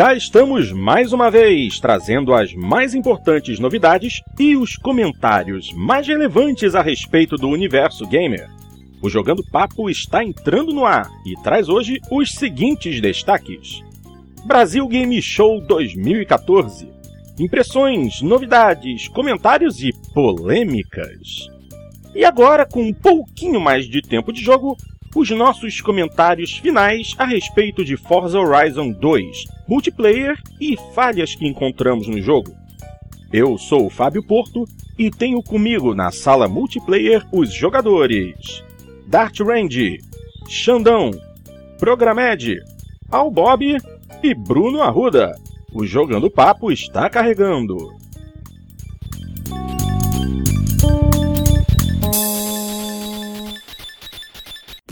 cá estamos mais uma vez, trazendo as mais importantes novidades e os comentários mais relevantes a respeito do universo gamer. O Jogando Papo está entrando no ar e traz hoje os seguintes destaques: Brasil Game Show 2014. Impressões, novidades, comentários e polêmicas. E agora, com um pouquinho mais de tempo de jogo, os nossos comentários finais a respeito de Forza Horizon 2, multiplayer e falhas que encontramos no jogo. Eu sou o Fábio Porto e tenho comigo na sala multiplayer os jogadores Dart Range, Xandão, Programed, Al Bob e Bruno Arruda. O Jogando Papo está carregando.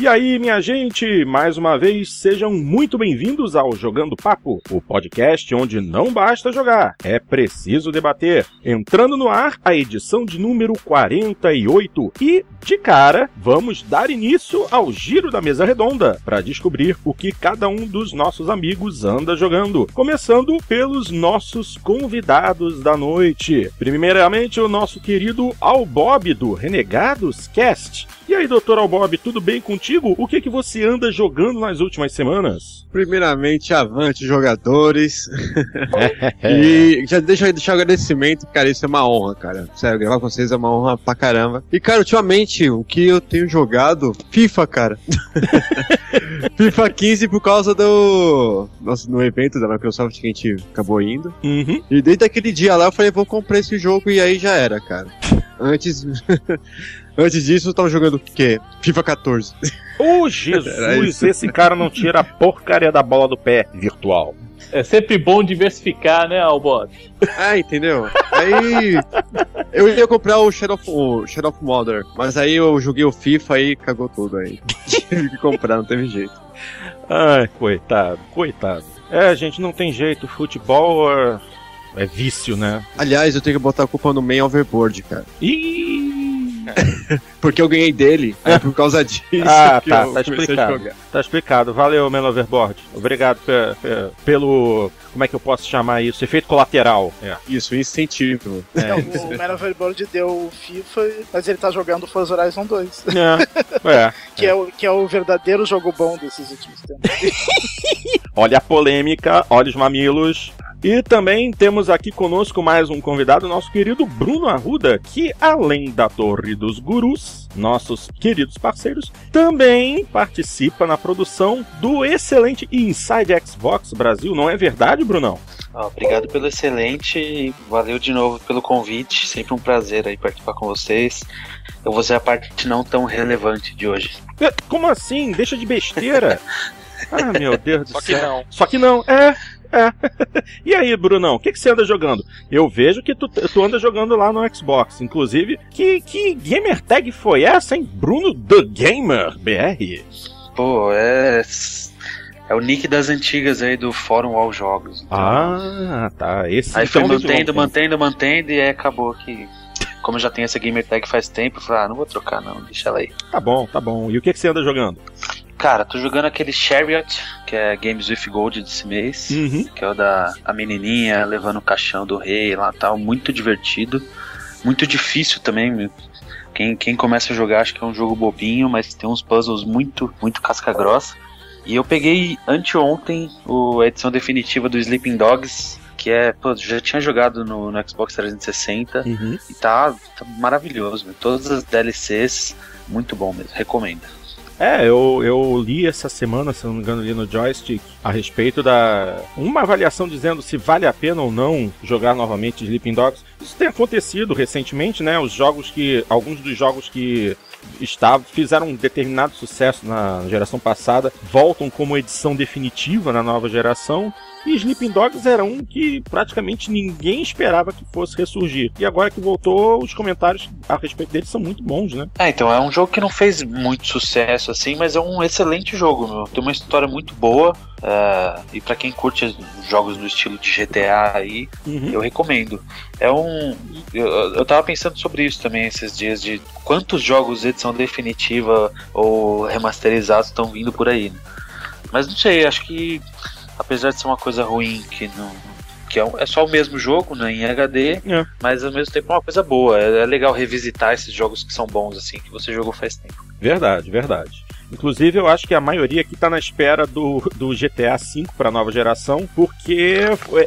E aí, minha gente, mais uma vez sejam muito bem-vindos ao Jogando Papo, o podcast onde não basta jogar, é preciso debater. Entrando no ar a edição de número 48 e, de cara, vamos dar início ao giro da mesa redonda para descobrir o que cada um dos nossos amigos anda jogando. Começando pelos nossos convidados da noite. Primeiramente, o nosso querido Albob do Renegados Cast. E aí, doutor Albob, tudo bem contigo? O que que você anda jogando nas últimas semanas? Primeiramente, avante, jogadores. e já deixa eu deixar agradecimento, cara, isso é uma honra, cara. Sério, gravar com vocês é uma honra pra caramba. E, cara, ultimamente, o que eu tenho jogado? FIFA, cara. FIFA 15 por causa do. Nossa, no evento da Microsoft que a gente acabou indo. Uhum. E desde aquele dia lá eu falei, vou comprar esse jogo e aí já era, cara. Antes. Antes disso, eu tava jogando o quê? FIFA 14. Ô, Era Jesus, esse cara não tira a porcaria da bola do pé virtual. É sempre bom diversificar, né, Albob? Ah, entendeu? Aí. Eu ia comprar o Shadow of, o Shadow of Mordor, mas aí eu joguei o FIFA e cagou tudo aí. Tive que comprar, não teve jeito. Ai, coitado, coitado. É, gente, não tem jeito. Futebol é, é vício, né? Aliás, eu tenho que botar a culpa no main overboard, cara. Ih! Porque eu ganhei dele, é por causa disso Ah, que tá, eu tá explicado. Tá explicado. Valeu, Man Overboard. Obrigado pe- pe- pelo. Como é que eu posso chamar isso? Efeito colateral. É. Isso, incentivo. Não, o Man Overboard deu o FIFA, mas ele tá jogando Forza Horizon 2, É. é. que é, o, que é o verdadeiro jogo bom desses últimos tempos. Olha a polêmica, olha os mamilos. E também temos aqui conosco mais um convidado, nosso querido Bruno Arruda, que além da Torre dos Gurus, nossos queridos parceiros, também participa na produção do excelente Inside Xbox Brasil. Não é verdade, Brunão? Ó, obrigado pelo excelente e valeu de novo pelo convite. Sempre um prazer aí participar com vocês. Eu vou ser a parte não tão relevante de hoje. É, Como assim? Deixa de besteira. Ah, meu Deus do Só que céu. não. Só que não, é. É. e aí, Brunão, o que, que você anda jogando? Eu vejo que tu, tu anda jogando lá no Xbox. Inclusive, que, que gamer tag foi essa, hein? Bruno The Gamer BR. Pô, é. É o nick das antigas aí do Fórum All Jogos. Então, Ah, tá. Esse aí foi então de mantendo, mantendo, mantendo e aí acabou que. Como eu já tenho essa gamer tag faz tempo, eu falei, ah, não vou trocar não, deixa ela aí. Tá bom, tá bom. E o que, que você anda jogando? Cara, tô jogando aquele Chariot, que é Games with Gold desse mês. Uhum. que é o da a menininha levando o caixão do rei lá tal, muito divertido, muito difícil também. Quem, quem começa a jogar acha que é um jogo bobinho, mas tem uns puzzles muito, muito casca grossa. E eu peguei anteontem o- a edição definitiva do Sleeping Dogs, que é, pô, já tinha jogado no, no Xbox 360 Uhum. e tá, tá maravilhoso, todas as DLCs, muito bom mesmo, recomendo. É, eu, eu li essa semana, se não me engano, ali no Joystick, a respeito da. Uma avaliação dizendo se vale a pena ou não jogar novamente Sleeping Dogs. Isso tem acontecido recentemente, né? Os jogos que. Alguns dos jogos que estavam, fizeram um determinado sucesso na geração passada voltam como edição definitiva na nova geração. E Sleeping Dogs era um que praticamente ninguém esperava que fosse ressurgir. E agora que voltou, os comentários a respeito dele são muito bons, né? É, então, é um jogo que não fez muito sucesso assim, mas é um excelente jogo, meu. Tem uma história muito boa. é, e pra quem curte jogos no estilo de GTA aí, Uhum. eu recomendo. É um. Eu, eu tava pensando sobre isso também esses dias, de quantos jogos edição definitiva ou remasterizados estão vindo por aí, né? Mas não sei, acho que apesar de ser uma coisa ruim que não. Que é, um- é só o mesmo jogo, né, em HD, É. mas ao mesmo tempo é uma coisa boa. É, é legal revisitar esses jogos que são bons, assim, que você jogou faz tempo. Verdade, verdade. Inclusive, eu acho que a maioria aqui tá na espera do, do GTA V para nova geração, porque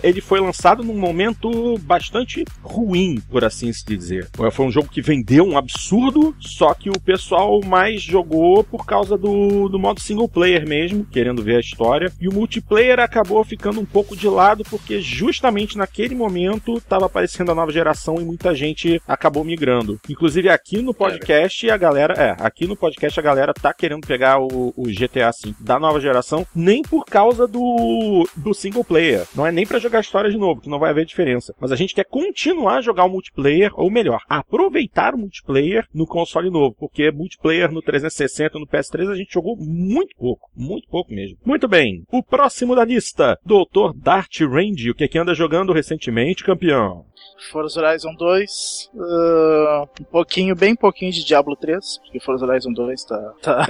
ele foi lançado num momento bastante ruim, por assim se dizer. Foi um jogo que vendeu um absurdo, só que o pessoal mais jogou por causa do, do modo single player mesmo, querendo ver a história. E o multiplayer acabou ficando um pouco de lado, porque justamente naquele momento estava aparecendo a nova geração e muita gente acabou migrando. Inclusive aqui no podcast a galera, é, aqui no podcast a galera tá querendo pegar o, o GTA V da nova geração, nem por causa do, do single player. Não é nem pra jogar história de novo, que não vai haver diferença. Mas a gente quer continuar a jogar o multiplayer, ou melhor, aproveitar o multiplayer no console novo, porque multiplayer no 360 no PS3 a gente jogou muito pouco, muito pouco mesmo. Muito bem, o próximo da lista, Dr. Dart Range, o que é que anda jogando recentemente, campeão? Forza Horizon 2, ah, um pouquinho, bem pouquinho de Diablo 3, porque Forza Horizon 2 tá, tá,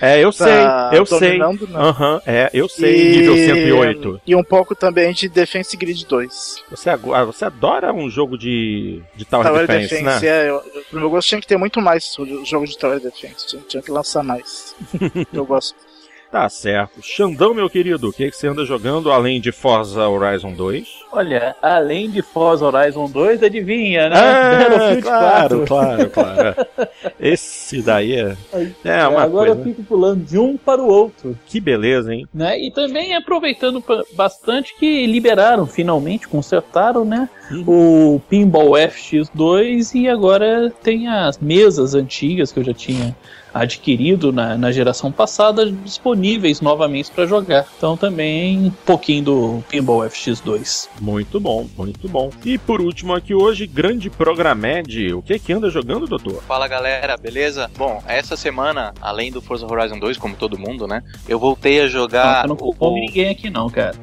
É, é eu sei, tá eu sei. né? Aham, é, eu sei, nível 108. E um pouco também de Defense Grid 2. Você, ah, você adora um jogo de, de Tower, Tower Defense, Defense, né? é, eu, pro meu gosto tinha que ter muito mais o jogo de Tower Defense, tinha, tinha que lançar mais. eu gosto. Tá certo. Xandão, meu querido, o que, que você anda jogando além de Forza Horizon 2? Olha, além de Forza Horizon 2, adivinha, né? Ah, claro, 4. claro, claro. Esse daí é, é uma Agora coisa. eu fico pulando de um para o outro. Que beleza, hein? Né? E também aproveitando bastante que liberaram, finalmente, consertaram, né? Uhum. O Pinball FX2 e agora tem as mesas antigas que eu já tinha adquirido na, na geração passada disponíveis novamente para jogar. Então também um pouquinho do Pinball FX2. Muito bom, muito bom. E por último aqui hoje, grande Programed. O que que anda jogando, doutor? Fala galera, beleza? Bom, essa semana, além do Forza Horizon 2, como todo mundo, né? Eu voltei a Não, jogar. eu não o- ninguém aqui não, cara.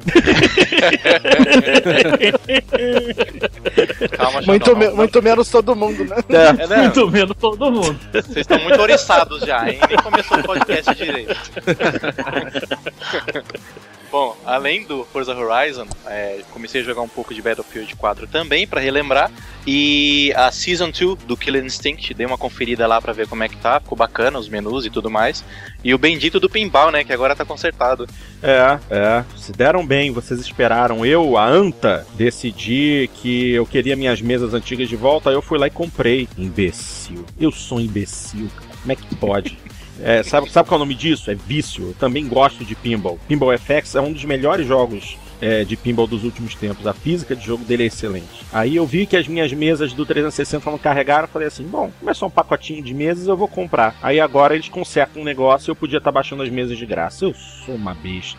Calma, Muito, Xandão, me- não- muito menos todo mundo, né? É, né? Muito menos todo mundo. Vocês estão muito oriçados já, hein? Nem começou o podcast direito. Bom, além do Forza Horizon, é, comecei a jogar um pouco de Battlefield 4 também, pra relembrar. E a Season 2 do Killer Instinct, dei uma conferida lá pra ver como é que tá, ficou bacana os menus e tudo mais. E o bendito do Pinball, né, que agora tá consertado. É, é. Se deram bem, vocês esperaram. Eu, a Anta, decidi que eu queria minhas mesas antigas de volta. Aí eu fui lá e comprei. Imbecil. Eu sou um imbecil, cara. Como é que pode? É, sabe, sabe qual é o nome disso? É vício. Eu também gosto de pinball. Pinball FX é um dos melhores jogos é, de pinball dos últimos tempos. A física de jogo dele é excelente. Aí eu vi que as minhas mesas do 360 não carregaram. Falei assim: bom, como é um pacotinho de mesas, eu vou comprar. Aí agora eles consertam um negócio e eu podia estar baixando as mesas de graça. Eu sou uma besta.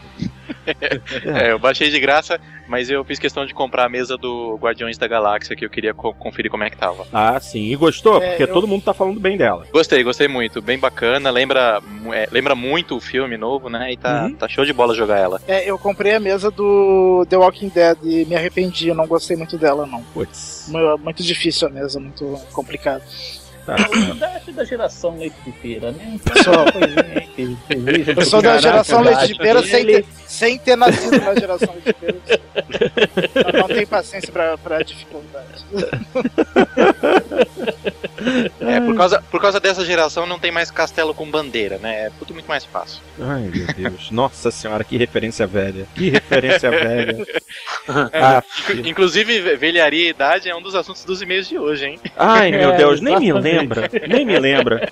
É, eu baixei de graça, mas eu fiz questão de comprar a mesa do Guardiões da Galáxia, que eu queria co- conferir como é que tava. Ah, sim. E gostou? É, Porque eu- todo mundo tá falando bem dela. Gostei, gostei muito. Bem bacana, lembra, é, lembra muito o filme novo, né? E tá, Uhum. tá show de bola jogar ela. É, eu comprei a mesa do The Walking Dead e me arrependi, eu não gostei muito dela, não. Putz. Mu- Muito difícil a mesa, muito complicado. Tá. Dash da geração leite de feira, né? Só. Eu sou da geração leite de pera sem ter, sem ter nascido na geração leite de pera. Eu não tenho paciência pra, pra dificuldade. É, por causa, por causa dessa geração não tem mais castelo com bandeira, né? É tudo muito mais fácil. Ai, meu Deus. Nossa senhora, que referência velha. Que referência velha. Ah, Inclu- Inclusive, ve- velharia e idade é um dos assuntos dos e-mails de hoje, hein? Ai, meu É, Deus, nem me exatamente. Lembra. Nem me lembra.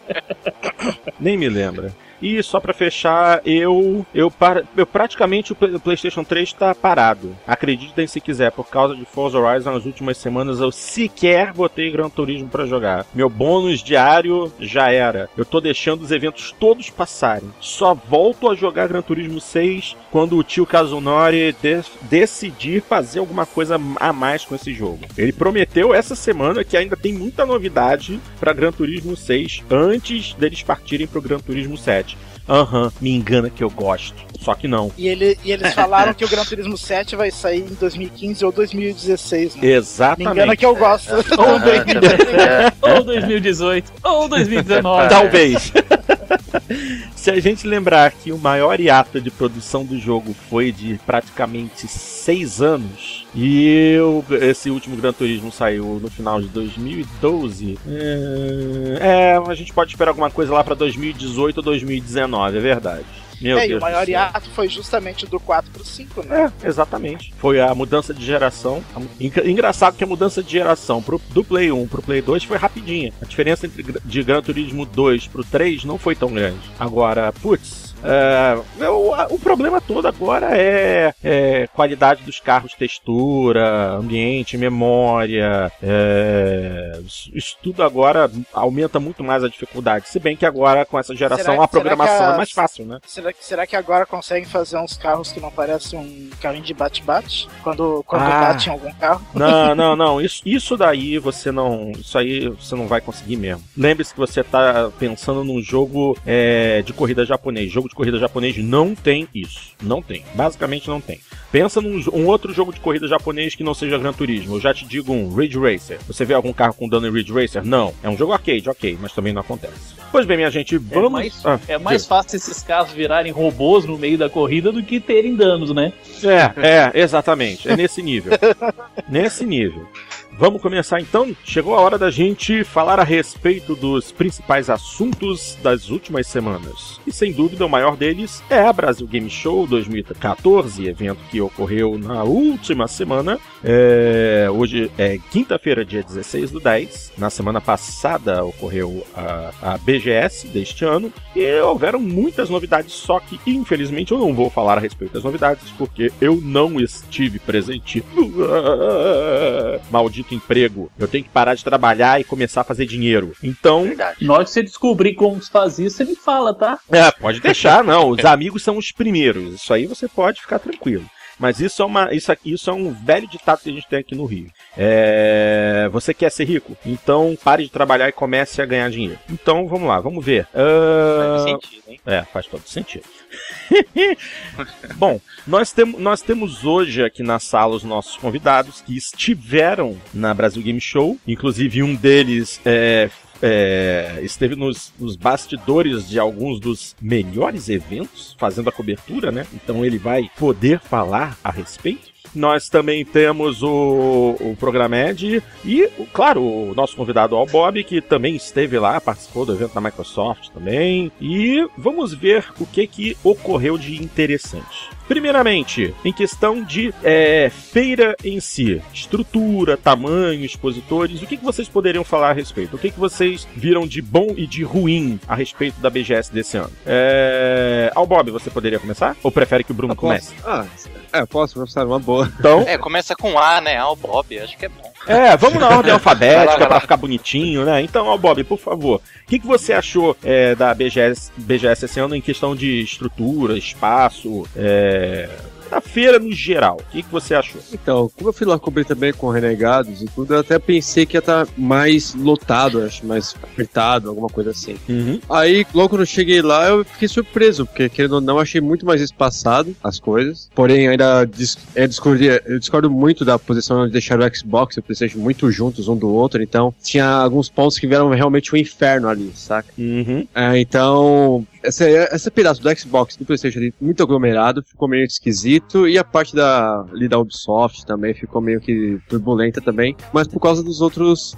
Nem me lembra. E só pra fechar, eu eu, eu praticamente o Play- o PlayStation 3 tá parado. Acreditem se quiser, por causa de Forza Horizon nas últimas semanas eu sequer botei Gran Turismo pra jogar. Meu bônus diário já era. Eu tô deixando os eventos todos passarem. Só volto a jogar Gran Turismo 6 quando o tio Kazunori de- decidir fazer alguma coisa a mais com esse jogo. Ele prometeu essa semana que ainda tem muita novidade pra Gran Turismo 6 antes deles partirem pro Gran Turismo 7. Aham, me engana que eu gosto. Só que não. E, ele, e eles falaram que o Gran Turismo 7 vai sair em 2015 ou 2016, né? Me engana Exatamente. que eu gosto. Ou 2018, ou 2018, ou 2019. Talvez. Se a gente lembrar que o maior hiato de produção do jogo foi de praticamente seis anos, e eu, esse último Gran Turismo saiu no final de 2012, é, é a gente pode esperar alguma coisa lá para 2018 ou 2019, é verdade. Meu é, Deus e o maior hiato foi justamente do 4 pro 5, né? É, exatamente. Foi a mudança de geração. Engraçado que a mudança de geração pro, do Play 1 pro Play 2 foi rapidinha. A diferença entre de Gran Turismo 2 pro 3 não foi tão grande. Agora, putz, é, o, o, problema todo agora é, é, qualidade dos carros, textura, ambiente, memória. É, isso tudo agora aumenta muito mais a dificuldade. Se bem que agora, com essa geração, será, a programação a, é mais fácil, né? Será, será, que agora conseguem fazer uns carros que não parecem um carrinho de bate-bate? Quando, quando ah, bate em algum carro? Não, não, não. Isso, isso daí você não. Isso aí você não vai conseguir mesmo. Lembre-se que você está pensando num jogo é, de corrida japonês. Jogo de corrida japonês não tem isso. Não tem. Basicamente não tem. Pensa num um outro jogo de corrida japonês que não seja Gran Turismo. Eu já te digo um Ridge Racer. Você vê algum carro com dano em Ridge Racer? Não. É um jogo arcade, ok, mas também não acontece. Pois bem, minha gente, é vamos. É mais, ah, é mais fácil esses carros virarem robôs no meio da corrida do que terem danos, né? É, é, exatamente. É nesse nível. nesse nível. Vamos começar então? Chegou a hora da gente falar a respeito dos principais assuntos das últimas semanas. E sem dúvida o maior deles é a Brasil Game Show 2014, evento que ocorreu na última semana. É... Hoje é quinta-feira, dia 16 do 10. Na semana passada ocorreu a, a BGS deste ano. E houveram muitas novidades, só que infelizmente eu não vou falar a respeito das novidades, porque eu não estive presente. Maldito emprego. Eu tenho que parar de trabalhar e começar a fazer dinheiro. Então. Verdade. Na hora que você descobrir como se faz isso, você me fala, tá? É, pode deixar, não. Os amigos são os primeiros. Isso aí você pode ficar tranquilo. Mas isso é, uma, isso, isso é um velho ditado que a gente tem aqui no Rio. É, você quer ser rico? Então pare de trabalhar e comece a ganhar dinheiro. Então vamos lá, vamos ver. Uh... Faz sentido, hein? É, faz todo sentido. Bom, nós, tem, nós temos hoje aqui na sala os nossos convidados que estiveram na Brasil Game Show. Inclusive, um deles é, é, esteve nos, nos, bastidores de alguns dos melhores eventos, fazendo a cobertura, né? Então ele vai poder falar a respeito. Nós também temos o, o Programed e, claro, o nosso convidado Al Bob, que também esteve lá, participou do evento da Microsoft também. E vamos ver o que, que ocorreu de interessante. Primeiramente, em questão de é, feira em si, estrutura, tamanho, expositores, o que, que vocês poderiam falar a respeito? O que, que vocês viram de bom e de ruim a respeito da BGS desse ano? É... Ao Bob, você poderia começar? Ou prefere que o Bruno comece? Ah, é, posso começar uma boa. Então... É, começa com A, né? Ao Bob, acho que é bom. É, vamos na ordem alfabética para ficar bonitinho, né? Então, ó, Bob, por favor, o que, que você achou é, da BGS, BGS esse ano em questão de estrutura, espaço, é, da feira no geral. O que, que você achou? Então, como eu fui lá cobrir também com Renegados e tudo, eu até pensei que ia estar tá mais lotado, acho, mais apertado, alguma coisa assim. Uhum. Aí, logo quando eu cheguei lá, eu fiquei surpreso, porque querendo ou não, achei muito mais espaçado as coisas. Porém, ainda dis é, discordo, eu discordo muito da posição de deixar o Xbox e o PlayStation muito juntos um do outro, então tinha alguns pontos que vieram realmente um inferno ali, saca? Uhum. É, então, essa, essa pedaço do Xbox do PlayStation ali, muito aglomerado, ficou meio esquisito. E a parte da, ali da Ubisoft também ficou meio que turbulenta também. Mas por causa dos outros.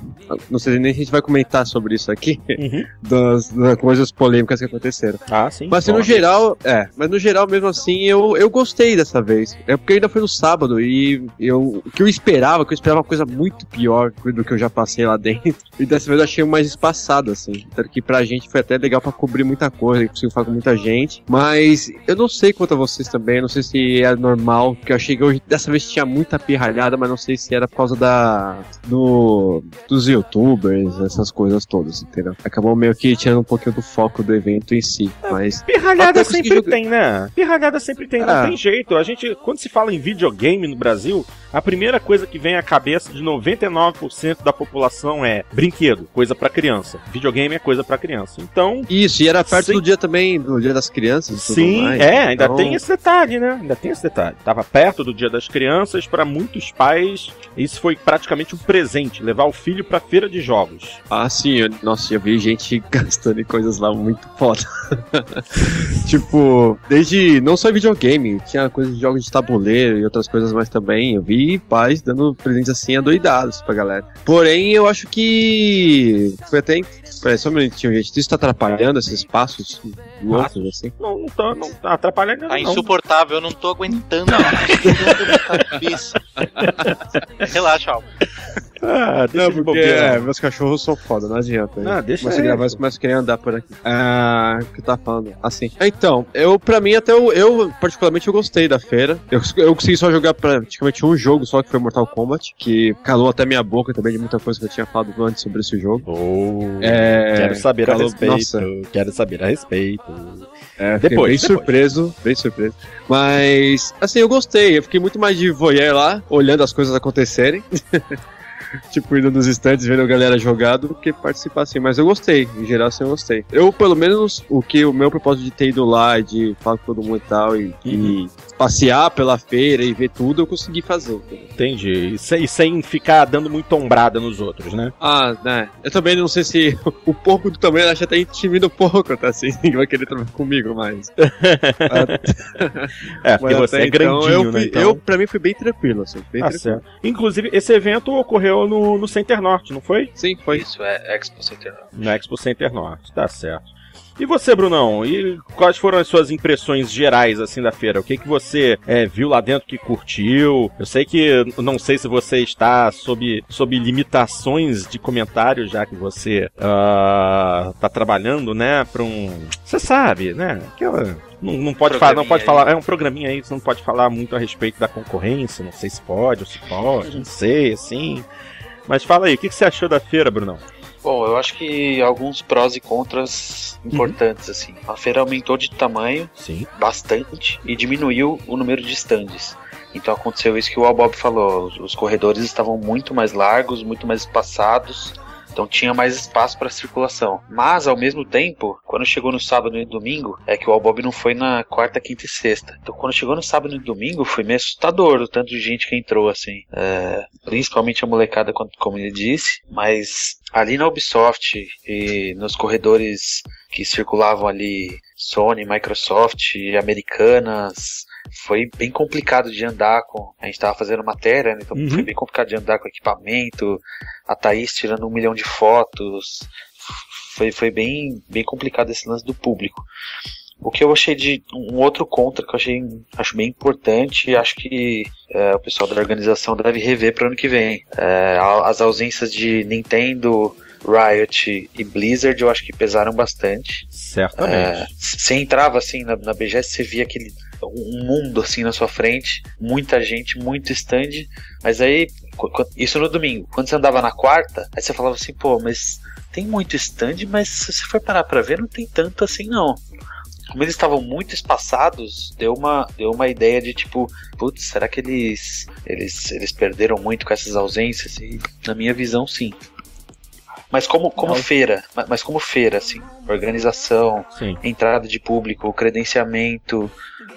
Não sei nem se a gente vai comentar sobre isso aqui. Uhum. Das, das, coisas polêmicas que aconteceram. Ah, sim. Mas assim, no geral, é. Mas no geral, mesmo assim, eu, eu gostei dessa vez. É porque ainda foi no sábado e eu, o que eu esperava, que eu esperava uma coisa muito pior do que eu já passei lá dentro. E dessa vez eu achei mais espaçado, assim. Tanto que pra gente foi até legal pra cobrir muita coisa consigo falar com muita gente. Mas eu não sei quanto a vocês também, não sei se é normal, porque eu achei que hoje dessa vez tinha muita pirralhada, mas não sei se era por causa da do, dos youtubers, essas coisas todas, entendeu? Acabou meio que tirando um pouquinho do foco do evento em si. É, mas. Pirralhada sempre tem, né? Pirralhada sempre tem, não ah. tem jeito. A gente, quando se fala em videogame no Brasil, a primeira coisa que vem à cabeça de 99% da população é brinquedo, coisa para criança. Videogame é coisa para criança. Então. Isso, e era perto do dia também do Dia das Crianças. Sim, mais, é, ainda então- tem esse detalhe, né? Ainda tem esse detalhe. Tava perto do Dia das Crianças, pra muitos pais, isso foi praticamente um presente, levar o filho pra feira de jogos. Ah, sim, eu, nossa, eu vi gente gastando em coisas lá muito foda. tipo, desde. Não só em videogame, tinha coisas de jogos de tabuleiro e outras coisas mais também. Eu vi pais dando presentes assim adoidados pra galera. Porém, eu acho que. Foi até. Peraí, só um minutinho, gente. Isso tá atrapalhando esses passos Merci. Loucos, assim? Não, não tá, não tá atrapalhando Tá não. insuportável, eu não tô aguentando. Relaxa, Alba. Ah, deixa Não, porque é, meus cachorros são foda, não adianta. Ah, deixa Começa a ele, gravar, pô. eles começam a querer andar por aqui. Ah, o que tá falando? Assim. Então, eu, pra mim, até eu, eu, particularmente, eu gostei da feira. Eu, eu consegui só jogar praticamente um jogo só, que foi Mortal Kombat, que calou até minha boca também de muita coisa que eu tinha falado antes sobre esse jogo. Oh, É, quero saber a calou- respeito. nossa. Quero saber a respeito. É, Depois, bem depois. surpreso, bem surpreso. Mas, assim, eu gostei. Eu fiquei muito mais de voyeur lá, olhando as coisas acontecerem. tipo, indo nos stands, vendo a galera jogar, do que participar assim. Mas eu gostei, em geral, assim, eu gostei. Eu, pelo menos, o que o meu propósito de ter ido lá, de falar com todo mundo e tal, e, e passear pela feira e ver tudo, eu consegui fazer. entendeu? Entendi. E sem, e sem ficar dando muito ombrada nos outros, né? Ah, né. Eu também não sei se o pouco do tamanho acha até tímido um pouco, tá assim, vai querer trabalhar comigo, mas. É, porque Mas você é grandinho, eu, né? fui- Então... eu, pra mim, foi bem tranquilo, assim. Bem Tá tranquilo. certo. Inclusive, esse evento ocorreu no, no Center Norte, não foi? Sim, foi. Isso é Expo Center. No Expo Center Norte, tá certo. E você, Brunão? E quais foram as suas impressões gerais assim da feira? O que que você é, viu lá dentro que curtiu? Eu sei que não sei se você está sob, sob limitações de comentários já que você ah, tá trabalhando, né? Para um, você sabe, né? Aquela não, não pode falar, não pode Programinha falar. É um programinha aí, você não pode falar muito a respeito da concorrência. Não sei se pode ou se pode, não sei, assim. Mas fala aí, o que, que você achou da feira, Brunão? Bom, eu acho que alguns prós e contras importantes, assim. A feira aumentou de tamanho Sim. bastante e diminuiu o número de stands. Então aconteceu isso que o Albob falou. Os corredores estavam muito mais largos, muito mais espaçados. Então tinha mais espaço para circulação. Mas ao mesmo tempo, quando chegou no sábado e domingo, é que o Albob não foi na quarta, quinta e sexta. Então quando chegou no sábado e domingo, foi meio assustador o tanto de gente que entrou assim. É, principalmente a molecada, como ele disse. Mas ali na Ubisoft e nos corredores que circulavam ali, Sony, Microsoft, Americanas, foi bem complicado de andar com. A gente tava fazendo matéria, né? Então Uhum. foi bem complicado de andar com equipamento. A Thaís tirando um milhão de fotos. Foi, foi bem, bem complicado esse lance do público. O que eu achei de um outro contra que eu achei acho bem importante e acho que é, o pessoal da organização deve rever para o ano que vem. É, as ausências de Nintendo, Riot e Blizzard eu acho que pesaram bastante. Certamente. É, você entrava assim na, na BGS, você via aquele um mundo assim na sua frente, muita gente, muito stand, mas aí isso no domingo. Quando você andava na quarta, aí você falava assim, pô, mas tem muito stand, mas se você for parar pra ver, não tem tanto assim não. Como eles estavam muito espaçados, deu uma, deu uma ideia de tipo, putz, será que eles, eles, eles perderam muito com essas ausências? E na minha visão, sim. Mas como, como Não. feira, ma- mas como feira, assim, organização, Sim. entrada de público, credenciamento,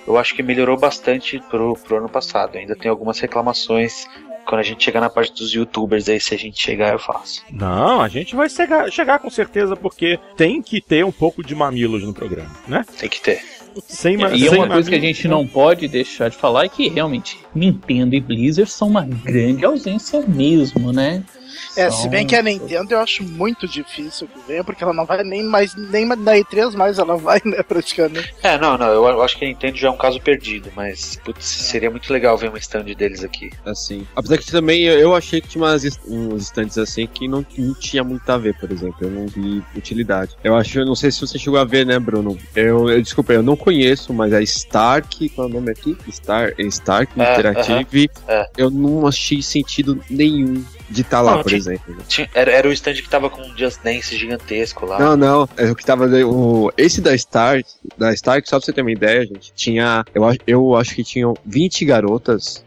eu acho que melhorou bastante pro, pro ano passado. Ainda tem algumas reclamações. Quando a gente chegar na parte dos youtubers, aí se a gente chegar, eu faço. Não, a gente vai chegar, chegar com certeza, porque tem que ter um pouco de mamilos no programa, né? Tem que ter. Sem, E sem uma coisa que a gente não pode deixar de falar é que realmente Nintendo e Blizzard são uma grande ausência mesmo, né? É, São- se bem que a Nintendo eu acho muito difícil que venha, porque ela não vai nem mais, nem na E3 mais ela vai, né, praticamente. É, não, não, eu, acho que a Nintendo já é um caso perdido, mas putz, seria muito legal ver um stand deles aqui. Assim. Apesar que também eu- achei que tinha umas, uns estantes assim que não, não tinha muito a ver, por exemplo. Eu não vi utilidade. Eu acho, eu não sei se você chegou a ver, né, Bruno? Eu, eu desculpa, eu não conheço, mas a Stark, qual é o nome aqui? Star, Stark É, Interactive. é. Eu não achei sentido nenhum de estar lá, Não, por tinha- exemplo. Tinha- era, era o stand que tava com um Just Dance gigantesco lá. Não, não, é o que tava. O, esse da Stark, da Stark, só pra você ter uma ideia, gente, tinha. Eu, acho- eu acho que tinham 20 garotas.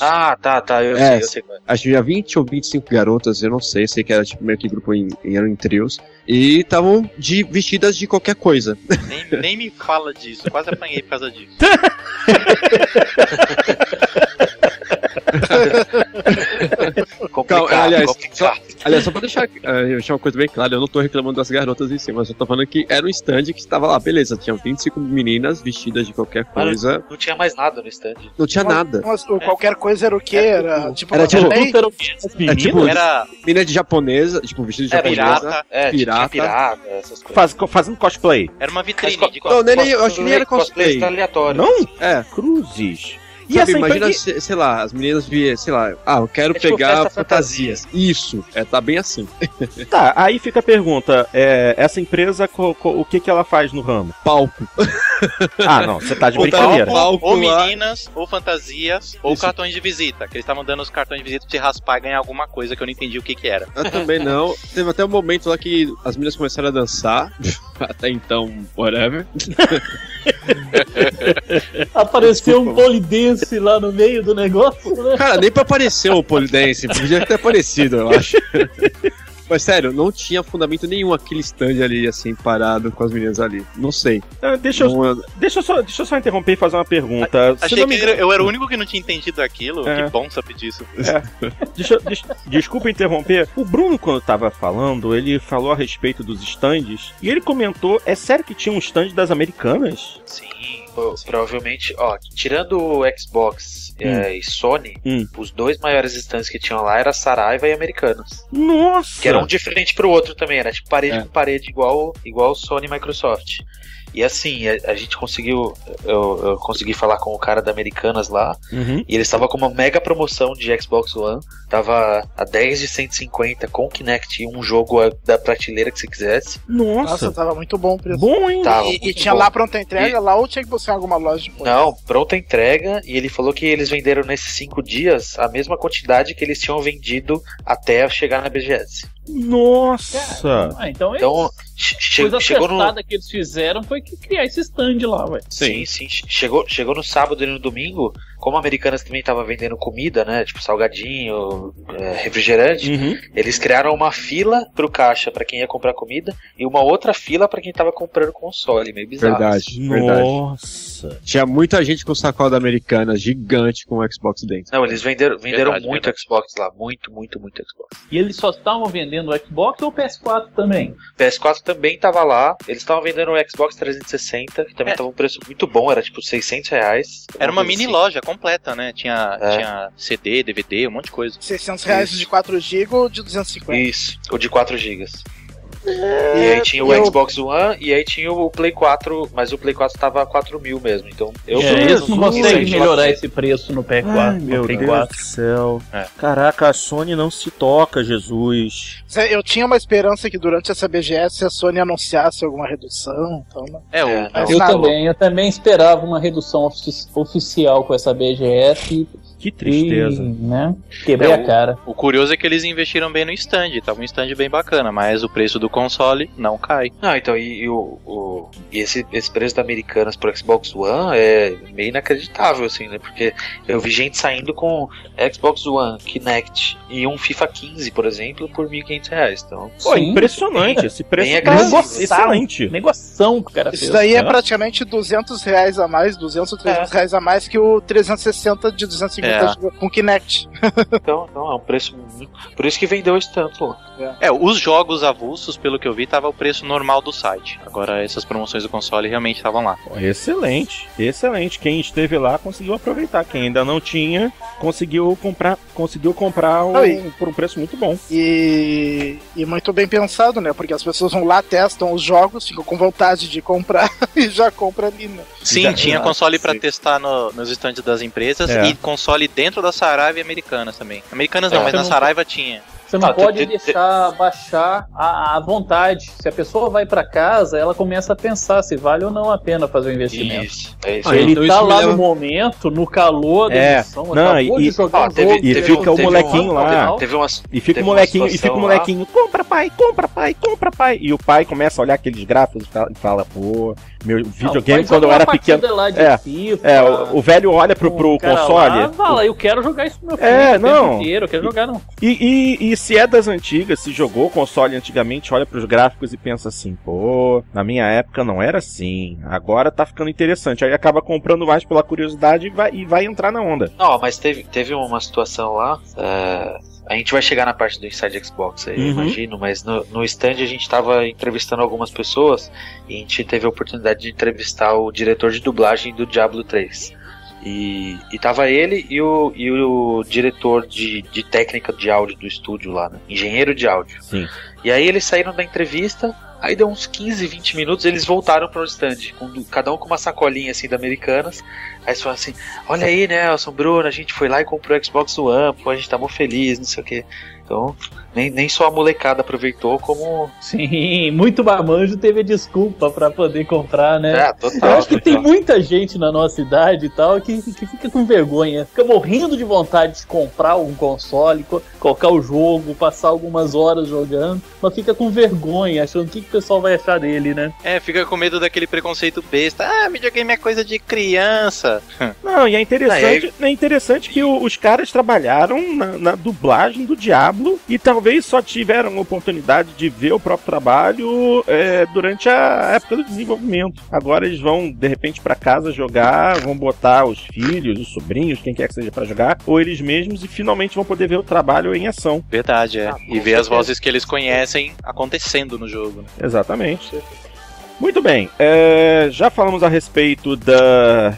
Ah, tá, tá, eu É, sei, eu sei. é. Acho que tinha 20 ou 25 garotas, eu não sei, sei que era tipo meio que grupo em, em, eram em trios. E estavam de vestidas de qualquer coisa. Nem, nem me fala disso, quase apanhei por causa disso. Complicado, Calma, aliás, complicado. Aliás, só pra deixar, eh, deixar uma coisa bem clara, eu não tô reclamando das garotas em si, mas eu tô falando que era um stand que estava lá, beleza, tinha 25 meninas vestidas de qualquer coisa, Não tinha mais nada no stand. não tinha nada. Mas o qualquer coisa era o quê? Era tipo. Era tipo- nem- É tipo, Era, menina de japonesa, tipo, vestida de Era japonesa. pirata, É, Pirata. tinha pirata, essas coisas. Faz- fazendo cosplay. era uma Mas vitrine co- de co- Não, nele, eu acho que nem era cosplay. tá aleatório. Não? É, Cruzes. E sabe, essa imagina, empresa. sei lá, as meninas via, sei lá, ah, eu quero É tipo pegar fantasias. Isso, é, tá bem assim. Tá, aí fica a pergunta: é, essa empresa, co- co- o que, que ela faz no ramo? Palco. Ah, não, você tá de Botar brincadeira. palco ou meninas, ou fantasias, ou Isso. cartões de visita. Que eles estavam dando os cartões de visita pra você raspar e ganhar alguma coisa que eu não entendi o que que era. Eu também não. Teve até um momento lá que as meninas começaram a dançar. Até então, whatever. Apareceu um polidense lá no meio do negócio, né? Cara, nem pra aparecer o polidense, podia ter aparecido, eu acho. Mas sério, não tinha fundamento nenhum aquele stand ali, assim, parado com as meninas ali. Não sei. Ah, deixa, eu, Não, deixa, eu só, deixa eu só interromper e fazer uma pergunta. Se Achei não que me eu era o único que não tinha entendido aquilo. É. Que bom saber disso. Deixa, deixa- desculpa interromper. O Bruno, quando tava falando, ele falou a respeito dos stands e ele comentou: é sério que tinha um stand das americanas? Sim, pro- provavelmente, ó, tirando o Xbox é, e Sony, Hum. os dois maiores stands que tinham lá era Saraiva e Americanas. Nossa! Que era um de frente pro outro também, era tipo parede É. com parede, igual, igual Sony e Microsoft. E assim, a, a gente conseguiu. Eu, eu consegui falar com o cara da Americanas lá. Uhum. E eles estavam com uma mega promoção de Xbox One. Tava a 10 de 150 com Kinect e um jogo a- da prateleira que você quisesse. Nossa! Nossa, tava muito bom o preço. Bom, hein? Tava E, e tinha bom. lá pronta entrega lá ou tinha que buscar em alguma loja depois? Não, pronta entrega. E ele falou que eles venderam nesses cinco dias a mesma quantidade que eles tinham vendido até chegar na BGS. Nossa! Ah, então, Então, eles, che- coisa chegou no. acertada que eles fizeram foi criar esse stand lá, ué. Sim, sim. che- Chegou, chegou no sábado e no domingo, como a Americanas também tava vendendo comida, né? Tipo salgadinho, é, refrigerante. Uhum. Eles criaram uma fila pro caixa pra quem ia comprar comida e uma outra fila pra quem tava comprando console, meio bizarro. Verdade, verdade. Nossa! Tinha muita gente com sacola da americana gigante com o Xbox dentro. Não, eles venderam, venderam Verdade, muito verdade. Xbox lá, muito, muito, muito Xbox. E eles só estavam vendendo o Xbox ou o PS4 também? PS4 também tava lá, eles estavam vendendo o Xbox 360, que também É. tava um preço muito bom, era tipo 600 reais. Era uma mini assim. loja completa, né? Tinha, É. tinha CD, DVD, um monte de coisa. 600 reais Isso. de 4 GB ou de 250? Isso, o de 4 GB. E aí tinha o eu- Xbox One e aí tinha o Play 4, mas o Play 4 tava 4 mil mesmo, então eu é, menos não sei. melhorar esse preço no PS4. Ai, no meu Play Deus 4. do céu. É. Caraca, a Sony não se toca, Jesus. Eu tinha uma esperança que durante essa BGS a Sony anunciasse alguma redução. Então, né? É, o, É, Eu nada. também, eu também esperava uma redução ofici- oficial com essa BGS Que tristeza. e, né, quebrei É, a cara. o curioso é que eles investiram bem no stand, tava um stand bem bacana, mas o preço do console não cai. Não, então, e, e o, o- e esse, esse preço da Americanas pro Xbox One é meio inacreditável, assim, né? Porque eu vi gente saindo com Xbox One, Kinect e um FIFA 15, por exemplo, por 1.500 reais. Então, Pô, Sim. impressionante. Esse preço bem tá agressivo. excelente. Negoção que o cara Isso fez. daí é praticamente 200 reais a mais, 200 ou 300 reais a mais que o 360 de 250 É. com Kinect. então, então é um preço muito... Por isso que vendeu esse tanto lá. É, os jogos avulsos, pelo que eu vi, tava o preço normal do site. Agora essas promoções do console realmente estavam lá. Excelente, excelente. Quem esteve lá conseguiu aproveitar. Quem ainda não tinha, conseguiu comprar, conseguiu comprar Não, e- por um preço muito bom. E, e muito bem pensado, né? Porque as pessoas vão lá, testam os jogos, ficam com vontade de comprar e já compra ali, né? Sim, Já- tinha já- console pra sim. testar no- nos estandes das empresas É. e console dentro da Saraiva e Americanas também. Americanas não, É. mas na não- Saraiva tinha. Você não Ah, pode deixar baixar a, a vontade. Se a pessoa vai pra casa, ela começa a pensar se vale ou não a pena fazer o investimento. Isso, é isso. Ah. Ele então tá isso lá leva- no momento, no calor da É, emoção, não, acabou e- de jogar ah, um teve- jogo. e fica o teve molequinho lá. E fica Teve o molequinho, e fica o molequinho, compra pai, compra pai, compra pai. E o pai começa a olhar aqueles gráficos e fala- e fala, pô, meu videogame quando eu era pequeno. partida Lá de É, FIFA, É, o, o velho olha pro, pro console. Lá, fala, eu quero jogar isso no meu filho É, o tempo não. inteiro, eu quero jogar não. E, e, e se é das antigas, se jogou console antigamente, olha pros gráficos e pensa assim, pô, na minha época não era assim, agora tá ficando interessante. Aí acaba comprando mais pela curiosidade e vai, e vai entrar na onda. Não, mas teve, teve uma situação lá. é, a gente vai chegar na parte do Inside Xbox aí, Uhum. imagino, mas no, no stand a gente tava entrevistando algumas pessoas e a gente teve a oportunidade de entrevistar o diretor de dublagem do Diablo 3. E, e tava ele e o, e o diretor de, de técnica de áudio do estúdio lá, né? Engenheiro de áudio. Sim. E aí eles saíram da entrevista, aí deu uns 15, 20 minutos, eles voltaram para o stand, com, cada um com uma sacolinha assim da Americanas. Aí eles falaram assim: Olha aí, Nelson, Bruno, a gente foi lá e comprou o Xbox One, pô, a gente tá muito feliz, não sei o que. Então, nem, nem só a molecada aproveitou, como. Sim, muito marmanjo teve desculpa pra poder comprar, né? É, Eu total. acho que tem total. muita gente na nossa idade e tal que, que fica com vergonha, fica morrendo de vontade de comprar um console, co- colocar o jogo, passar algumas horas jogando, mas fica com vergonha, achando o que, que o pessoal vai achar dele, né? É, fica com medo daquele preconceito besta. Ah, videogame é coisa de criança. Não, e é interessante, é interessante que o- os caras trabalharam na, na dublagem do Diablo e talvez só tiveram a oportunidade de ver o próprio trabalho é, durante a época do desenvolvimento. Agora eles vão, de repente, pra casa jogar, vão botar os filhos, os sobrinhos, quem quer que seja pra jogar, ou eles mesmos, e finalmente vão poder ver o trabalho em ação. Verdade, é. Ah, e ver as vozes que eles conhecem acontecendo no jogo. Né? Exatamente. Muito bem, é, já falamos a respeito da,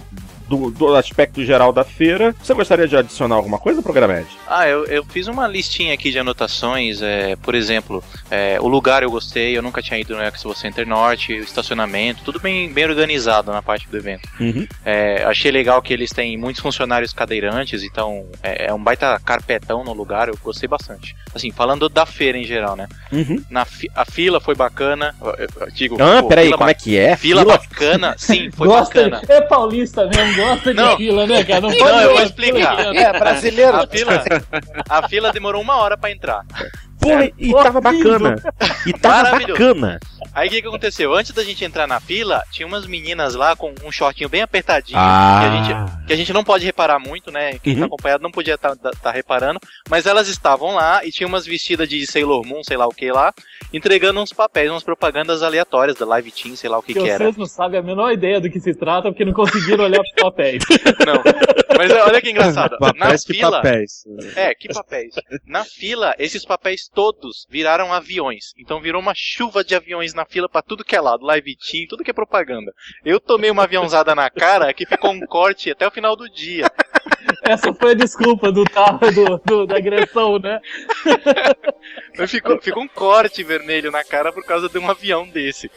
do, do aspecto geral da feira. Você gostaria de adicionar alguma coisa, Programed? Ah, eu, eu fiz uma listinha aqui de anotações. É, por exemplo, é, o lugar eu gostei, eu nunca tinha ido no Expo Center Norte, o estacionamento, tudo bem, bem organizado na parte do evento. Uhum. É, achei legal que eles têm muitos funcionários cadeirantes, então é, é um baita carpetão no lugar, eu gostei bastante. Assim, falando da feira em geral, né? Uhum. Na fi- a fila foi bacana. eu- eu- digo, Ah, pô, peraí, fila como é que é? Fila bacana, sim, foi gosta, bacana. É paulista mesmo, gosta Não. de fila, né, cara? Não, Não, pode eu vou explicar. É, brasileiro. A fila, a fila demorou uma hora pra entrar. Porra, e tava bacana. E tava bacana. Aí o que, que aconteceu? Antes da gente entrar na fila, tinha umas meninas lá com um shortinho bem apertadinho. Que, a gente, que a gente não pode reparar muito, né? Quem Uhum. tá acompanhado não podia estar reparando. Mas elas estavam lá e tinha umas vestidas de Sailor Moon, sei lá o que lá, entregando uns papéis, umas propagandas aleatórias da Live Team, sei lá o que, Que que era. vocês não sabem a menor ideia do que se trata porque não conseguiram olhar pros papéis. Não. Mas olha que engraçado. Na Papéis que fila. papéis. É, que papéis. Na fila, esses papéis todos viraram aviões. Então virou uma chuva de aviões na fila pra tudo que é lado, live team, tudo que é propaganda. Eu tomei uma aviãozada na cara que ficou um corte até o final do dia. Essa foi a desculpa do tava do, do- da agressão, né? Ficou, ficou um corte vermelho na cara por causa de um avião desse.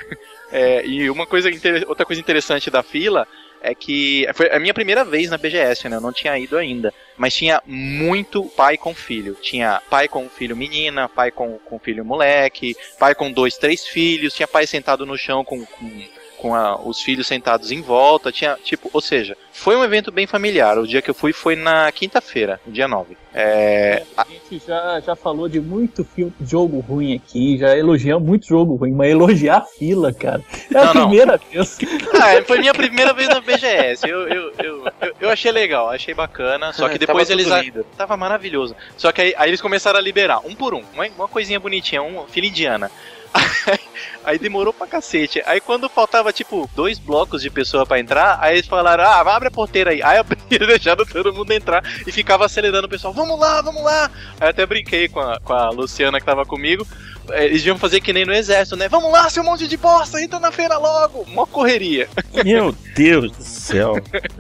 É, e uma coisa outra coisa interessante da fila é que foi a minha primeira vez na BGS, né? Eu não tinha ido ainda. Mas tinha muito pai com filho. Tinha pai com filho menina, pai com, com filho moleque, pai com dois, três filhos, tinha pai sentado no chão com, com, com a- os filhos sentados em volta. Tinha, tipo, ou seja, foi um evento bem familiar. O dia que eu fui foi na quinta-feira, no dia 9. É, A gente já, já falou de muito filme, jogo ruim aqui, já elogiamos muito jogo ruim, mas elogiar a fila, cara. É a Não, não. primeira vez. Ah, foi minha primeira vez na BGS. Eu, eu, eu, eu, eu achei legal, achei bacana. Só que depois Tava eles. a-. Tava maravilhoso. Só que aí, aí eles começaram a liberar, um por um. Uma, uma coisinha bonitinha, um fila indiana. Aí demorou pra cacete. Aí quando faltava, tipo, dois blocos de pessoa pra entrar, aí eles falaram, ah, abre a porteira aí. Aí abriram, deixaram todo mundo entrar e ficava acelerando o pessoal, vamos lá, vamos lá. Aí até brinquei com a, com a Luciana que tava comigo. Eles iam fazer que nem no exército, né? Vamos lá, seu monte de bosta, entra na feira logo! Mó correria. Meu Deus do céu.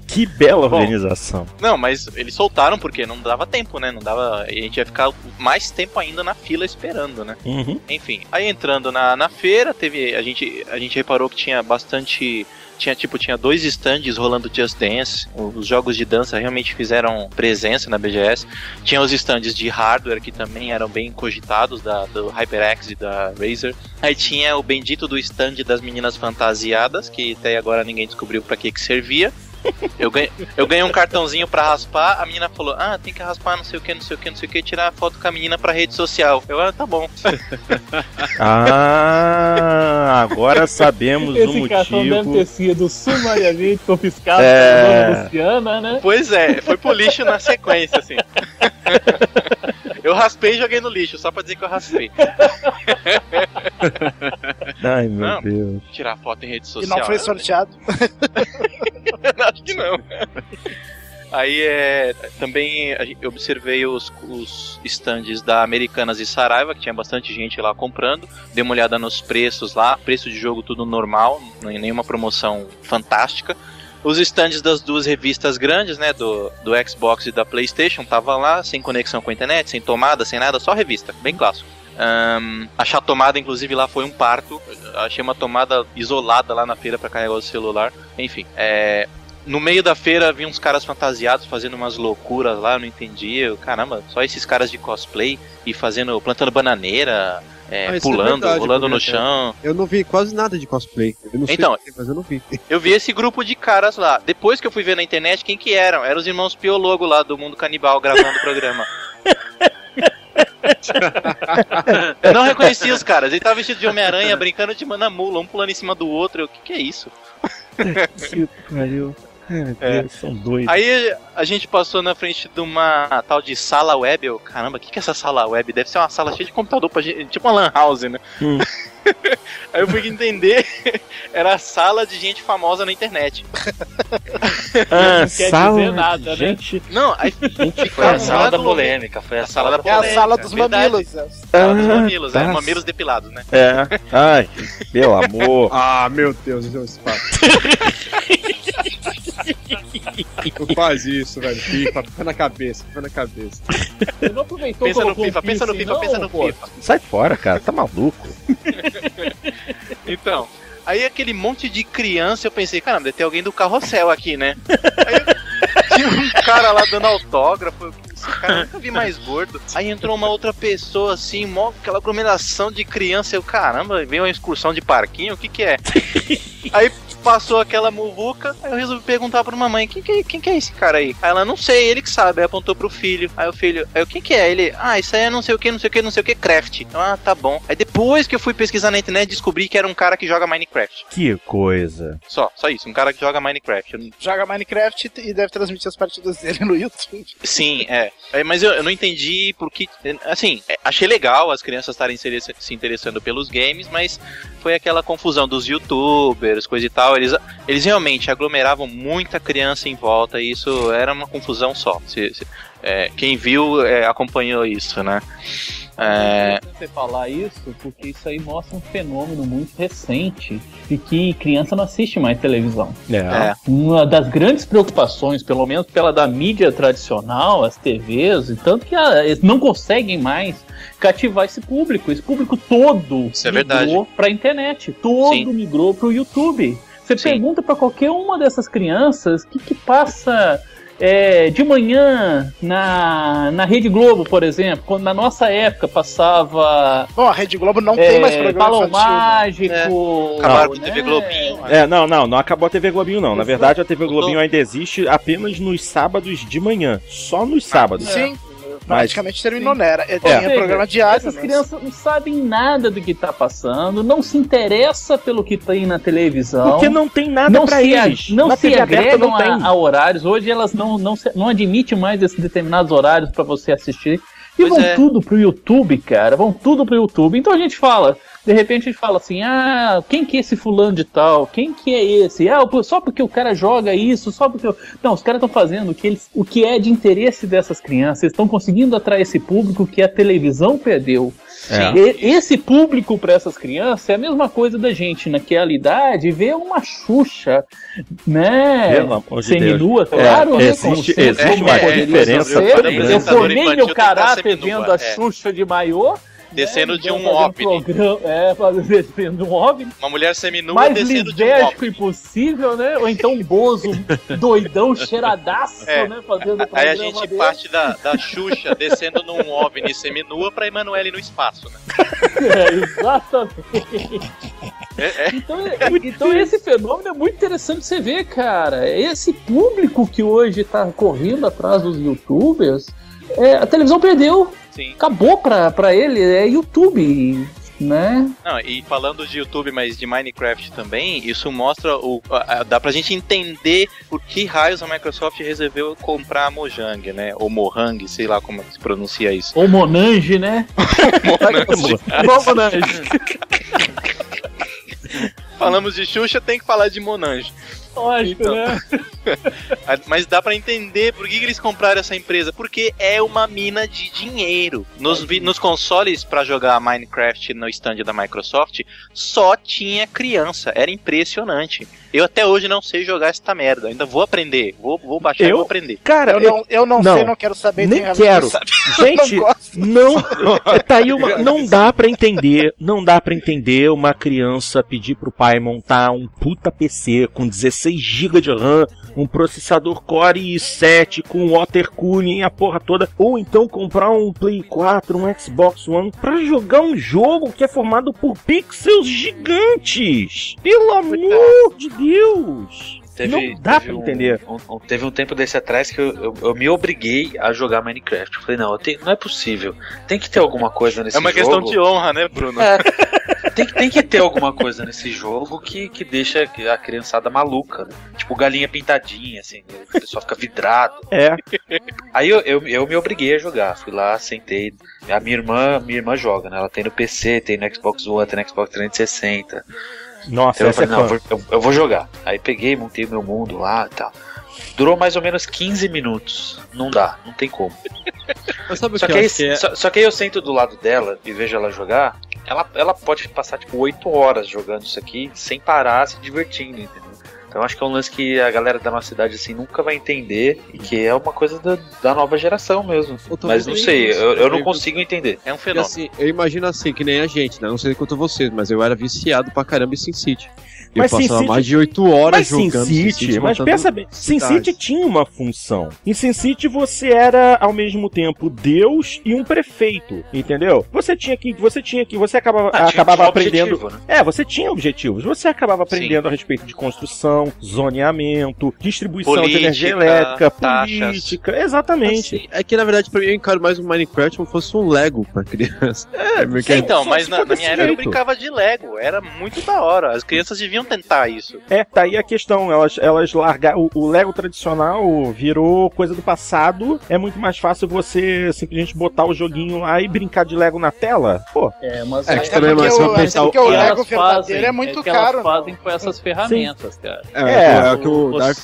Que bela Bom. organização. Não, mas eles soltaram porque não dava tempo, né? Não dava. A gente ia ficar mais tempo ainda na fila esperando, né? Uhum. Enfim, aí entrando na, na feira, teve. A gente, a gente reparou que tinha bastante tinha tipo tinha dois stands rolando Just Dance. Os jogos de dança realmente fizeram presença na BGS. Tinha os stands de hardware que também eram bem cogitados da do HyperX e da Razer. Aí tinha o bendito do stand das meninas fantasiadas, que até agora ninguém descobriu para que que servia. Eu ganhei, eu ganhei um cartãozinho pra raspar, a menina falou: Ah, tem que raspar não sei o que, não sei o que, não sei o que, tirar a foto com a menina pra rede social. Eu, ah, tá bom. Ah, agora sabemos Esse o motivo. cartão deve ter sido sumariamente confiscado É. pela dona Luciana, né? Pois é, foi pro lixo na sequência, assim. Eu raspei e joguei no lixo, só pra dizer que eu raspei. Ai, meu Não. Deus. Tirar foto em rede E social. não foi é- sorteado. Acho que não. Aí é. Também eu observei os, os stands da Americanas e Saraiva, que tinha bastante gente lá comprando. Dei uma olhada nos preços lá, preço de jogo tudo normal, nem- nenhuma promoção fantástica. Os stands das duas revistas grandes, né, do, do Xbox e da PlayStation, tava lá, sem conexão com a internet, sem tomada, sem nada, só revista, bem clássico. Ahn, achar tomada, inclusive, lá foi um parto. Achei uma tomada isolada lá na feira para carregar o celular. Enfim, é, no meio da feira vi uns caras fantasiados fazendo umas loucuras lá, eu não entendi. Eu, caramba, só esses caras de cosplay e fazendo, plantando bananeira, é, Ah, isso é pulando, verdade, no chão. Eu não vi quase nada de cosplay. Eu não sei Então, porquê, mas eu não vi. Eu vi esse grupo de caras lá. Depois que eu fui ver na internet, quem que eram? Eram os irmãos Piologo lá do Mundo Canibal gravando o programa. eu não reconheci os caras. Ele tava vestido de Homem-Aranha, brincando de manamula, um pulando em cima do outro. Eu, o que, que é isso? Que pariu. É. Deus, são doidos. Aí a gente passou na frente de uma tal de sala web. Eu, caramba, o que, que é essa sala web? Deve ser uma sala cheia de computador pra gente, tipo uma lan house, né? Hum. Aí eu fui entender, era a sala de gente famosa na internet. Ah, Não quer sala, dizer nada, né? gente. Não, aí Gente, Foi a sala da polêmica, foi a A sala sala da da É a polêmica, sala dos verdade. mamilos. é. Sala dos Ah, mamilos, tá. é, mamilos depilados, né? É. Ai, pelo amor. Ah, meu Deus, esse é um espaço. Não faz isso, velho. FIFA, fica na cabeça, fica na cabeça. Você não aproveitou Pensa no um FIFA, pensa no FIFA, não, pensa no? FIFA. Sai fora, cara. Tá maluco. Então, aí aquele monte de criança, eu pensei, caramba, deve ter alguém do carrossel aqui, né? Aí tinha um cara lá dando autógrafo, esse cara nunca vi mais gordo. Aí entrou uma outra pessoa assim, mó, aquela aglomeração de criança, eu, caramba, veio uma excursão de parquinho, o que que é? Aí passou aquela muvuca, aí eu resolvi perguntar pra mamãe, quem que, é- quem que é esse cara aí? Aí ela, não sei, ele que sabe, aí apontou pro filho. Aí o filho, aí eu, quem que é? Ele, ah, isso aí é não sei o que, não sei o que, não sei o que, craft. Eu, Ah, tá bom. Aí depois que eu fui pesquisar na internet, descobri que era um cara que joga Minecraft. Que coisa. Só, só isso, um cara que joga Minecraft. Não- Joga Minecraft e deve transmitir as partidas dele no YouTube. Sim, é. É, Mas eu, eu não entendi porque. Assim, é, achei legal as crianças estarem se se interessando pelos games, mas foi aquela confusão dos youtubers, coisa e tal. Eles, eles realmente aglomeravam muita criança em volta e isso era uma confusão só. Se- se- é, quem viu é, acompanhou isso, né? É, você falar isso, porque isso aí mostra um fenômeno muito recente de que criança não assiste mais televisão. É. é. Uma das grandes preocupações, pelo menos pela da mídia tradicional, as TVs, e tanto que ah, eles não conseguem mais cativar esse público. Esse público todo Isso é migrou pra internet, todo Sim. migrou pro YouTube. Você Sim. pergunta pra qualquer uma dessas crianças o que, que passa é, de manhã na, na Rede Globo, por exemplo, quando na nossa época passava Bom, a Rede Globo não é, tem mais programa Balão né? Mágico. Acabaram com né? TV Globinho. É, não, não, não acabou a TV Globinho, não. Na verdade, a TV Globinho ainda existe apenas nos sábados de manhã. Só nos sábados. Sim, praticamente terminou Sim. nera. É, Ou tinha seja, programa diário. Essas né? crianças não sabem nada do que está passando, não se interessa pelo que tem na televisão. Porque não tem nada não pra se, eles. não Na se TV agregam não tem. a, a horários. Hoje elas não, não, se- não admitem mais esses determinados horários para você assistir. E Pois vão é. tudo pro YouTube, cara. Vão tudo pro YouTube. Então a gente fala, de repente a gente fala assim: ah, quem que é esse fulano de tal? Quem que é esse? Ah, só porque o cara joga isso, só porque. eu-" Não, os caras estão fazendo o que, eles, o que é de interesse dessas crianças. Eles estão conseguindo atrair esse público que a televisão perdeu. É. E- Esse público para essas crianças é a mesma coisa da gente naquela idade ver uma Xuxa, né? Amor de. Seminua, claro, É, né? existe- existe uma poderia diferença Eu formei meu caráter seminua, vendo a é. Xuxa de maiô, descendo de um OVNI. programa- É, descendo de um OVNI. Uma mulher seminua mais descendo de um OVNI. impossível, né? Ou então um Bozo doidão, cheiradaço, É. né? Fazendo o Aí a gente parte da, da Xuxa descendo num OVNI seminua pra Emanuele no espaço, né? É, exatamente. É, é. Então, é- então esse fenômeno é muito interessante você ver, cara. Esse público que hoje tá correndo atrás dos youtubers, é, a televisão perdeu. Sim. Acabou pra, pra ele, é YouTube, né? Não, e falando de YouTube, mas de Minecraft também, isso mostra o. a- a- dá pra gente entender por que raios a Microsoft resolveu comprar a Mojang, né? Ou Mohang, sei lá como se pronuncia isso. Ou Monange, né? Monange. Falamos de Xuxa, tem que falar de Monange. Lógico, Então. né? Mas dá pra entender por que, que eles compraram essa empresa. Porque é uma mina de dinheiro. Nos, vi- nos consoles pra jogar Minecraft no stand da Microsoft, só tinha criança. Era impressionante. Eu até hoje não sei jogar essa merda. Ainda vou aprender. Vou, vou baixar e Eu? vou aprender. Cara, Eu eu, não, eu não, não. sei, não quero saber. nem quero. Gente, não não, tá aí uma, não dá pra entender, não dá pra entender uma criança pedir pro pai montar um puta PC com 16 GB de RAM, um processador Core i7 com water cooling a porra toda, ou então comprar um Play 4, um Xbox One pra jogar um jogo que é formado por pixels gigantes. Pelo amor de Deus. Não dá pra um, entender. um- um- teve um tempo desse atrás que eu, eu, eu me obriguei a jogar Minecraft. Eu falei, não, eu tenho- não é possível. Tem que ter alguma coisa nesse É uma jogo. questão de honra, né, Bruno? É, tem, que- tem que ter alguma coisa nesse jogo que, que deixa a criançada maluca. Né? Tipo galinha pintadinha, assim. O pessoal fica vidrado. É, Aí eu, eu, eu me obriguei a jogar. Fui lá, sentei. A minha irmã, minha irmã joga, né? Ela tem no PC, tem no Xbox One, tem no Xbox 360. Nossa, Então eu essa é falei, não, eu vou, eu, vou jogar. Aí peguei, montei meu mundo lá e tal. Durou mais ou menos 15 minutos. Não dá, não tem como. Só que aí, que é? só, só que aí eu sento do lado dela e vejo ela jogar. Ela, ela pode passar tipo 8 horas jogando isso aqui sem parar, se divertindo, entendeu? Então acho que é um lance que a galera da nossa cidade assim nunca vai entender e que é uma coisa da, da nova geração mesmo. Mas não sei, isso. eu, eu não consigo entender. É um fenômeno. assim, eu imagino assim, que nem a gente, né? Não sei quanto vocês, mas eu era viciado pra caramba em SimCity. Eu Mas passava SimCity- mais de 8 horas Mas jogando SimCity, mas montando pensa bem, cidades. SimCity tinha uma função. Em SimCity você era ao mesmo tempo Deus e um prefeito, entendeu? Você tinha que, você tinha que, você acabava, Ah, acabava tinha um aprendendo. objetivo, né? É, você tinha objetivos. Você acabava aprendendo a respeito de construção, zoneamento, distribuição de Política, energia elétrica, taxas. política, exatamente. Assim, é que na verdade pra mim eu encaro mais o Minecraft como se fosse um Lego pra criança. É, porque Então, mas na, na minha época eu brincava de Lego. Era muito da hora. As crianças deviam tentar isso. É, tá aí a questão. Elas, elas largaram. O, o Lego tradicional virou coisa do passado. É muito mais fácil você simplesmente botar o joguinho lá e brincar de Lego na tela. Pô, É, mas É que é também, porque mas se eu o- pensar porque o- Lego verdadeiro é muito que caro. Elas fazem com essas ferramentas, cara. É, É, é, o que o Dark,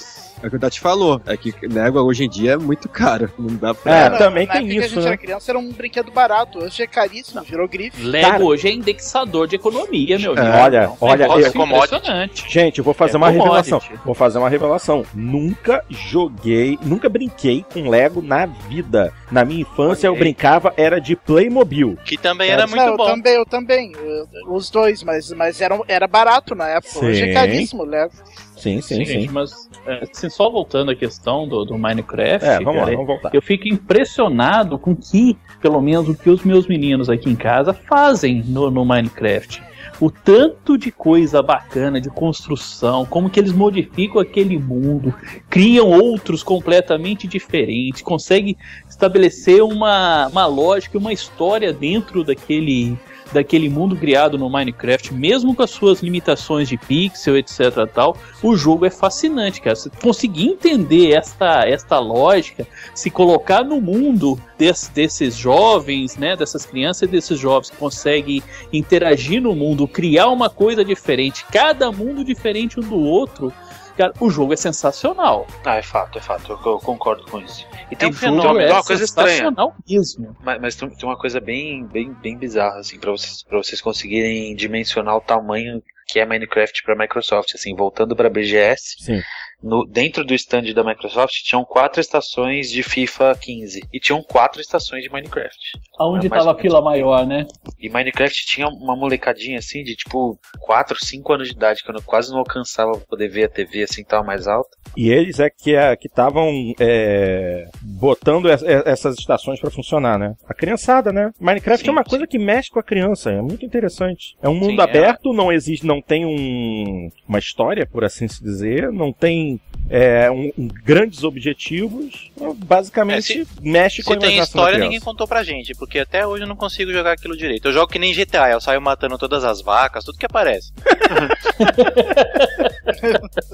é o que o Dark falou. É que Lego hoje em dia é muito caro. Não dá pra. É, também na tem época que isso, a gente né? era criança era um brinquedo barato. Hoje é caríssimo, virou grife. Lego Cara- hoje é indexador de economia, meu É, amigo. olha, É olha, é impressionante. Gente, eu vou fazer É uma commodity. revelação. Vou fazer uma revelação. Nunca joguei, nunca brinquei com Lego na vida. Na minha infância eu brincava era de Playmobil. Que também É, era Não, muito eu bom. também, eu também. eu- os dois, mas, mas era, era barato na época. Hoje Sim. é caríssimo, Lego. Sim, sim, sim. Gente, mas é, assim, só voltando à questão do, do Minecraft, É, vamos lá, cara, vamos voltar. eu fico impressionado com que, pelo menos, o que os meus meninos aqui em casa fazem no, no Minecraft. O tanto de coisa bacana, de construção, como que eles modificam aquele mundo, criam outros completamente diferentes, conseguem estabelecer uma, uma lógica, uma história dentro daquele, daquele mundo criado no Minecraft, mesmo com as suas limitações de pixel, etc. tal, o jogo é fascinante, cara. Você conseguir entender esta, esta lógica, se colocar no mundo des- desses jovens, né, dessas crianças e desses jovens que conseguem interagir no mundo, criar uma coisa diferente, cada mundo diferente um do outro. Cara, o jogo é sensacional. Ah, é fato, é fato. Eu, eu concordo com isso. E É tem, um tem fenômeno, uma, é tem uma coisa estranha. sensacional mesmo. Mas, mas tem, tem uma coisa bem, bem, bem bizarra, assim, pra vocês, pra vocês conseguirem dimensionar o tamanho que é Minecraft pra Microsoft. Assim, voltando pra BGS, Sim. No, dentro do stand da Microsoft tinham quatro estações de FIFA 15 e tinham quatro estações de Minecraft. Aonde É, mais tava ou a fila maior, né? E Minecraft tinha uma molecadinha assim de tipo 4, 5 anos de idade, que eu quase não alcançava pra poder ver a TV assim, tava mais alta. E eles é que é, que estavam é, botando es- es- essas estações pra funcionar, né? A criançada, né? Minecraft Sim, é uma sim. coisa que mexe com a criança, é muito interessante. É um mundo Sim, é. aberto, não existe, não tem um, uma história, por assim se dizer, não tem é, um- um grandes objetivos. Então, Basicamente, É, se- mexe com a Se tem imaginação da história, ninguém contou pra gente, porque até hoje eu não consigo jogar aquilo direito. Eu jogo que nem GTA, eu saio matando todas as vacas, tudo que aparece.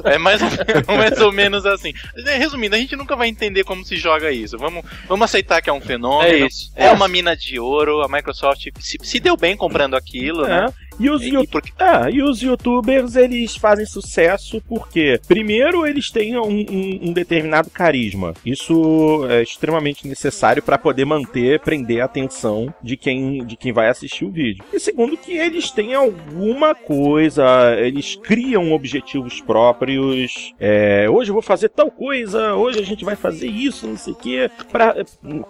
é mais ou, mais ou menos assim. Resumindo, a gente nunca vai entender como se joga isso. Vamos, vamos aceitar que é um fenômeno. É isso. É uma mina de ouro, a Microsoft se, se deu bem comprando aquilo, É. né? E os, E, you- e porque Ah, e os youtubers eles fazem sucesso porque, primeiro, eles têm um, um- um determinado carisma. Isso é extremamente necessário para poder manter, prender a atenção de quem, de quem vai assistir o vídeo. E segundo, que eles têm alguma coisa, eles criam objetivos próprios. É, hoje eu vou fazer tal coisa, hoje a gente vai fazer isso, não sei o quê,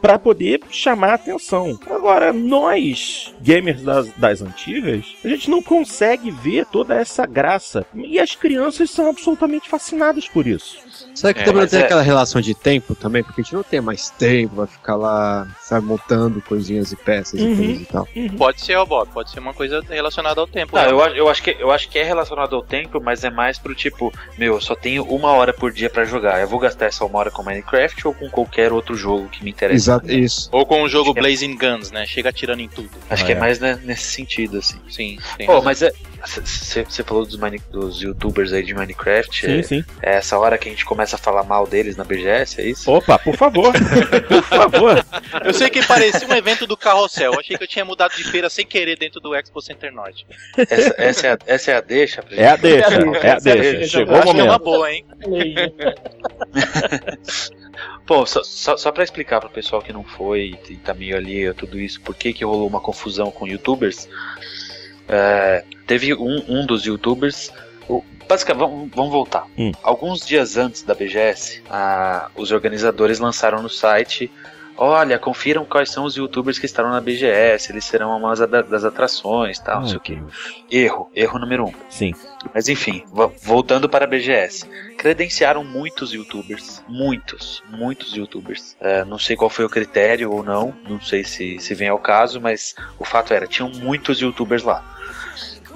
pra poder chamar a atenção. Agora, nós, gamers das, das antigas, a gente não consegue ver toda essa graça. E as crianças são absolutamente fascinadas por isso. Será que É, também tem é- aquela relação de tempo também? Porque a gente não tem mais tempo, vai ficar lá, sabe, montando coisinhas e peças Uhum. e coisas e tal. pode ser, ó, Bob, pode ser uma coisa relacionada ao tempo. Não, né? eu, acho- eu, acho que, eu acho que é relacionado ao tempo, mas é mais pro tipo, meu, eu só tenho uma hora por dia pra jogar. Eu vou gastar essa uma hora com Minecraft ou com qualquer outro jogo que me interessa. Exato, isso. Ou com o jogo Acho que é- Blazing Guns, né? Chega atirando em tudo. Acho Ah, que é é. mais né, nesse sentido, assim. Sim, Pô, mas é. Você falou dos, dos youtubers aí de Minecraft. Sim, é, sim. é essa hora que a gente começa a falar mal deles na BGS, é isso? Opa, por favor. por favor. Eu sei que parecia um evento do carrossel. Eu achei que eu tinha mudado de feira sem querer dentro do Expo Center Norte. Essa, essa, é, a, essa é a deixa pra É a gente? deixa, é a Essa é a deixa. deixa. Chegou o Acho que é uma momento. boa, hein? Pô, só, só, só pra explicar pro pessoal que não foi e tá meio ali tudo isso, por que que rolou uma confusão com youtubers, é, teve um, um dos youtubers. o- Basicamente, vamos, vamos voltar. Hum. Alguns dias antes da BGS, a- os organizadores lançaram no site. Olha, confiram quais são os youtubers que estarão na BGS, eles serão uma da- das atrações, tal, não sei o que. Erro, erro número um. Sim. Mas enfim, vo- voltando para a BGS. Credenciaram muitos youtubers. Muitos, muitos youtubers. É, não sei qual foi o critério ou não. Não sei se, se vem ao caso, mas o fato era, tinham muitos youtubers lá.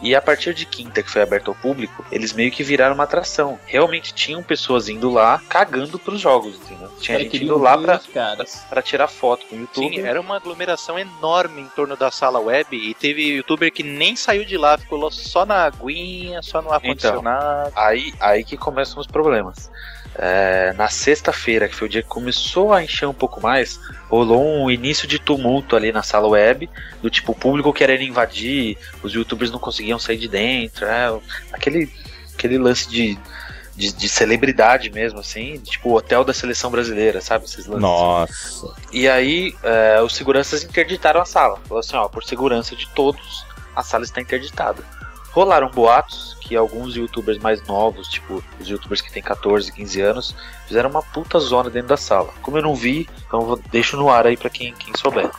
E a partir de quinta, que foi aberto ao público, eles meio que viraram uma atração. Realmente tinham pessoas indo lá cagando pros jogos, entendeu? Tinha Cara, gente indo lá pra, caras. pra tirar foto com o YouTube. Sim, era uma aglomeração enorme em torno da sala web e teve youtuber que nem saiu de lá, ficou só na aguinha, só no ar-condicionado. Aí, aí que começam os problemas. É, na sexta-feira, que foi o dia que começou a encher um pouco mais, rolou um início de tumulto ali na sala web, do tipo, o público querendo invadir, os youtubers não conseguiam sair de dentro, é, aquele, aquele lance de, de, de celebridade mesmo, assim, tipo o hotel da seleção brasileira, sabe? Esses lances. Nossa. E aí, é, os seguranças interditaram a sala. Falou assim, ó, por segurança de todos, a sala está interditada. Rolaram boatos que alguns youtubers mais novos, tipo os youtubers que têm 14, 15 anos, fizeram uma puta zona dentro da sala. Como eu não vi, então vou, deixo no ar aí pra quem, quem souber.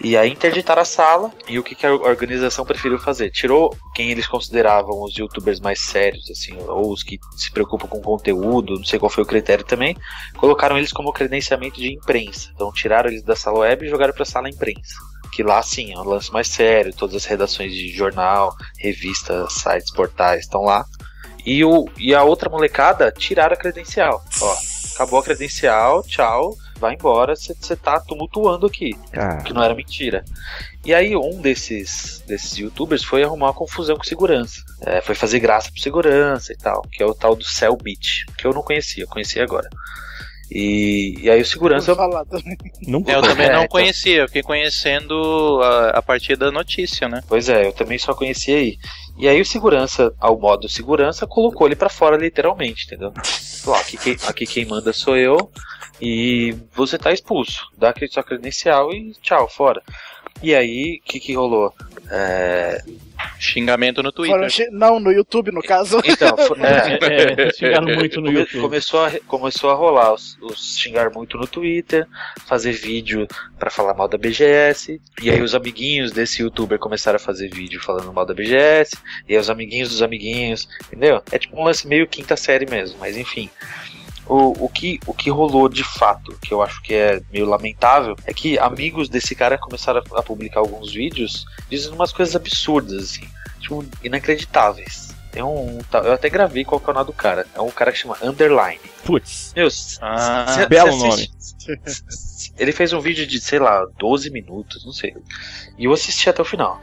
E aí interditaram a sala e o que, que a organização preferiu fazer? Tirou quem eles consideravam os youtubers mais sérios, assim, ou os que se preocupam com conteúdo, não sei qual foi o critério também, colocaram eles como credenciamento de imprensa. Então tiraram eles da sala web e jogaram pra sala imprensa. Que lá sim é um lance mais sério, todas as redações de jornal, revistas, sites, portais estão lá. E, o, e a outra molecada tiraram a credencial. Ó, acabou a credencial, tchau, vai embora, você tá tumultuando aqui Cara. que não era mentira. E aí um desses, desses youtubers foi arrumar uma confusão com segurança. É, foi fazer graça pro segurança e tal, que é o tal do Cellbit, que eu não conhecia, eu conheci agora. E, e aí o segurança. Vou falar também. Nunca Eu também É, não então. conhecia, eu fiquei conhecendo a, a partir da notícia, né? Pois é, eu também só conhecia aí. E aí o segurança, ao modo segurança, colocou ele pra fora literalmente, entendeu? Falou, aqui, quem, aqui quem manda sou eu e você tá expulso. Dá aquele sua credencial e tchau, fora. E aí, o que, que rolou? É, Xingamento no Twitter. Foram Não, no YouTube, no caso. Então, é, é, xingaram muito no YouTube. Começou a, começou a rolar os, os xingar muito no Twitter, fazer vídeo para falar mal da BGS. E aí os amiguinhos desse youtuber começaram a fazer vídeo falando mal da BGS. E aí os amiguinhos dos amiguinhos, entendeu? É tipo um lance meio quinta série mesmo, mas enfim. O, o, que, o que rolou de fato, que eu acho que é meio lamentável, é que amigos desse cara começaram a, publicar alguns vídeos dizendo umas coisas absurdas, assim, tipo, inacreditáveis. Tem um. Eu até gravei qual é o nome do cara. É um cara que chama Underline. Putz. Meu, ah, cê, belo cê nome. Ele fez um vídeo de, sei lá, 12 minutos, não sei. E eu assisti até o final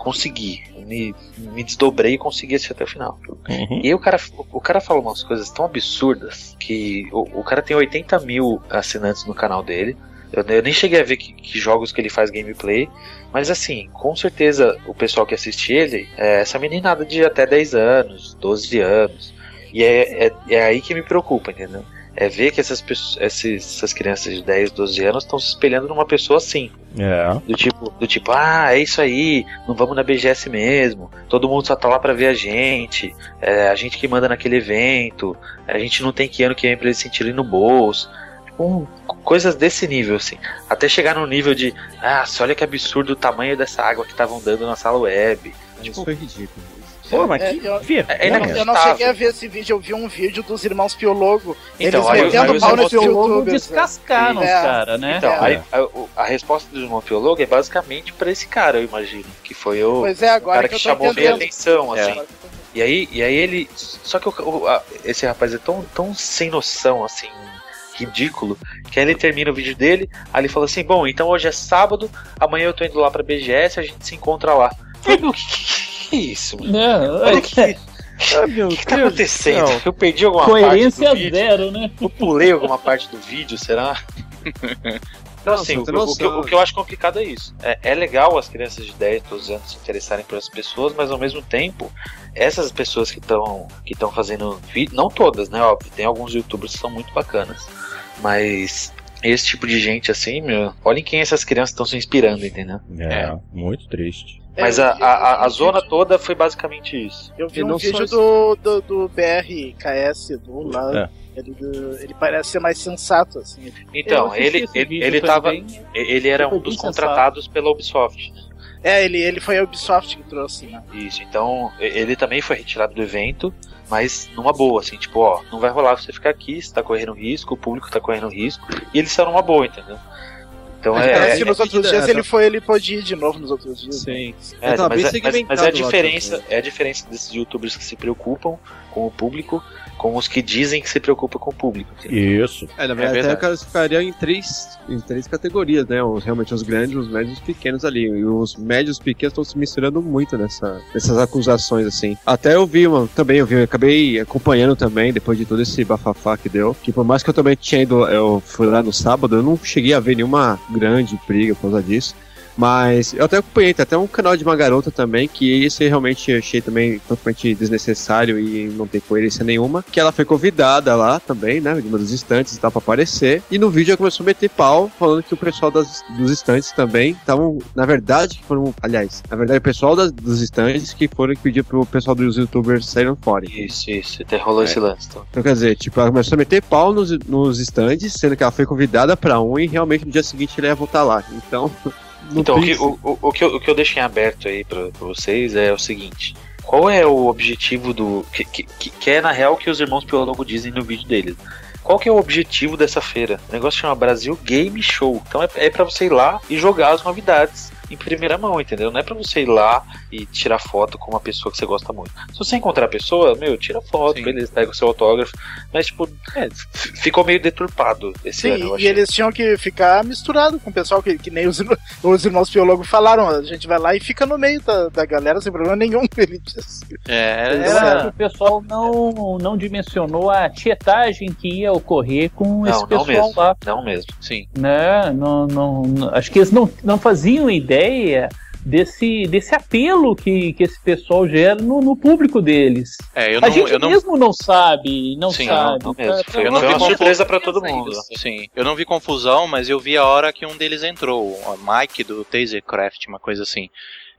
consegui. Me, me desdobrei e consegui assistir até o final. Uhum. E aí o cara, o cara fala umas coisas tão absurdas que o, o cara tem 80 mil assinantes no canal dele. Eu, eu nem cheguei a ver que, que, jogos que ele faz gameplay. Mas assim, com certeza o pessoal que assiste ele é essa meninada de até 10 anos, 12 anos. E é, é, é aí que me preocupa, entendeu? É ver que essas, pessoas, essas crianças de 10, 12 anos estão se espelhando numa pessoa assim. É. Do tipo, do tipo, ah, é isso aí, não vamos na BGS mesmo, todo mundo só tá lá pra ver a gente, é a gente que manda naquele evento, a gente não tem que ano que vem pra eles sentirem no bolso. Tipo, coisas desse nível, assim. Até chegar no nível de, ah, olha que absurdo o tamanho dessa água que estavam dando na sala web. Tipo, Isso foi ridículo. Pô, mas é, que... eu, é, eu, eu, não cheguei a ver esse vídeo, eu vi um vídeo dos irmãos Piologo. Então, eles aí, metendo pau nos youtubers. descascaram é. os caras, né? Então, aí, a, a, resposta do irmão Piologo é basicamente pra esse cara, eu imagino. Que foi o, pois é, agora cara que, que chamou minha atenção, é. assim. E aí, e aí ele. Só que o, o, a, esse rapaz é tão, tão sem noção, assim, ridículo, que aí ele termina o vídeo dele, aí ele fala assim: Bom, então hoje é sábado, amanhã eu tô indo lá pra BGS, a gente se encontra lá. Meu, que, que é isso, mano? Não, Olha que. Ah, meu o que tá acontecendo? Não. Eu perdi alguma Coerência parte do vídeo. zero, né? Eu pulei alguma parte do vídeo, será? Então, assim, o, o, que, o, que, eu acho complicado é isso. É, é, legal as crianças de 10, 12 anos se interessarem por essas pessoas, mas ao mesmo tempo, essas pessoas que estão que fazendo vídeo, não todas, né? Óbvio, tem alguns youtubers que são muito bacanas, mas esse tipo de gente assim, meu, olhem quem essas crianças estão se inspirando, entendeu? É, é. muito triste. Mas é, a, a, a, zona toda foi basicamente isso. Eu vi um vídeo do, do, do BRKS, do lá. É. Ele, ele parece ser mais sensato, assim. Então, ele, ele, ele, tava, bem, ele era um dos contratados sensato. pela Ubisoft. É, ele, ele foi a Ubisoft que trouxe, né? Isso, então ele também foi retirado do evento, mas numa boa, assim, tipo, ó, não vai rolar você ficar aqui, você tá correndo risco, o público tá correndo risco, e eles são numa boa, entendeu? Então mas é. Parece que nos outros dias ele foi, ele pode ir de novo nos outros dias. Né? Sim. É, mas, é, mas, mas, é a diferença, é a diferença desses youtubers que se preocupam com o público com os que dizem que se preocupa com o público. Entendeu? Isso. É, na verdade, é até ficariam em três, em três categorias, né? Os, realmente os grandes, os médios e os pequenos ali. E os médios e pequenos estão se misturando muito nessa, nessas acusações, assim. Até eu vi, uma, também eu vi, eu acabei acompanhando também, depois de todo esse bafafá que deu, que por mais que eu também tinha ido, eu fui lá no sábado, eu não cheguei a ver nenhuma grande briga por causa disso. Mas eu até acompanhei, tem até um canal de uma garota também, que esse realmente achei também totalmente desnecessário e não tem coerência nenhuma. Que ela foi convidada lá também, né? De uma dos estantes e tal, pra aparecer. E no vídeo ela começou a meter pau, falando que o pessoal das, dos estantes também estavam, na verdade, foram. Aliás, na verdade, o pessoal das, dos estantes que foram que pediu pro pessoal dos youtubers saírem fora. Isso, isso, até rolou é. esse lance. Então. então, quer dizer, tipo, ela começou a meter pau nos, nos estandes, sendo que ela foi convidada pra um e realmente no dia seguinte ela ia voltar lá. Então. então, o que, o, o, que eu, o que eu deixo em aberto aí pra, pra vocês é o seguinte: qual é o objetivo do. Que, que, que é na real que os irmãos Piologo dizem no vídeo deles. Qual que é o objetivo dessa feira? O negócio chama Brasil Game Show. Então é, é para você ir lá e jogar as novidades em primeira mão, entendeu? Não é pra você ir lá e tirar foto com uma pessoa que você gosta muito. Se você encontrar a pessoa, meu, tira foto, Sim. beleza, pega o seu autógrafo. Mas, tipo, é, ficou meio deturpado esse Sim, ano. E eles tinham que ficar misturado com o pessoal que, que nem os, os irmãos biólogos falaram. A gente vai lá e fica no meio da, da galera sem problema nenhum. Ele disse. É, era, o pessoal não, não dimensionou a tietagem que ia ocorrer com não, esse pessoal não mesmo, lá. Não mesmo, sim. Né? Não, não, não, acho que eles não, não faziam ideia ideia desse, desse apelo que, que esse pessoal gera no, no público deles. É, eu a não, gente eu não, mesmo não sabe, não Sim, sabe. não mesmo. Tá- Foi, eu não vi uma surpresa pra todo mundo. Sim, eu não vi confusão, mas eu vi a hora que um deles entrou, o Mike do Tasercraft, uma coisa assim.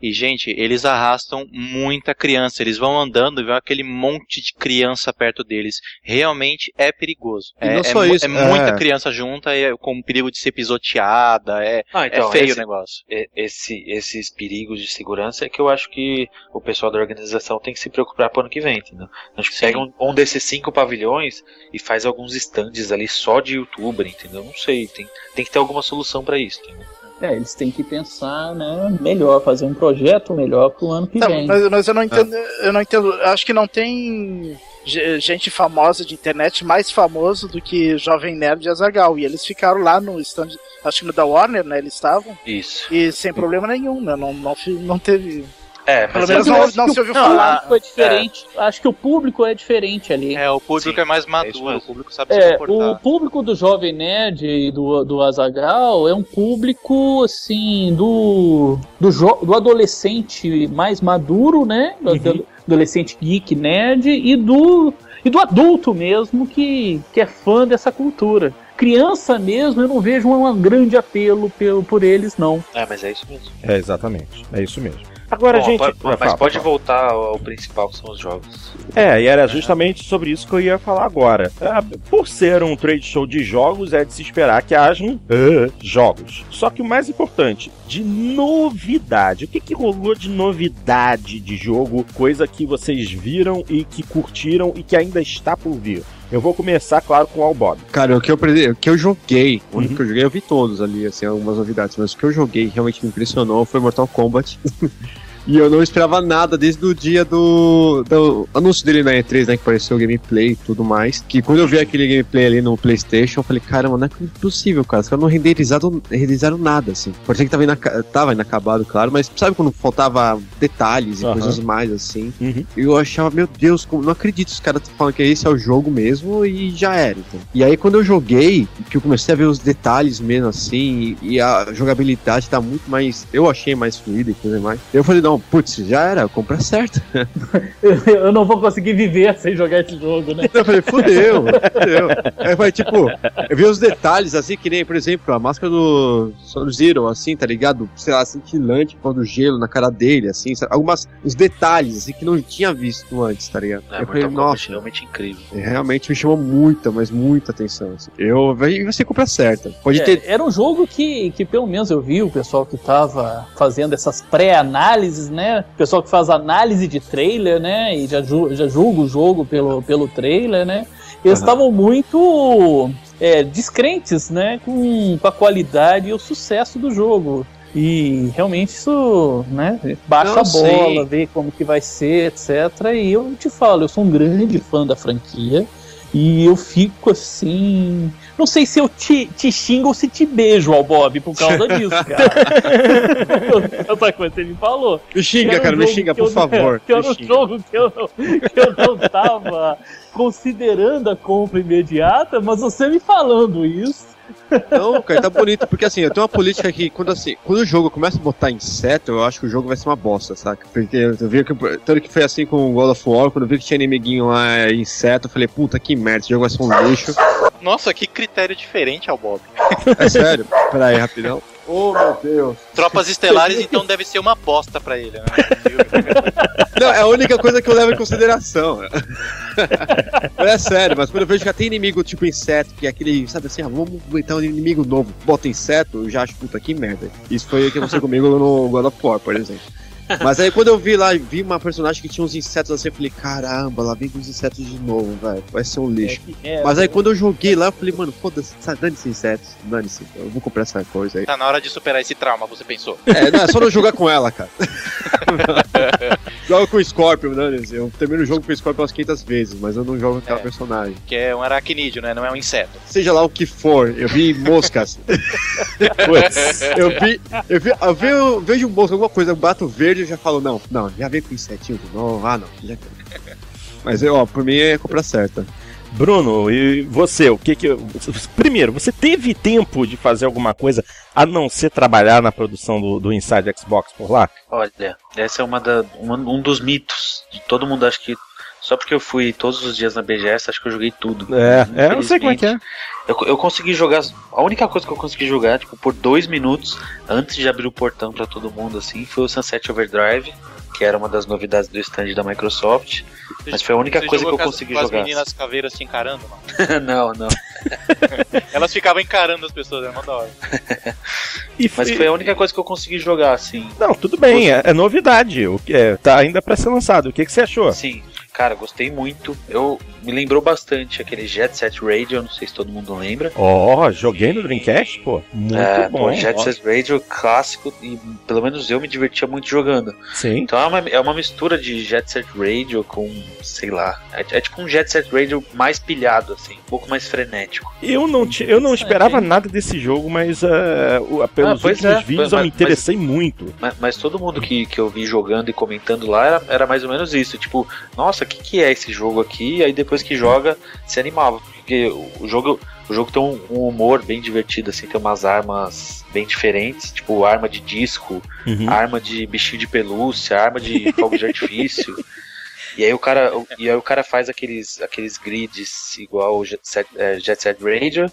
E, gente, eles arrastam muita criança. Eles vão andando e vê aquele monte de criança perto deles. Realmente é perigoso. E É, não é isso, é muita é. criança junta e é com perigo de ser pisoteada. É, Ah, é feio esse- o negócio. esse- esses perigos de segurança é que eu acho que o pessoal da organização tem que se preocupar pro ano que vem, entendeu? A gente pega um, um desses cinco pavilhões e faz alguns stands ali só de youtuber, entendeu? Não sei, tem, tem que ter alguma solução pra isso, entendeu? É, eles têm que pensar, né, melhor, fazer um projeto melhor pro ano que Tá, vem. mas, mas eu não entendo, eu não entendo. Acho que não tem ge- gente famosa de internet mais famoso do que Jovem Nerd e Azagal. E eles ficaram lá no stand, acho que no da Warner, né? Eles estavam. Isso. E sem problema nenhum, né? Não, não, não teve. É, Pelo mas menos não, acho não que se o- ouviu falar. o público é diferente. Acho que o público é diferente ali. É, o público Sim, é mais isso maduro, mesmo. o público sabe se É, comportar. o público do Jovem Nerd e do, do Azagal é um público, assim, do, do, jo- do adolescente mais maduro, né? Do ado- adolescente geek nerd e do, e do adulto mesmo que, que é fã dessa cultura. Criança mesmo, eu não vejo um grande apelo por, por eles, não. É, mas é isso mesmo. É, exatamente. É isso mesmo. Agora, Bom, gente. mas fala, pode fala. voltar ao, principal, que são os jogos. É, e era justamente sobre isso que eu ia falar agora. Ah, por ser um trade show de jogos, é de se esperar que hajam ah, jogos. Só que o mais importante, de novidade. O que, que rolou de novidade de jogo? Coisa que vocês viram e que curtiram e que ainda está por vir. Eu vou começar, claro, com o All Bob. Cara, o que eu, o que eu joguei, o único Uhum. que eu joguei, eu vi todos ali, assim, algumas novidades, mas o que eu joguei realmente me impressionou foi Mortal Kombat. E eu não esperava nada desde o dia do, do anúncio dele na E3, né? Que apareceu o gameplay e tudo mais. Que quando eu vi aquele gameplay ali no PlayStation, eu falei, caramba, não é possível, cara. Os caras não renderizaram, renderizaram nada, assim. Ser que tava, inaca tava inacabado, claro, mas sabe quando faltava detalhes e Aham. coisas mais, assim? Uhum. Eu achava, meu Deus, como, não acredito, os caras falando que esse é o jogo mesmo e já era. Então. E aí quando eu joguei, que eu comecei a ver os detalhes mesmo assim, e, e a jogabilidade tá muito mais. Eu achei mais fluida e coisa mais. Eu falei, não, putz, já era, compra certa. Eu não vou conseguir viver sem jogar esse jogo, né? Eu falei, fudeu, fudeu. Aí foi tipo, eu vi os detalhes assim, que nem, por exemplo, a máscara do Sub-Zero, assim, tá ligado? Sei lá, cintilante, pondo gelo na cara dele, assim, sabe? algumas, os detalhes, assim, que não tinha visto antes, tá ligado? É, eu falei, nossa. realmente incrível. Realmente me chamou muita, mas muita atenção. assim. Eu, e você compra certa. Pode É, ter. Era um jogo que, que pelo menos eu vi o pessoal que tava fazendo essas pré-análises, né? O pessoal que faz análise de trailer, né? E já, ju- já julga o jogo pelo, pelo trailer, né? Eles estavam muito é, descrentes, né? Com, com a qualidade e o sucesso do jogo. E realmente isso, né? Baixa Não, a bola, sim. vê como que vai ser, etc. E eu te falo, eu sou um grande fã da franquia. E eu fico assim. Não sei se eu te, te xingo ou se te beijo ao Bob por causa disso, cara. Outra coisa que ele falou. Me xinga, um cara, me xinga, por favor. Que era um jogo que eu, não, que eu não tava considerando a compra imediata, mas você me falando isso. Não, cara, tá bonito, porque assim, eu tenho uma política que quando assim, quando o jogo começa a botar inseto, eu acho que o jogo vai ser uma bosta, saca? Porque eu vi que tanto que foi assim com o God of War, quando eu vi que tinha inimiguinho lá, inseto, eu falei, puta que merda, esse jogo vai ser um lixo. Nossa, que critério diferente ao Bob. É sério? Pera aí, rapidão. Oh, meu Deus. Tropas Estelares, então, deve ser uma bosta pra ele, né? Não, é a única coisa que eu levo em consideração. Mas é sério, mas quando eu vejo que tem inimigo tipo inseto, que é aquele, sabe assim, ah, vamos inventar um inimigo novo, bota inseto, eu já acho, puta, que merda. Isso foi o que aconteceu comigo no God of War, por exemplo. Mas aí quando eu vi lá, vi uma personagem que tinha uns insetos assim, eu falei, caramba, lá vem com os insetos de novo, velho, vai ser um lixo. É, Mas aí quando eu joguei lá, eu falei, mano, foda-se, dane-se insetos, dane-se, eu vou comprar essa coisa aí. Tá na hora de superar esse trauma, você pensou. É, não, é só não jogar com ela, cara. Joga com o Scorpion, dane-se. Eu termino o jogo com o Scorpion umas 500 vezes, mas eu não jogo com aquela É. personagem. Que é um aracnídeo, né? Não é um inseto. Seja lá o que for, eu vi moscas. eu vi, eu vi, eu, vi, eu vejo um mosca, alguma coisa, eu bato verde e já falo, não, não, já vem com insetinho de novo, ah não, já Mas eu, ó, por mim é compra certa. Bruno, e você, o que que. Primeiro, você teve tempo de fazer alguma coisa a não ser trabalhar na produção do, do Inside Xbox por lá? Olha, essa é uma da, uma- um dos mitos. Todo mundo acha que só porque eu fui todos os dias na BGS, acho que eu joguei tudo. É, é, eu não sei como é que é. Eu, eu consegui jogar. A única coisa que eu consegui jogar, tipo, por dois minutos antes de abrir o portão pra todo mundo, assim, foi o Sunset Overdrive, que era uma das novidades do stand da Microsoft. Mas foi a única Você coisa que eu com as- consegui jogar. as meninas caveiras te encarando, mano. não, não. Elas ficavam encarando as pessoas, era mó da hora. E Mas foi- a única coisa que eu consegui jogar, assim. Não, tudo bem, é, é novidade. O que é, tá ainda pra ser lançado. O que, que você achou? Sim, cara, gostei muito. Eu me lembrou bastante aquele Jet Set Radio, não sei se todo mundo lembra. Ó, joguei no Dreamcast, pô. Muito é, bom. pô, Jet. Set Radio clássico e pelo menos eu me divertia muito jogando. Sim. Então é uma, é uma mistura de Jet Set Radio com, sei lá, é, é tipo um Jet Set Radio mais pilhado, assim, um pouco mais frenético. Eu não, eu não esperava nada desse jogo, mas o- pelos Ah, últimos é, vídeos mas- eu me mas- interessei muito. Mas, mas todo mundo que, que eu vi jogando e comentando lá era, era mais ou menos isso. Tipo, nossa, que, que é esse jogo aqui? E aí depois que joga, se animava. Porque o jogo, o jogo tem um, um humor bem divertido, assim, tem umas armas bem diferentes, tipo arma de disco, Uhum. arma de bichinho de pelúcia, arma de fogo de artifício. E aí o cara, e aí o cara faz aqueles, aqueles grids igual o Jet Set, é, Jet Set Radio.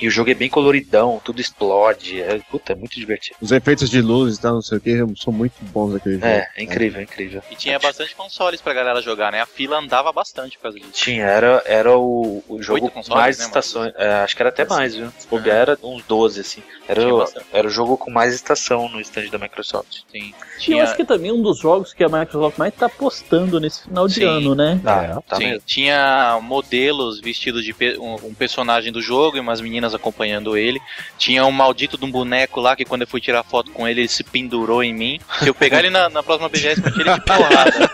E o jogo é bem coloridão, tudo explode. É, puta, é muito divertido. Os efeitos de luz e tal, não sei o que, são muito bons naquele jogo. É, é incrível, é incrível. E tinha bastante consoles pra galera jogar, né? A fila andava bastante por causa disso. Tinha, era, era o, o jogo com mais né, estações. é, acho que era até mais, viu? Se bobear, era uns 12, assim. Era, o- era o jogo com mais estação no stand da Microsoft. Sim. E eu Tinha, acho que também um dos jogos que a Microsoft mais tá postando nesse final de Sim. ano, né? Tá, tá sim, mesmo. tinha modelos vestidos de pe- um, um personagem do jogo e umas meninas acompanhando ele. Tinha um maldito de um boneco lá que quando eu fui tirar foto com ele, ele se pendurou em mim. Se eu pegar ele na, na próxima BGS, eu tiro ele de porrada.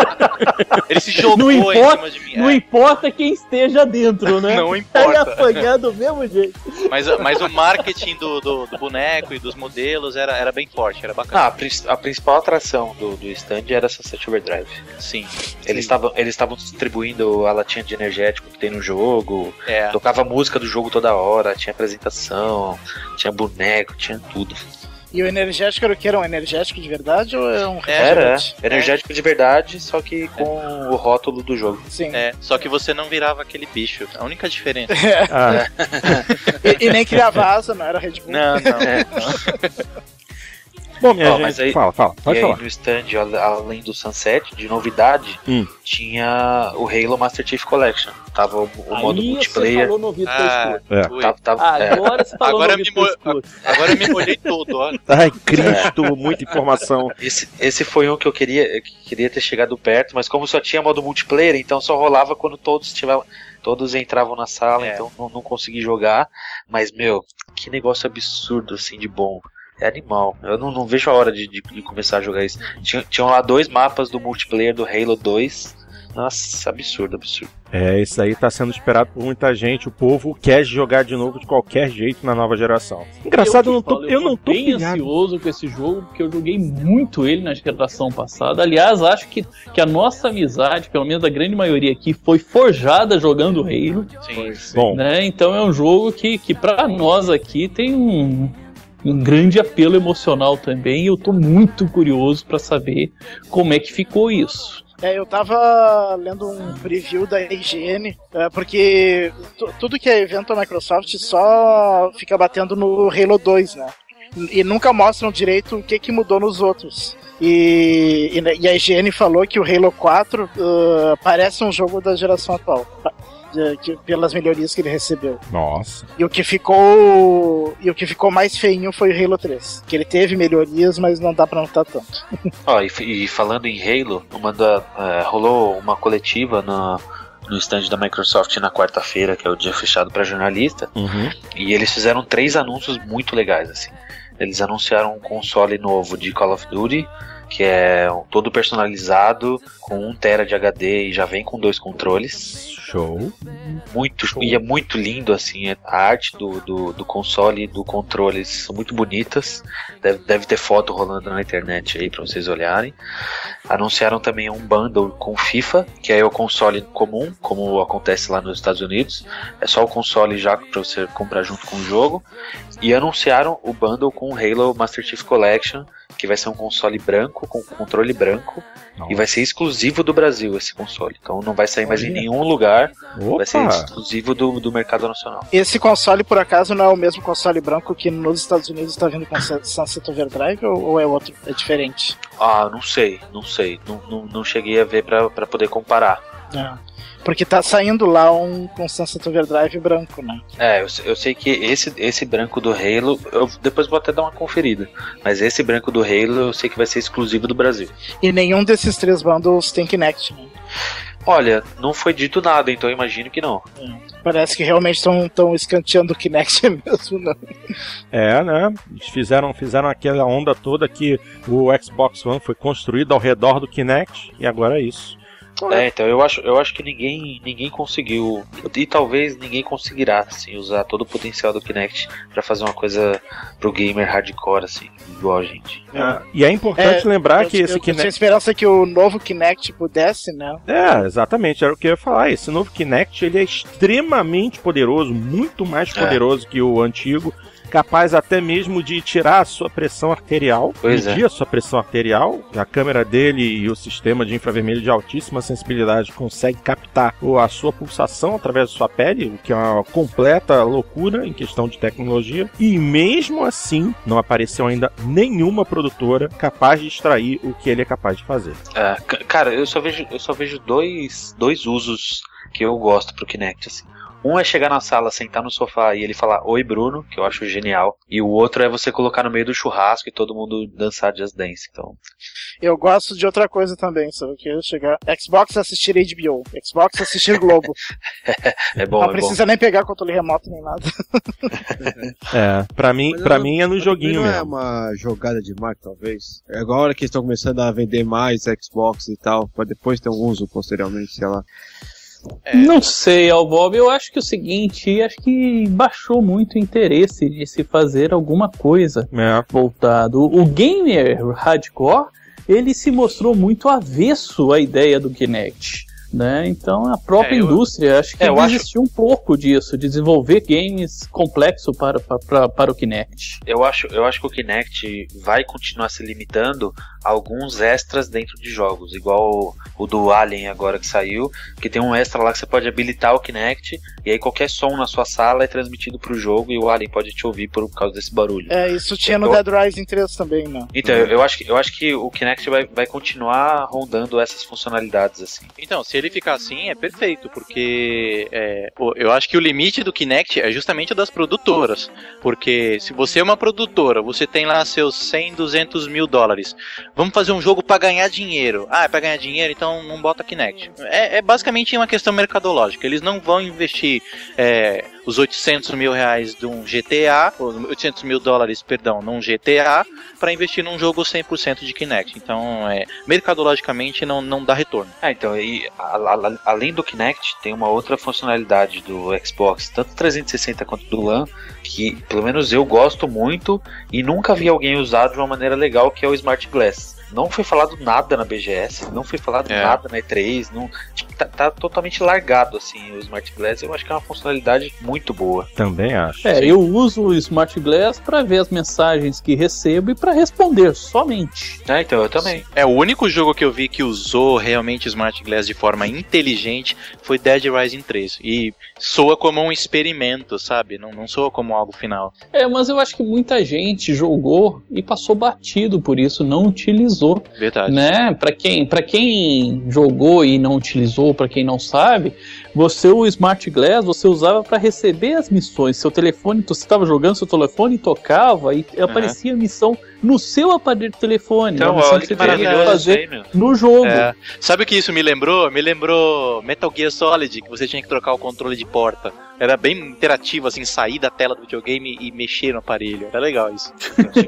ele se jogou Não em importa- cima de mim. Não É, importa quem esteja dentro, né? não importa. apanhar do mesmo jeito. Mas, mas o marketing do, do, do boneco e dos modelos era, era bem forte, era Ah, bacana. a, prin- a principal atração do, do stand era Sunset Overdrive. Sim. Eles estavam eles estavam distribuindo a latinha de energético que tem no jogo, É. tocava música do jogo toda hora, tinha apresentação, tinha boneco, tinha tudo. E o energético era o que? Era um energético de verdade ou é um Era, energético de verdade, só que com o rótulo do jogo. Sim. É, só que você não virava aquele bicho. A única diferença. Ah, E, e nem criava asa, não era Red Bull. Não, não. É. bom, minha Ó, gente, mas aí- fala, fala, pode e falar. aí no stand, al- além do Sunset, de novidade, Hum. tinha o Halo Master Chief Collection. Tava o, o modo Aí você multiplayer. falou no ouvido que eu Ah. É. Tava, tava- é, Agora você falou Agora no ouvido mo-. Agora eu me molhei todo, olha. Ai, Cristo, muita informação. esse, esse foi um que eu queria, que queria ter chegado perto, mas como só tinha modo multiplayer, então só rolava quando todos tiveram. Todos entravam na sala, É. então não, não consegui jogar. Mas, meu, que negócio absurdo, assim, de bom. É animal. Eu não, não vejo a hora de, de- de começar a jogar isso. Tinha, tinham lá dois mapas do multiplayer do Halo 2. Nossa, absurdo, absurdo. É, isso aí tá sendo esperado por muita gente. O povo quer jogar de novo de qualquer jeito na nova geração. Engraçado, eu, não tô, falo, eu não tô bem pilhado. ansioso com esse jogo, porque eu joguei muito ele na geração passada. Aliás, acho que, que a nossa amizade, pelo menos a grande maioria aqui, foi forjada jogando Halo. Sim. Bom, Né? Então é um jogo que, que para nós aqui tem um, um grande apelo emocional também. Eu tô muito curioso para saber como é que ficou isso. É, eu tava lendo um preview da IGN, é, porque tu- tudo que é evento da Microsoft só fica batendo no Halo 2, né? E nunca mostram direito o que, que mudou nos outros. E, e, e a IGN falou que o Halo 4 uh, parece um jogo da geração atual. De- que- pelas melhorias que ele recebeu. nossa. E o que ficou. E o que ficou mais feinho foi o Halo 3. Que ele teve melhorias, mas não dá pra notar tanto. Ó, e, f- e falando em Halo, uma da- é, rolou uma coletiva na- no stand da Microsoft na quarta-feira, que é o dia fechado para jornalista, Uhum. e eles fizeram três anúncios muito legais, assim. Eles anunciaram um console novo de Call of Duty, que é todo personalizado, com 1 tera de HD e já vem com dois controles. Show. Muito, e é muito lindo, assim. é- A arte do, do, do console e do controle são muito bonitas. Deve, deve ter foto rolando na internet aí pra vocês olharem. Anunciaram também um bundle com FIFA, que é o console comum, como acontece lá nos Estados Unidos. É só o console já pra você comprar junto com o jogo. E anunciaram o bundle com o Halo Master Chief Collection, que vai ser um console branco, com controle branco. E vai ser exclusivo do Brasil esse console. Então não vai sair mais em nenhum lugar. Vai ser Opa! exclusivo do, do mercado nacional. Esse console, por acaso, não é o mesmo console branco que nos Estados Unidos está vindo com Sunset Overdrive ou, ou é outro? É diferente? Ah, não sei, não sei. Não, não, não cheguei a ver pra, pra poder comparar. É. Porque tá saindo lá um Sunset Overdrive branco, né? É, eu, eu sei que esse, esse branco do Halo, eu depois vou até dar uma conferida. Mas esse branco do Halo eu sei que vai ser exclusivo do Brasil. E nenhum desses três bundles tem Kinect, né? Olha, não foi dito nada, então eu imagino que não. Parece que realmente estão escanteando o Kinect mesmo, não. É, né? Eles fizeram, fizeram aquela onda toda que o Xbox One foi construído ao redor do Kinect e agora é isso. É, então eu acho, eu acho que ninguém, ninguém conseguiu e talvez ninguém conseguirá assim, usar todo o potencial do Kinect pra fazer uma coisa pro gamer hardcore assim, igual a gente. E é importante É, lembrar eu, que esse eu, eu tinha Kinect. esperança que o novo Kinect pudesse, né? É, exatamente, era o que eu ia falar. Esse novo Kinect ele é extremamente poderoso, muito mais É. poderoso que o antigo, capaz até mesmo de tirar a sua pressão arterial, Pois medir a sua pressão arterial. A câmera dele e o sistema de infravermelho de altíssima sensibilidade consegue captar a sua pulsação através da sua pele, o que é uma completa loucura em questão de tecnologia. E mesmo assim, não apareceu ainda nenhuma produtora capaz de extrair o que ele é capaz de fazer. É, ca- cara, eu só vejo, eu só vejo dois, dois usos que eu gosto pro Kinect, assim. Um é chegar na sala, sentar no sofá e ele falar Oi Bruno, que eu acho genial. E o outro é você colocar no meio do churrasco e todo mundo dançar Just Dance. Então, Eu gosto de outra coisa também, sabe que? Chegar Xbox assistir HBO, Xbox assistir Globo. é bom, não é bom. precisa nem pegar controle remoto nem nada. É, pra mim, Mas pra não- mim é no joguinho não é mesmo. uma jogada de marketing, talvez. É agora que estão começando a vender mais Xbox e tal, pra depois ter um uso posteriormente, sei lá. É. Não sei, Albob, eu acho que é o seguinte, acho que baixou muito o interesse de se fazer alguma coisa É. voltado. O gamer hardcore, ele se mostrou muito avesso à ideia do Kinect. Né? Então a própria É, eu- indústria acho que É, acho- um pouco disso, de desenvolver games complexos para, para, para o Kinect. Eu acho, eu acho que o Kinect vai continuar se limitando a alguns extras dentro de jogos, igual o, o do Alien agora que saiu, que tem um extra lá que você pode habilitar o Kinect e aí qualquer som na sua sala é transmitido pro jogo e o Alien pode te ouvir por causa desse barulho. É, isso tinha no Eu- Dead Rising 3 também, né? Então, eu, eu acho que, eu acho que o Kinect vai, vai continuar rondando essas funcionalidades assim. Então, se ele ficar assim, é perfeito, porque é, eu acho que o limite do Kinect é justamente o das produtoras. Porque se você é uma produtora, você tem lá seus 100, 200 mil dólares. Vamos fazer um jogo pra ganhar dinheiro. Ah, é pra ganhar dinheiro, então não bota Kinect. É, é basicamente uma questão mercadológica. Eles não vão investir é, os 800 mil reais de um GTA, ou 800 mil dólares, perdão, num GTA, para investir num jogo 100% de Kinect. Então, é, mercadologicamente, não, não dá retorno. Ah, então, e, a- a- além do Kinect, tem uma outra funcionalidade do Xbox, tanto 360 quanto do LAN, que pelo menos eu gosto muito e nunca vi alguém usar de uma maneira legal, que é o Smart Glass. Não foi falado nada na BGS, não foi falado É. nada na E3, não, tipo, tá, tá totalmente largado assim o Smart Glass. Eu acho que é uma funcionalidade muito boa. Também acho. É, eu uso o Smart Glass para ver as mensagens que recebo e para responder somente. Ah, então eu também. É, o único jogo que eu vi que usou realmente Smart Glass de forma inteligente foi Dead Rising 3. E soa como um experimento, sabe? Não, não soa como algo final. É, mas eu acho que muita gente jogou e passou batido por isso, não utilizou, Verdade. né? Para quem, para quem jogou e não utilizou, para quem não sabe, você o Smart Glass você usava para receber as missões. Seu telefone, você estava jogando, seu telefone tocava e aparecia a missão no seu aparelho de telefone. Então, olha que que você teria que maravilhoso fazer aí, no jogo. É. Sabe o que isso me lembrou? Me lembrou Metal Gear Solid, que você tinha que trocar o controle de porta. Era bem interativo, assim, sair da tela do videogame e mexer no aparelho. Era legal isso.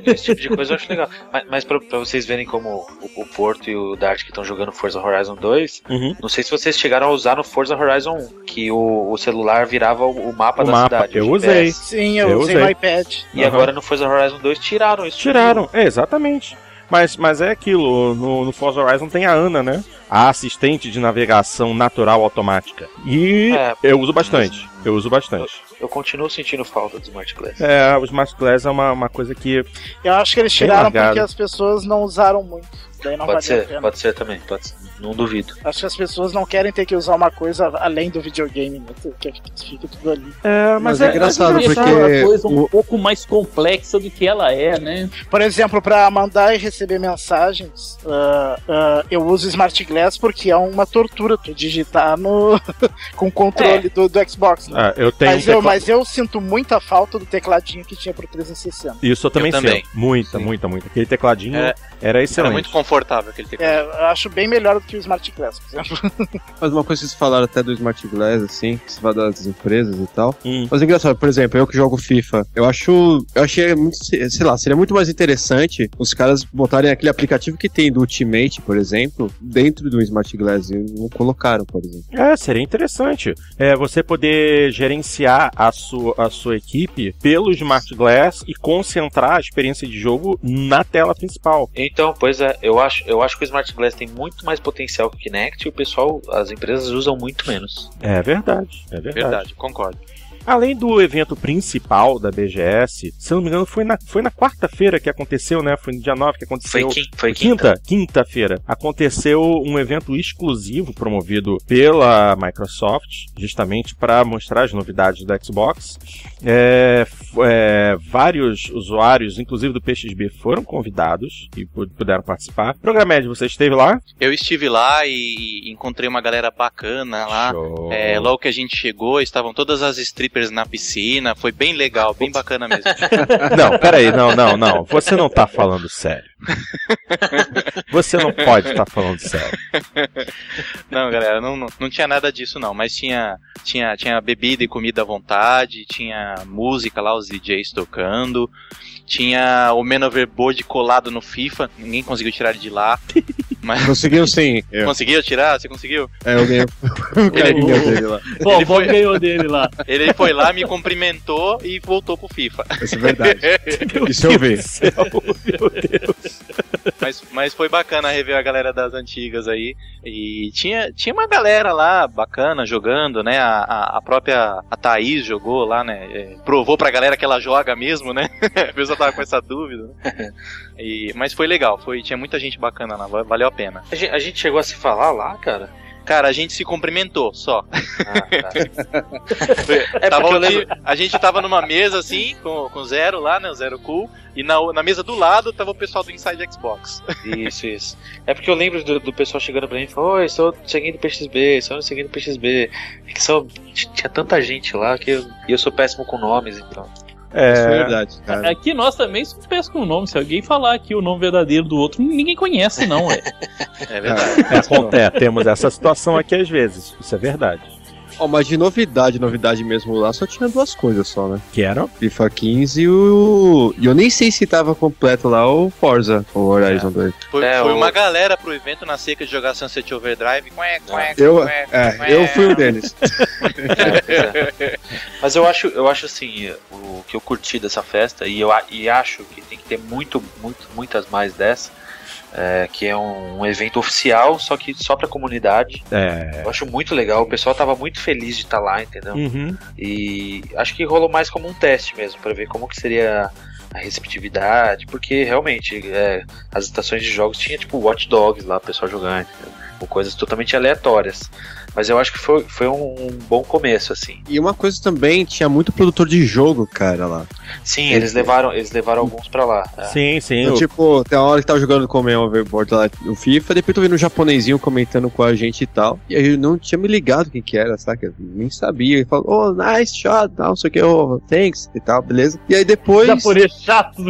Esse tipo de coisa eu acho legal. Mas, mas pra, pra vocês verem como o, o Porto e o Dart que estão jogando Forza Horizon 2, Uhum. não sei se vocês chegaram a usar no Forza Horizon que o, o celular virava o, o mapa O da mapa, cidade. eu o usei. GPS. Sim, eu, Eu usei usei. no iPad. E Aham. agora no Forza Horizon 2 tiraram isso. Tiraram, é, exatamente. Mas, mas é aquilo, no, no Forza Horizon tem a Ana, né? A assistente de navegação natural automática. E É, eu uso bastante. Eu uso bastante. eu continuo sentindo falta do Smart Glass. É, o Smart Glass é uma, uma coisa que. Eu acho que eles tiraram largado. porque as pessoas não usaram muito. Daí não Pode ser, pode ser também, pode ser. Não duvido. Acho que as pessoas não querem ter que usar uma coisa além do videogame, né? Que fica tudo ali. É, Mas é engraçado, Deixar porque uma coisa um o- pouco mais complexa do que ela é, né? Por exemplo, para mandar e receber mensagens, ah, ah, eu uso Smart Glass porque é uma tortura tu digitar no com o controle do, do Xbox. Né? Ah, eu tenho Mas, um eu, tecla- mas eu sinto muita falta do tecladinho que tinha pro 360. Isso eu também, Eu também. sinto. Muita, Sim. muita, muita. Aquele tecladinho É, era Era excelente. muito confortável aquele teclado. É, eu acho bem melhor do que o Smart Glass, por exemplo. Mas uma coisa que vocês falaram até do Smart Glass, assim, que você fala das empresas e tal. Hum. Mas é engraçado, por exemplo, eu que jogo FIFA, eu acho. Eu achei muito. Sei lá, seria muito mais interessante os caras botarem aquele aplicativo que tem do Ultimate, por exemplo, dentro do Smart Glass. E não colocaram, por exemplo. É, seria interessante. É, você poder gerenciar a sua, a sua equipe pelo Smart Glass e concentrar a experiência de jogo na tela principal. Então, pois é, eu acho, eu acho que o Smart Glass tem muito mais potencial que o Kinect e o pessoal, as empresas usam muito menos. É verdade, é verdade. Verdade, concordo. Além do evento principal da BGS, se eu não me engano, foi na, foi na quarta-feira que aconteceu, né? Foi no dia 9 que Foi, aconteceu. quin, foi quinta. Quinta, quinta-feira, aconteceu um evento exclusivo promovido pela Microsoft, justamente para mostrar as novidades do Xbox. É, é, vários usuários, inclusive do PXB, foram convidados e pu- puderam participar. Programed, você esteve lá? Eu estive lá e encontrei uma galera bacana lá. Show. É, logo que a gente chegou, estavam todas as strippers na piscina. Foi bem legal, bem bacana mesmo. Não, peraí, não, não, não. Você não tá falando sério. Você não pode estar falando sério. Não, galera, não, não, não tinha nada disso não, mas tinha, tinha, tinha bebida e comida à vontade, tinha música lá, os DJs tocando, tinha o Man Overboard colado no FIFA, ninguém conseguiu tirar ele de lá. Mas Conseguiu sim. Eu, conseguiu tirar? Você conseguiu? é, eu ganhei o carinha dele lá. Ele Bob foi- ganhou dele lá. Ele foi lá, me cumprimentou e voltou pro FIFA. Isso é verdade. Isso eu vi. Céu, meu Deus. Mas, mas foi bacana rever a galera das antigas aí. E tinha, tinha uma galera lá bacana jogando, né? A, a, própria a Thaís jogou lá, né? é, provou pra galera que ela joga mesmo, né? A pessoa tava com essa dúvida. Né? E, mas foi legal, foi, tinha muita gente bacana lá, va- valeu a pena. A gente, a gente chegou a se falar lá, cara? Cara, a gente se cumprimentou só. Ah, tá. É lembro- A gente tava numa mesa assim, com, com o Zero lá, né? O Zero Cool. E na, na mesa do lado tava o pessoal do Inside Xbox. Isso, isso. É porque eu lembro do, do pessoal chegando pra mim e falando, oi, sou seguindo PXB, sou seguindo PXB. É que só, tinha tanta gente lá que eu, e eu sou péssimo com nomes, então. Isso é É, verdade, cara. Aqui nós também somos péssimos com o nome. Se alguém falar aqui o nome verdadeiro do outro, ninguém conhece, não, é. É verdade. é, acontece, temos essa situação aqui às vezes. Isso é verdade. Ó, mas de novidade, novidade mesmo lá, só tinha duas coisas só, né? Que era? FIFA 15 e o. E eu nem sei se tava completo lá o Forza, o Horizon 2. Foi, É, foi o- uma galera pro evento na seca de jogar Sunset Overdrive. Quê, quê, Eu, quê, é, quê. eu fui um deles. É, é. Mas eu acho, eu acho assim, o que eu curti dessa festa, e eu e acho que tem que ter muito, muito, muitas mais dessa, é, que é um, um evento oficial, só que só pra comunidade. É. Eu acho muito legal, o pessoal tava muito feliz de estar lá, entendeu? Uhum. E acho que rolou mais como um teste mesmo, pra ver como que seria a receptividade, porque realmente é, as estações de jogos tinha tipo Watch Dogs lá, o pessoal jogando, entendeu? Ou coisas totalmente aleatórias. Mas eu acho que foi, foi um, um bom começo, assim. E uma coisa também, tinha muito produtor de jogo, cara, lá. Sim, eles levaram, eles levaram alguns pra lá. é. Sim, sim. Então, o- tipo, tem uma hora que tava jogando com o meu overboard lá no FIFA, depois tô vendo um japonesinho comentando com a gente e tal. E aí eu não tinha me ligado quem que era, saca? Eu nem sabia. Ele falou, oh, nice shot, tal, não sei o que, oh, thanks e tal, beleza. E aí depois. Japonês chato.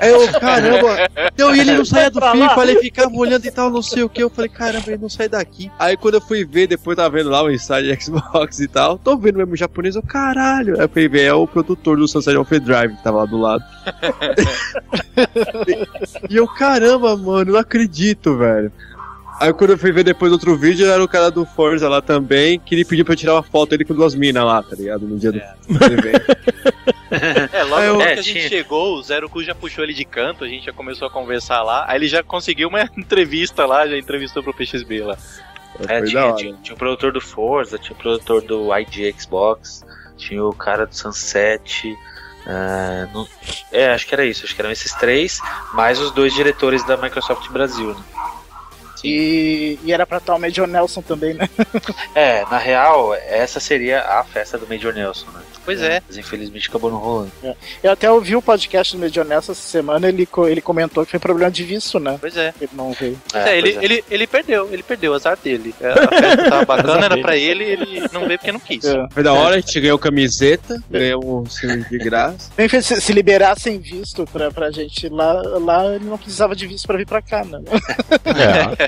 Aí eu, caramba, não, e ele não saia do. FIFA, ele ficava olhando e tal, não sei o que. Eu falei, caramba, ele não sai daqui. Aí quando eu fui ver, depois tava vendo lá o Inside Xbox e tal, tô vendo mesmo japonês, eu, caralho. Aí eu ver, é o produtor do Sunset Overdrive que tava lá do lado. e eu, caramba, mano, não acredito, velho. Aí quando eu fui ver depois outro vídeo, era o cara do Forza lá também, que ele pediu pra eu tirar uma foto dele com duas minas lá, tá ligado? No dia do, do evento. É, logo Eu- logo É, que a gente tinha- chegou, o Zero Cu já puxou ele de canto, a gente já começou a conversar lá, aí ele já conseguiu uma entrevista lá, já entrevistou pro PXB lá. É, da tinha, tinha, tinha o produtor do Forza, tinha o produtor do ID Xbox, tinha o cara do Sunset. Não- é, acho que era isso, acho que eram esses três, mais os dois diretores da Microsoft Brasil, né? E, e era pra estar o Major Nelson também, né? É, na real, essa seria a festa do Major Nelson, né? Pois é. Mas infelizmente acabou não rolando. Eu até ouvi o podcast do Major Nelson essa semana, ele, ele comentou que foi problema de visto, né? Pois é. Ele não veio. É, ele, pois é. ele, ele perdeu, ele perdeu, azar dele. É, A festa tava bacana, era pra ele, ele não veio porque não quis. É. Foi da hora, a gente ganhou camiseta, ganhamos um de graça. Bem, se, se liberassem visto pra, pra gente lá, lá, ele não precisava de visto pra vir pra cá, né? É.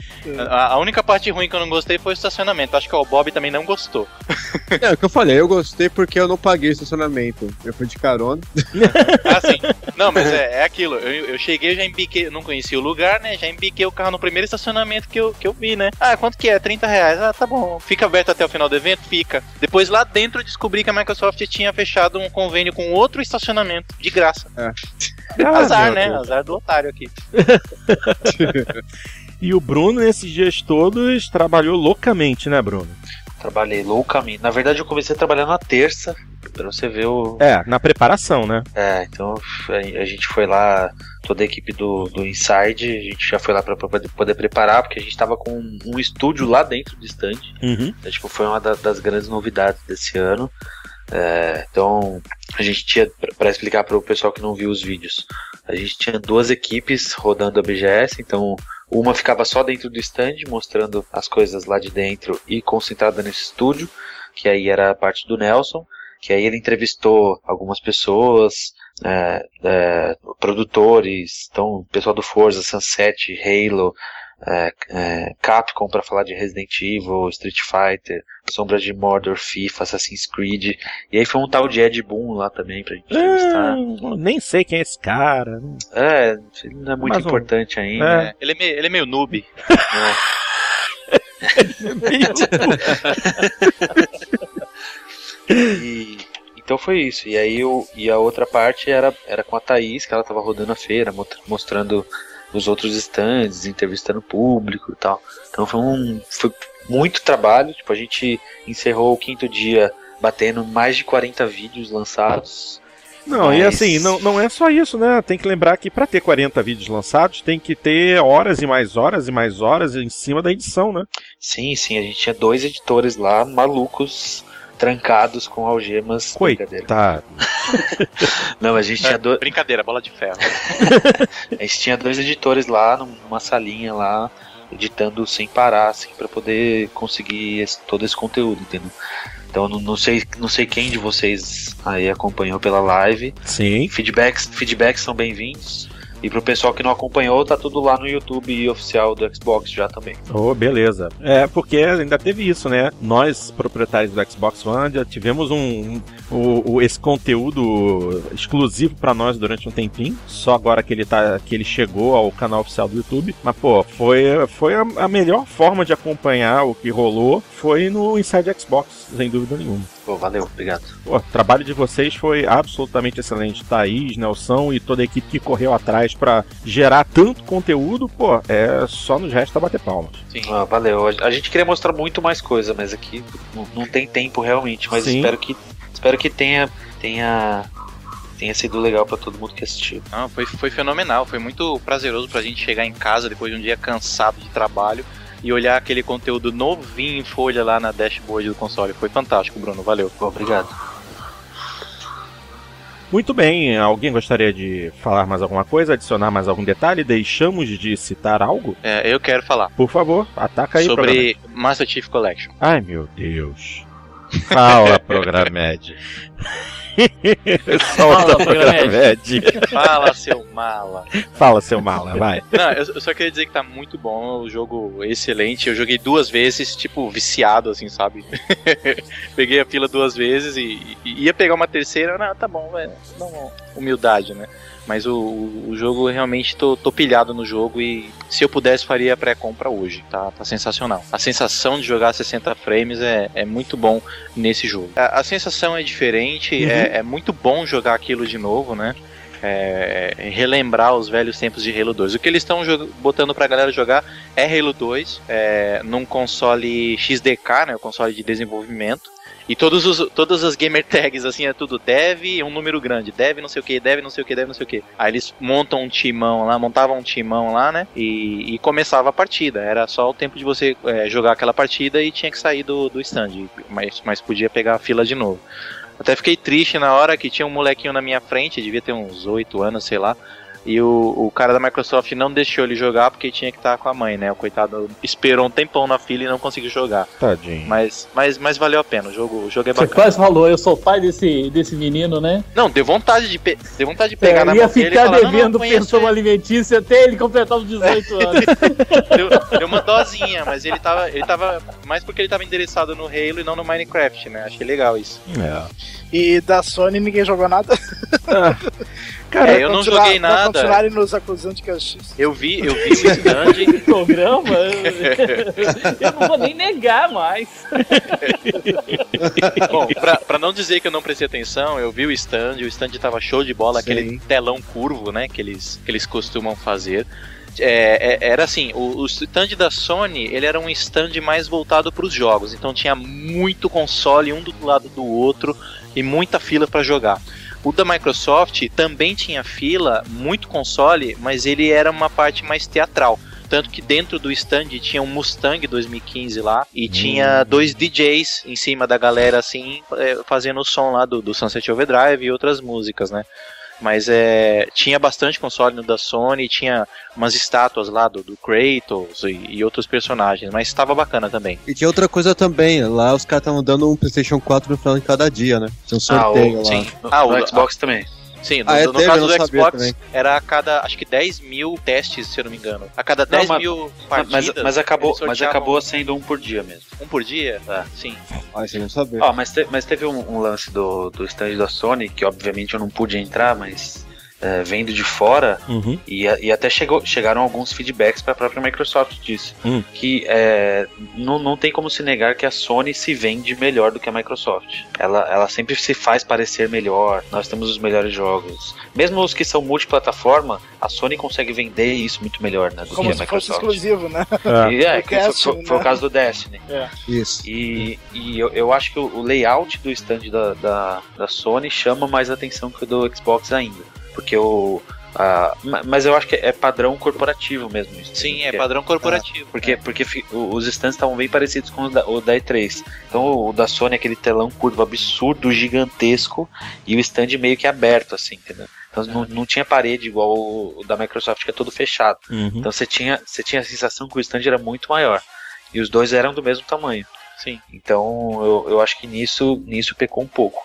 A, a única parte ruim que eu não gostei foi o estacionamento. Acho que o Bob também não gostou. É, o que eu falei, eu gostei porque eu não paguei o estacionamento. Eu fui de carona. Ah, sim. Não, mas é, é aquilo. Eu, eu cheguei, já embiquei, não conhecia o lugar, né? Já embiquei o carro no primeiro estacionamento que eu, que eu vi, né? Ah, quanto que é? 30 reais. Ah, tá bom. Fica aberto até o final do evento? Fica. Depois lá dentro descobri que a Microsoft tinha fechado um convênio com outro estacionamento de graça. Azar, meu né? Deus. Azar do otário aqui. E o Bruno, nesses dias todos, trabalhou loucamente, né, Bruno? Trabalhei loucamente. Na verdade, eu comecei a trabalhar na terça, pra você ver o. É, na preparação, né? É, então a gente foi lá, toda a equipe do, do Inside, a gente já foi lá pra, pra poder, poder preparar, porque a gente tava com um estúdio lá dentro do stand. Uhum. Então, tipo, foi uma da- das grandes novidades desse ano. É, então, a gente tinha, para explicar para o pessoal que não viu os vídeos, a gente tinha duas equipes rodando a BGS, então uma ficava só dentro do stand, mostrando as coisas lá de dentro e concentrada nesse estúdio, que aí era a parte do Nelson, que aí ele entrevistou algumas pessoas, é, é, produtores, então pessoal do Forza, Sunset, Halo, é, é, Capcom para falar de Resident Evil, Street Fighter, Sombra de Mordor, FIFA, Assassin's Creed. E aí foi um tal de Ed Boon lá também pra gente entrevistar. Ah, nem sei quem é esse cara. É, ele não é muito Mais um. importante ainda. É. É, ele, é meio, ele é meio noob. né? E, então foi isso. E aí o, e a outra parte era, era com a Thaís, que ela tava rodando a feira, mostrando os outros stands, entrevistando o público e tal. Então foi um. Foi muito trabalho. Tipo, a gente encerrou o quinto dia batendo mais de 40 vídeos lançados. Não, e Mas- assim, não, não é só isso, né? Tem que lembrar que pra ter 40 vídeos lançados, tem que ter horas e mais horas e mais horas em cima da edição, né? Sim, sim, a gente tinha dois editores lá, malucos, trancados com algemas. Brincadeira. Coitado. Não, a gente tinha dois. Brincadeira, bola de ferro. A gente tinha dois editores lá, numa salinha lá, editando sem parar, assim, para poder conseguir esse- todo esse conteúdo, entendeu? Então não, não sei, não sei quem de vocês aí acompanhou pela live. Sim. Feedbacks, feedbacks são bem-vindos. E pro pessoal que não acompanhou, tá tudo lá no YouTube oficial do Xbox já também. Oh, beleza. É, porque ainda teve isso, né? Nós, proprietários do Xbox One, já tivemos um, um- esse conteúdo exclusivo pra nós durante um tempinho. Só agora que ele tá, que ele chegou ao canal oficial do YouTube. Mas pô, foi, foi a, a melhor forma de acompanhar o que rolou. Foi no Inside Xbox, sem dúvida nenhuma. Pô, valeu, obrigado. Pô, o trabalho de vocês foi absolutamente excelente. Thaís, Nelson e toda a equipe que correu atrás pra gerar tanto conteúdo, pô, é só nos resta bater palmas. Sim. Ah, valeu. A gente queria mostrar muito mais coisa, mas aqui não, não tem tempo realmente. Mas Sim. espero que espero que tenha tenha tenha sido legal pra todo mundo que assistiu. Não, foi, foi fenomenal, foi muito prazeroso pra gente chegar em casa depois de um dia cansado de trabalho e olhar aquele conteúdo novinho em folha lá na dashboard do console. Foi fantástico, Bruno, valeu. Obrigado. Muito bem, alguém gostaria de falar mais alguma coisa, adicionar mais algum detalhe? Deixamos de citar algo? É, eu quero falar Por favor, ataca aí, sobre Master Chief Collection. Ai, meu Deus. Fala, Programed. Solta, Fala, Programed. Fala, seu mala. Fala, seu mala, vai. Não, eu, eu só queria dizer que tá muito bom, o jogo excelente. Eu joguei duas vezes, tipo, viciado, assim, sabe? Peguei a fila duas vezes e, e ia pegar uma terceira. Não, tá bom, velho. Humildade, né? Mas o, o jogo realmente tô, tô pilhado no jogo e se eu pudesse faria pré-compra hoje, tá? Tá sensacional. A sensação de jogar 60 frames é, é muito bom nesse jogo. A, a sensação é diferente, é, é muito bom jogar aquilo de novo, né? É, relembrar os velhos tempos de Halo 2. O que eles estão botando pra galera jogar é Halo 2, é, num console XDK, né, o console de desenvolvimento. E todos os, todas as gamer tags, assim, é tudo dev e um número grande. Dev não sei o que, dev não sei o que, dev não sei o que. Aí eles montam um timão lá, montavam um timão lá, né? E, e começava a partida. Era só o tempo de você é, jogar aquela partida e tinha que sair do, do stand. Mas, mas podia pegar a fila de novo. Até fiquei triste na hora que tinha um molequinho na minha frente, devia ter uns 8 anos, sei lá. E o, o cara da Microsoft não deixou ele jogar porque tinha que estar com a mãe, né? O coitado esperou um tempão na fila e não conseguiu jogar. Tadinho. Mas, mas, mas valeu a pena, o jogo, o jogo é Você bacana. quase falou, eu sou pai desse, desse menino, né? Não, deu vontade de, pe... deu vontade de pegar É, na ia mão dele e ficar falar, não, não, devendo pensão alimentícia até ele completar os 18 anos. deu, deu uma dosinha, mas ele tava, ele tava mais porque ele tava endereçado no Halo e não no Minecraft, né? Achei legal isso. É. E da Sony ninguém jogou nada. Cara, É, eu não joguei nada. continuarem nos acusando de castiço. Eu vi, eu vi o stand. programa, eu não vou nem negar mais. Bom, pra, pra não dizer que eu não prestei atenção, eu vi o stand, o stand tava show de bola, Sim. aquele telão curvo, né, que eles, que eles costumam fazer. É, é- era assim, o, o stand da Sony, ele era um stand mais voltado para os jogos, então tinha muito console um do lado do outro e muita fila para jogar. O da Microsoft também tinha fila, muito console, mas ele era uma parte mais teatral. Tanto que dentro do stand tinha um Mustang 2015 lá e tinha dois DJs em cima da galera, assim, é, fazendo o som lá do, do Sunset Overdrive e outras músicas, né? Mas é, tinha bastante console no da Sony, tinha umas estátuas lá do, do Kratos e, e outros personagens, mas estava bacana também. E tinha outra coisa também, lá os caras estavam dando um PlayStation 4 no final de cada dia, né? Tinha um sorteio lá. sim. Ah, o- no Xbox também. Sim, no, Ah, é, no teve, caso do não Xbox também. era a cada, acho que 10 mil testes, se eu não me engano. A cada 10 mas- mil Mas, partidas. mas acabou, eles mas acabou sendo um por dia mesmo. um por dia? É. Sim. Ah, isso eu não sabia. Ó, mas, te- mas teve um, um lance do, do stand da Sony, que obviamente eu não pude entrar, mas é, vendo de fora, Uhum. e, e até chegou, chegaram alguns feedbacks para a própria Microsoft disso. Hum. Que é, não, não tem como se negar que a Sony se vende melhor do que a Microsoft. Ela, ela sempre se faz parecer melhor, nós temos os melhores jogos. Mesmo os que são multiplataforma, a Sony consegue vender isso muito melhor né, do Como que a se fosse Microsoft. exclusivo, né? E é, O que foi, Destiny, foi- foi né? o caso do Destiny. Isso. E, e eu, eu acho que o, o layout do stand da, da, da Sony chama mais atenção que o do Xbox ainda. Porque o. a- ma- mas eu acho que é padrão corporativo mesmo. Isso, Sim, é Porque- padrão corporativo. Porque, porque fi- o- os stands estavam bem parecidos com o da, o da E3. Então o da Sony é aquele telão curvo absurdo, gigantesco, e o stand meio que aberto, assim, entendeu? Então não, não tinha parede igual o, o da Microsoft, que é todo fechado. Uhum. Então você tinha, você tinha a sensação que o stand era muito maior. E os dois eram do mesmo tamanho. Sim. Então eu, eu acho que nisso, nisso pecou um pouco.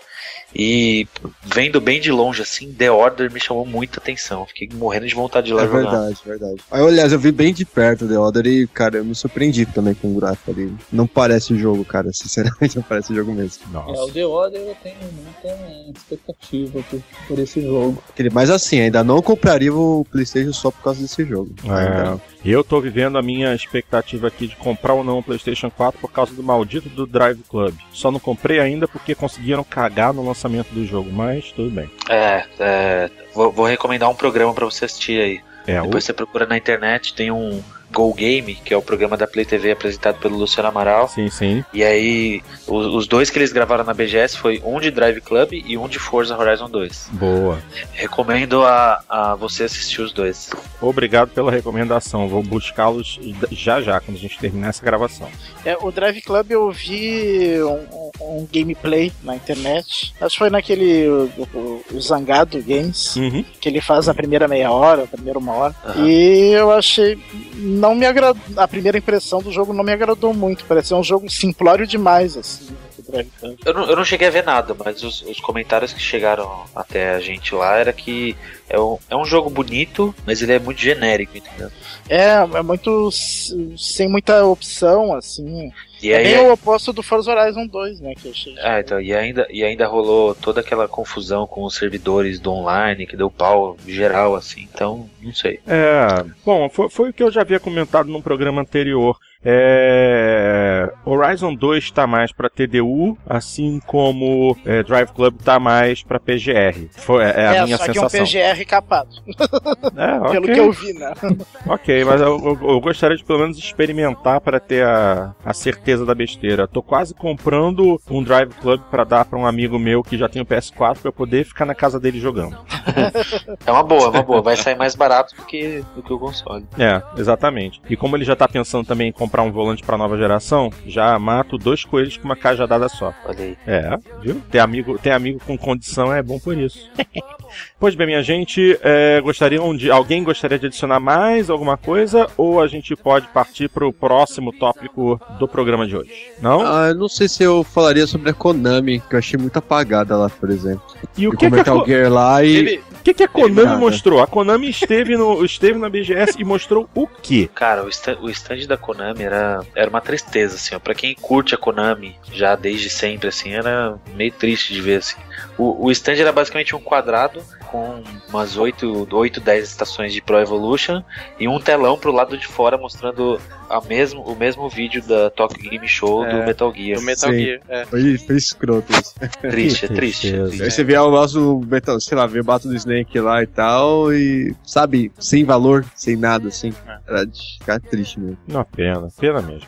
E vendo bem de longe assim, The Order me chamou muita atenção. Fiquei morrendo de vontade de lá É jogar. verdade, verdade. Aí, aliás, eu vi bem de perto The Order e, cara, eu me surpreendi também com o gráfico ali. Não parece jogo, cara. Sinceramente, não parece jogo mesmo. É, Nossa. o The Order eu tenho muita expectativa por, por esse jogo. Mas assim, ainda não compraria o PlayStation só por causa desse jogo. Ainda. É, eu tô vivendo a minha expectativa aqui de comprar ou não o PlayStation 4 por causa do maldito do Drive Club. Só não comprei ainda porque conseguiram cagar no lançamento do jogo, mas tudo bem. É, é, vou, vou recomendar um programa pra você assistir aí. É, o... Depois você procura na internet, tem um Go Game, que é o programa da Play TV apresentado pelo Luciano Amaral. Sim, sim. E aí, os, os dois que eles gravaram na BGS foi um de Drive Club e um de Forza Horizon 2. Boa. Recomendo a, a você assistir os dois. Obrigado pela recomendação. Vou buscá-los já já, quando a gente terminar essa gravação. É, o Drive Club eu vi um, um- um gameplay na internet. Acho que foi naquele o, o- o Zangado Games, Uhum. que ele faz na primeira meia hora, primeira uma hora. Aham. E eu achei. Não me agradou. A primeira impressão do jogo não me agradou muito. Parecia um jogo simplório demais, assim. Drive Club. Eu não, eu não cheguei a ver nada, mas os, os comentários que chegaram até a gente lá era que é um, é um jogo bonito, mas ele é muito genérico, entendeu? É, é muito sem muita opção, assim. E é aí, bem o oposto do Forza Horizon 2, né? Que eu achei. Ah, então, e ainda, e ainda rolou toda aquela confusão com os servidores do online, que deu pau geral, assim. Então, não sei. É, bom, foi, foi o que eu já havia comentado num programa anterior. É, Horizon 2 tá mais pra TDU, assim como é, Drive Club tá mais pra PGR. Foi, é, é a minha só sensação. que é um PGR capado, É, pelo que eu vi, né? Ok, mas eu, eu- eu gostaria de pelo menos experimentar para ter a, a certeza da besteira. Tô quase comprando um Drive Club para dar para um amigo meu que já tem o PS4 para eu poder ficar na casa dele jogando. É uma boa, é uma boa. Vai sair mais barato do que, do que o console. É, exatamente. E como ele já tá pensando também em comprar um volante para nova geração, já mato dois coelhos com uma cajadada só. Olha aí. É, viu? Ter amigo, ter amigo com condição é bom por isso. pois bem, minha gente, é, gostariam de. Alguém gostaria de adicionar mais alguma coisa? Ou a gente pode partir pro próximo tópico do programa de hoje? Não? Ah, eu não sei se eu falaria sobre a Konami, que eu achei muito apagada lá, por exemplo. e o Eu que, que, a, Gear lá e. O que, que a Konami mostrou? A Konami esteve, no, esteve na BGS e mostrou o quê? Cara, o stand, o stand da Konami era, era uma tristeza, assim, ó. Pra quem curte a Konami já desde sempre, assim, era meio triste de ver, assim. O, o stand era basicamente um quadrado com umas 8, 8 10 estações de Pro Evolution e um telão pro lado de fora mostrando a mesmo, o mesmo vídeo da Tokyo Game Show do É, Metal Gear. do Metal Sim. Gear. É. Foi, foi escroto isso. Triste, é triste. é triste. Aí você vê o nosso Metal, sei lá, vê o bato do Snake lá e tal, e sabe, sem valor, sem nada, assim. Era de ficar triste mesmo. Uma pena, pena mesmo.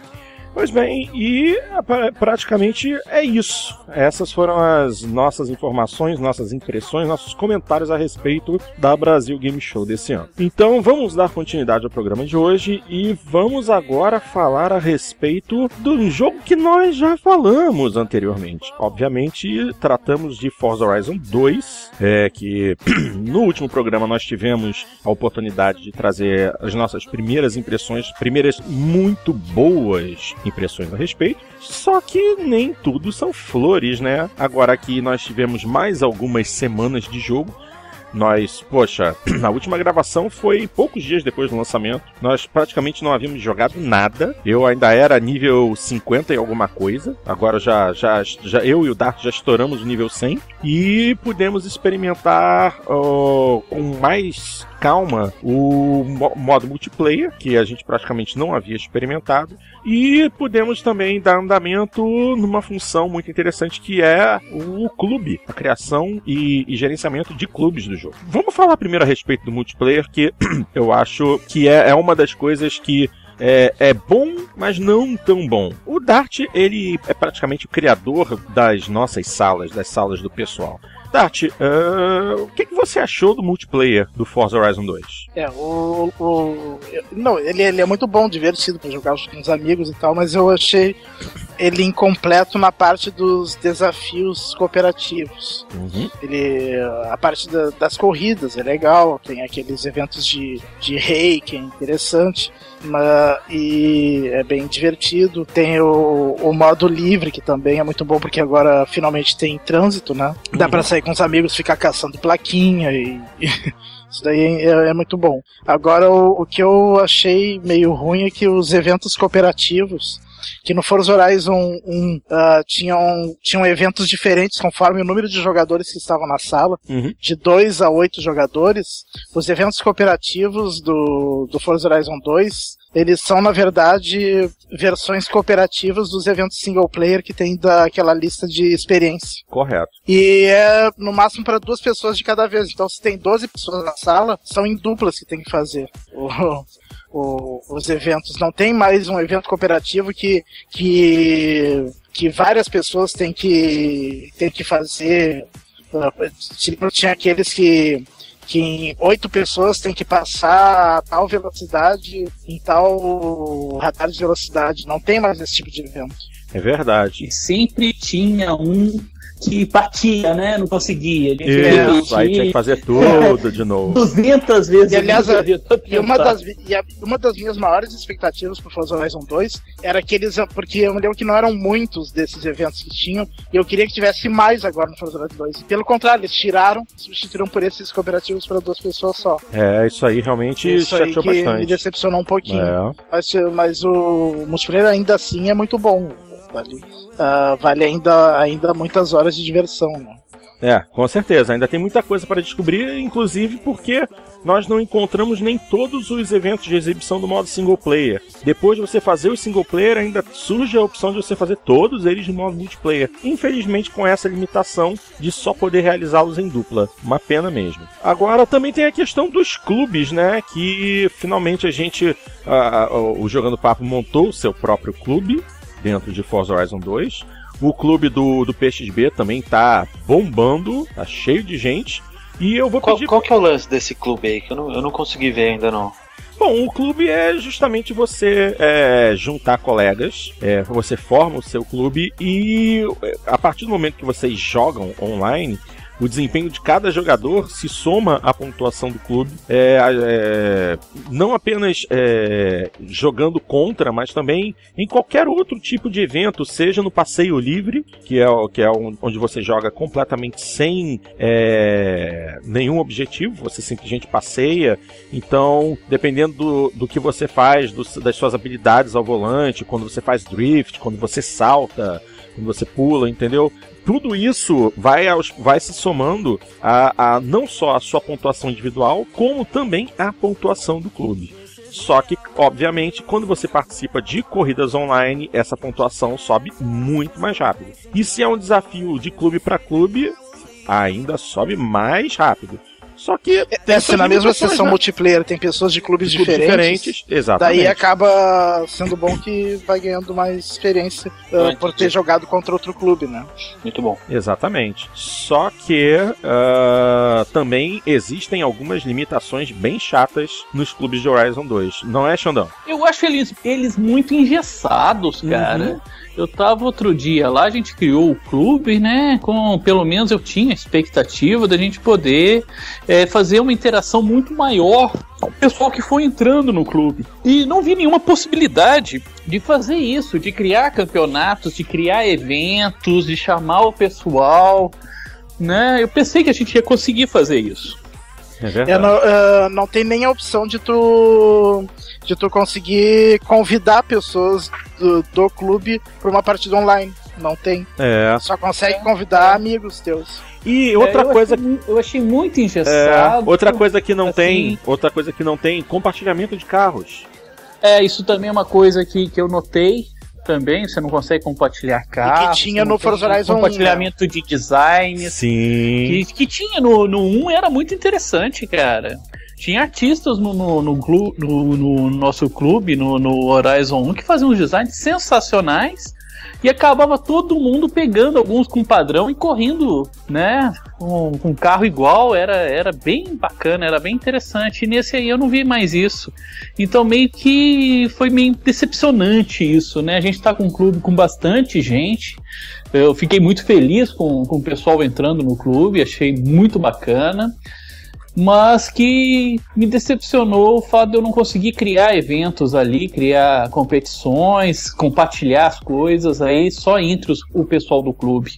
Pois bem, e pra- praticamente é isso. Essas foram as nossas informações, nossas impressões, nossos comentários a respeito da Brasil Game Show desse ano. Então vamos dar continuidade ao programa de hoje e vamos agora falar a respeito do jogo que nós já falamos anteriormente. Obviamente, tratamos de Forza Horizon 2, é, que no último programa nós tivemos a oportunidade de trazer as nossas primeiras impressões, primeiras muito boas impressões a respeito. Só que nem tudo são flores, né? Agora aqui nós tivemos mais algumas semanas de jogo. Nós, poxa, a última gravação foi poucos dias depois do lançamento. Nós praticamente não havíamos jogado nada. Eu ainda era nível 50 e alguma coisa. Agora já, já, já eu e o Dart já estouramos o nível 100 e pudemos experimentar com mais calma o mo- modo multiplayer, que a gente praticamente não havia experimentado, e pudemos também dar andamento numa função muito interessante que é o clube, a criação e, e gerenciamento de clubes do jogo. Vamos falar primeiro a respeito do multiplayer, que eu acho que é, é uma das coisas que é, é bom, mas não tão bom. O Dart, ele é praticamente o criador das nossas salas, das salas do pessoal. Dart, ah, o que, que você achou do multiplayer do Forza Horizon 2? É, o. o não, ele, ele é muito bom, divertido pra jogar com os amigos e tal, mas eu achei ele incompleto na parte dos desafios cooperativos. Uhum. Ele, a parte da- das corridas é legal, tem aqueles eventos de, de rei que é interessante, mas, e é bem divertido. Tem o, o modo livre que também é muito bom porque agora finalmente tem trânsito, né? Dá Uhum. pra sair com os amigos, ficar caçando plaquinha e. Isso daí é, é muito bom. Agora, o, o que eu achei meio ruim é que os eventos cooperativos, que no Forza Horizon 1 ah, tinham, tinham eventos diferentes conforme o número de jogadores que estavam na sala, Uhum. de 2 a 8 jogadores, os eventos cooperativos do, do Forza Horizon 2, eles são, na verdade, versões cooperativas dos eventos single player que tem daquela lista de experiência. Correto. E é no máximo para duas pessoas de cada vez. Então, se tem 12 pessoas na sala, são em duplas que tem que fazer o- os eventos. Não tem mais um evento cooperativo que, que, que várias pessoas têm que, têm que fazer. Ah, Tipo, tinha aqueles que que em oito pessoas tem que passar a tal velocidade em tal radar de velocidade. Não tem mais esse tipo de evento. É verdade. E sempre tinha um que batia, né? Não conseguia. Isso, aí tinha que fazer tudo de novo. 200 vezes. E, aliás, a E uma das, e a- uma das minhas maiores expectativas pro Forza Horizon 2 era que eles. Porque eu me lembro que não eram muitos desses eventos que tinham, e eu queria que tivesse mais agora no Forza Horizon 2. Pelo contrário, eles tiraram, substituíram por esses cooperativos para duas pessoas só. É, isso aí realmente Isso aí chateou que me bastante. decepcionou um pouquinho. É. Mas, mas o multiplayer ainda assim é muito bom. Vale, ah, vale ainda, ainda muitas horas de diversão. Né? É, com certeza. Ainda tem muita coisa para descobrir, inclusive porque nós não encontramos nem todos os eventos de exibição do modo single player. Depois de você fazer o single player, ainda surge a opção de você fazer todos eles no modo multiplayer. Infelizmente, com essa limitação de só poder realizá-los em dupla. Uma pena mesmo. Agora também tem a questão dos clubes, né? Que finalmente a gente, ah, o o Jogando Papo montou o seu próprio clube dentro de Forza Horizon 2. O clube do, do PXB também tá bombando, tá cheio de gente. E eu vou Qual, pedir. qual que é o lance desse clube aí? Que eu não, eu não consegui ver ainda não. Bom, o clube é justamente você é, juntar colegas, é, você forma o seu clube e é, a partir do momento que vocês jogam online, o desempenho de cada jogador se soma à pontuação do clube, é, é, não apenas é, jogando contra, mas também em qualquer outro tipo de evento, seja no passeio livre, que é, que é onde você joga completamente sem é, nenhum objetivo, você simplesmente passeia. Então, dependendo do, do que você faz, dos- das suas habilidades ao volante, quando você faz drift, quando você salta, você pula, entendeu? Tudo isso vai, aos- vai se somando a, a não só a sua pontuação individual, como também a pontuação do clube. Só que, obviamente, quando você participa de corridas online, essa pontuação sobe muito mais rápido. E se é um desafio de clube para clube, ainda sobe mais rápido. Só que tem É, se suas na mesma sessão né? multiplayer tem pessoas de clubes, Clubes diferentes, exatamente. daí acaba sendo bom que vai ganhando mais experiência Ah, por ter jogado contra outro clube, né? Muito bom. Exatamente. Só que ah, também existem algumas limitações bem chatas nos clubes de Horizon 2. Não é, Xandão? Eu acho eles, eles muito engessados, cara. Eu tava outro dia lá, a gente criou o clube, né? Com pelo menos eu tinha a expectativa da gente poder é, fazer uma interação muito maior com o pessoal que foi entrando no clube. E não vi nenhuma possibilidade de fazer isso, de criar campeonatos, de criar eventos, de chamar o pessoal. Né? Eu pensei que a gente ia conseguir fazer isso. É É, não, ah, não tem nem a opção de tu de tu conseguir convidar pessoas do, do clube para uma partida online. Não tem. É. Só consegue convidar amigos teus. E outra É, eu coisa. achei eu achei muito é, engessado. outra coisa que não assim. tem. Outra coisa que não tem, compartilhamento de carros. É, isso também é uma coisa que, que eu notei também. Você não consegue compartilhar carros. tinha não no tem Forza Horizon 1, Compartilhamento de designs. Sim. Que, que tinha no, no 1 era muito interessante, cara. Tinha artistas no, no, no, no- no nosso clube, no, no Horizon 1, que faziam uns designs sensacionais. E acabava todo mundo pegando alguns com padrão e correndo, né? Com, com carro igual, era, era bem bacana, era bem interessante. E nesse aí eu não vi mais isso. Então meio que foi meio decepcionante isso, né? A gente tá com um clube com bastante gente. Eu fiquei muito feliz com, com o pessoal entrando no clube, achei muito bacana. Mas que me decepcionou o fato de eu não conseguir criar eventos ali, criar competições, compartilhar as coisas aí só entre os- o pessoal do clube.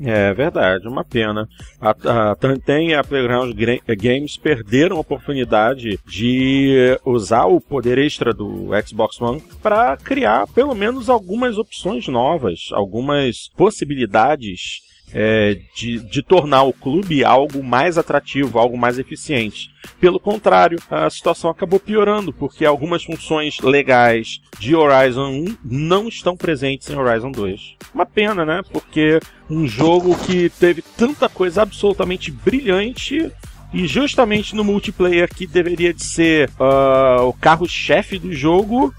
É verdade, uma pena. A, a e a Playground Games perderam a oportunidade de usar o poder extra do Xbox One para criar pelo menos algumas opções novas, algumas possibilidades é, de, de tornar o clube algo mais atrativo, algo mais eficiente. Pelo contrário, a situação acabou piorando, porque algumas funções legais de Horizon 1 não estão presentes em Horizon 2. Uma pena, né? Porque um jogo que teve tanta coisa absolutamente brilhante e justamente no multiplayer que deveria de ser ah, o carro-chefe do jogo,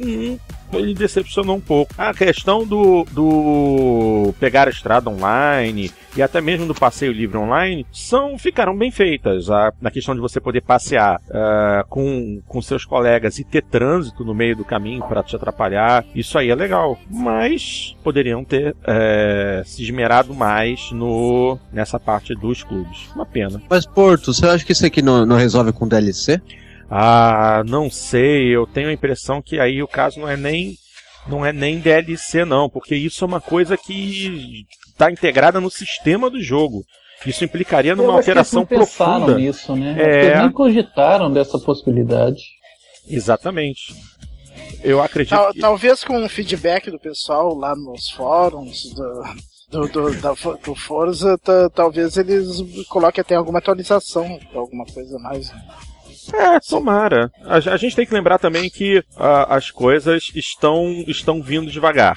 hum, ele decepcionou um pouco. A questão do, do pegar a estrada online e até mesmo do passeio livre online são ficaram bem feitas. A, na questão de você poder passear uh, com, com seus colegas e ter trânsito no meio do caminho para te atrapalhar, isso aí é legal. Mas poderiam ter é, se esmerado mais no nessa parte dos clubes. Uma pena. Mas Porto, você acha que isso aqui não, não resolve com DLC? Ah, não sei. Eu tenho a impressão que aí o caso não é nem não é nem DLC não, porque isso é uma coisa que está integrada no sistema do jogo. Isso implicaria numa alteração que eles não profunda. nisso, né? É... Eles nem cogitaram dessa possibilidade. Exatamente. Eu acredito. Tal, que... Talvez com o feedback do pessoal lá nos fóruns do, do, do, da, do Forza, talvez eles coloquem até alguma atualização, alguma coisa mais. Né? É, tomara. A, a, gente tem que lembrar também que as coisas estão, estão vindo devagar.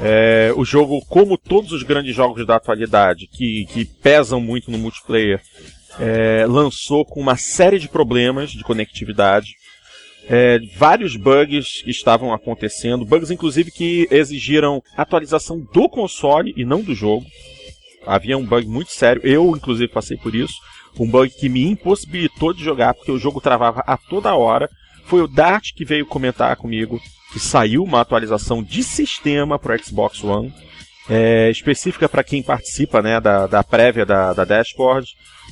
É, o jogo, como todos os grandes jogos da atualidade, que, que pesam muito no multiplayer, é, lançou com uma série de problemas de conectividade. É, vários bugs estavam acontecendo, bugs inclusive que exigiram atualização do console e não do jogo. Havia um bug muito sério, eu inclusive passei por isso um bug que me impossibilitou de jogar porque o jogo travava a toda hora. Foi o Dart que veio comentar comigo que saiu uma atualização de sistema para Xbox One, é, específica para quem participa né, da, da prévia da, da dashboard,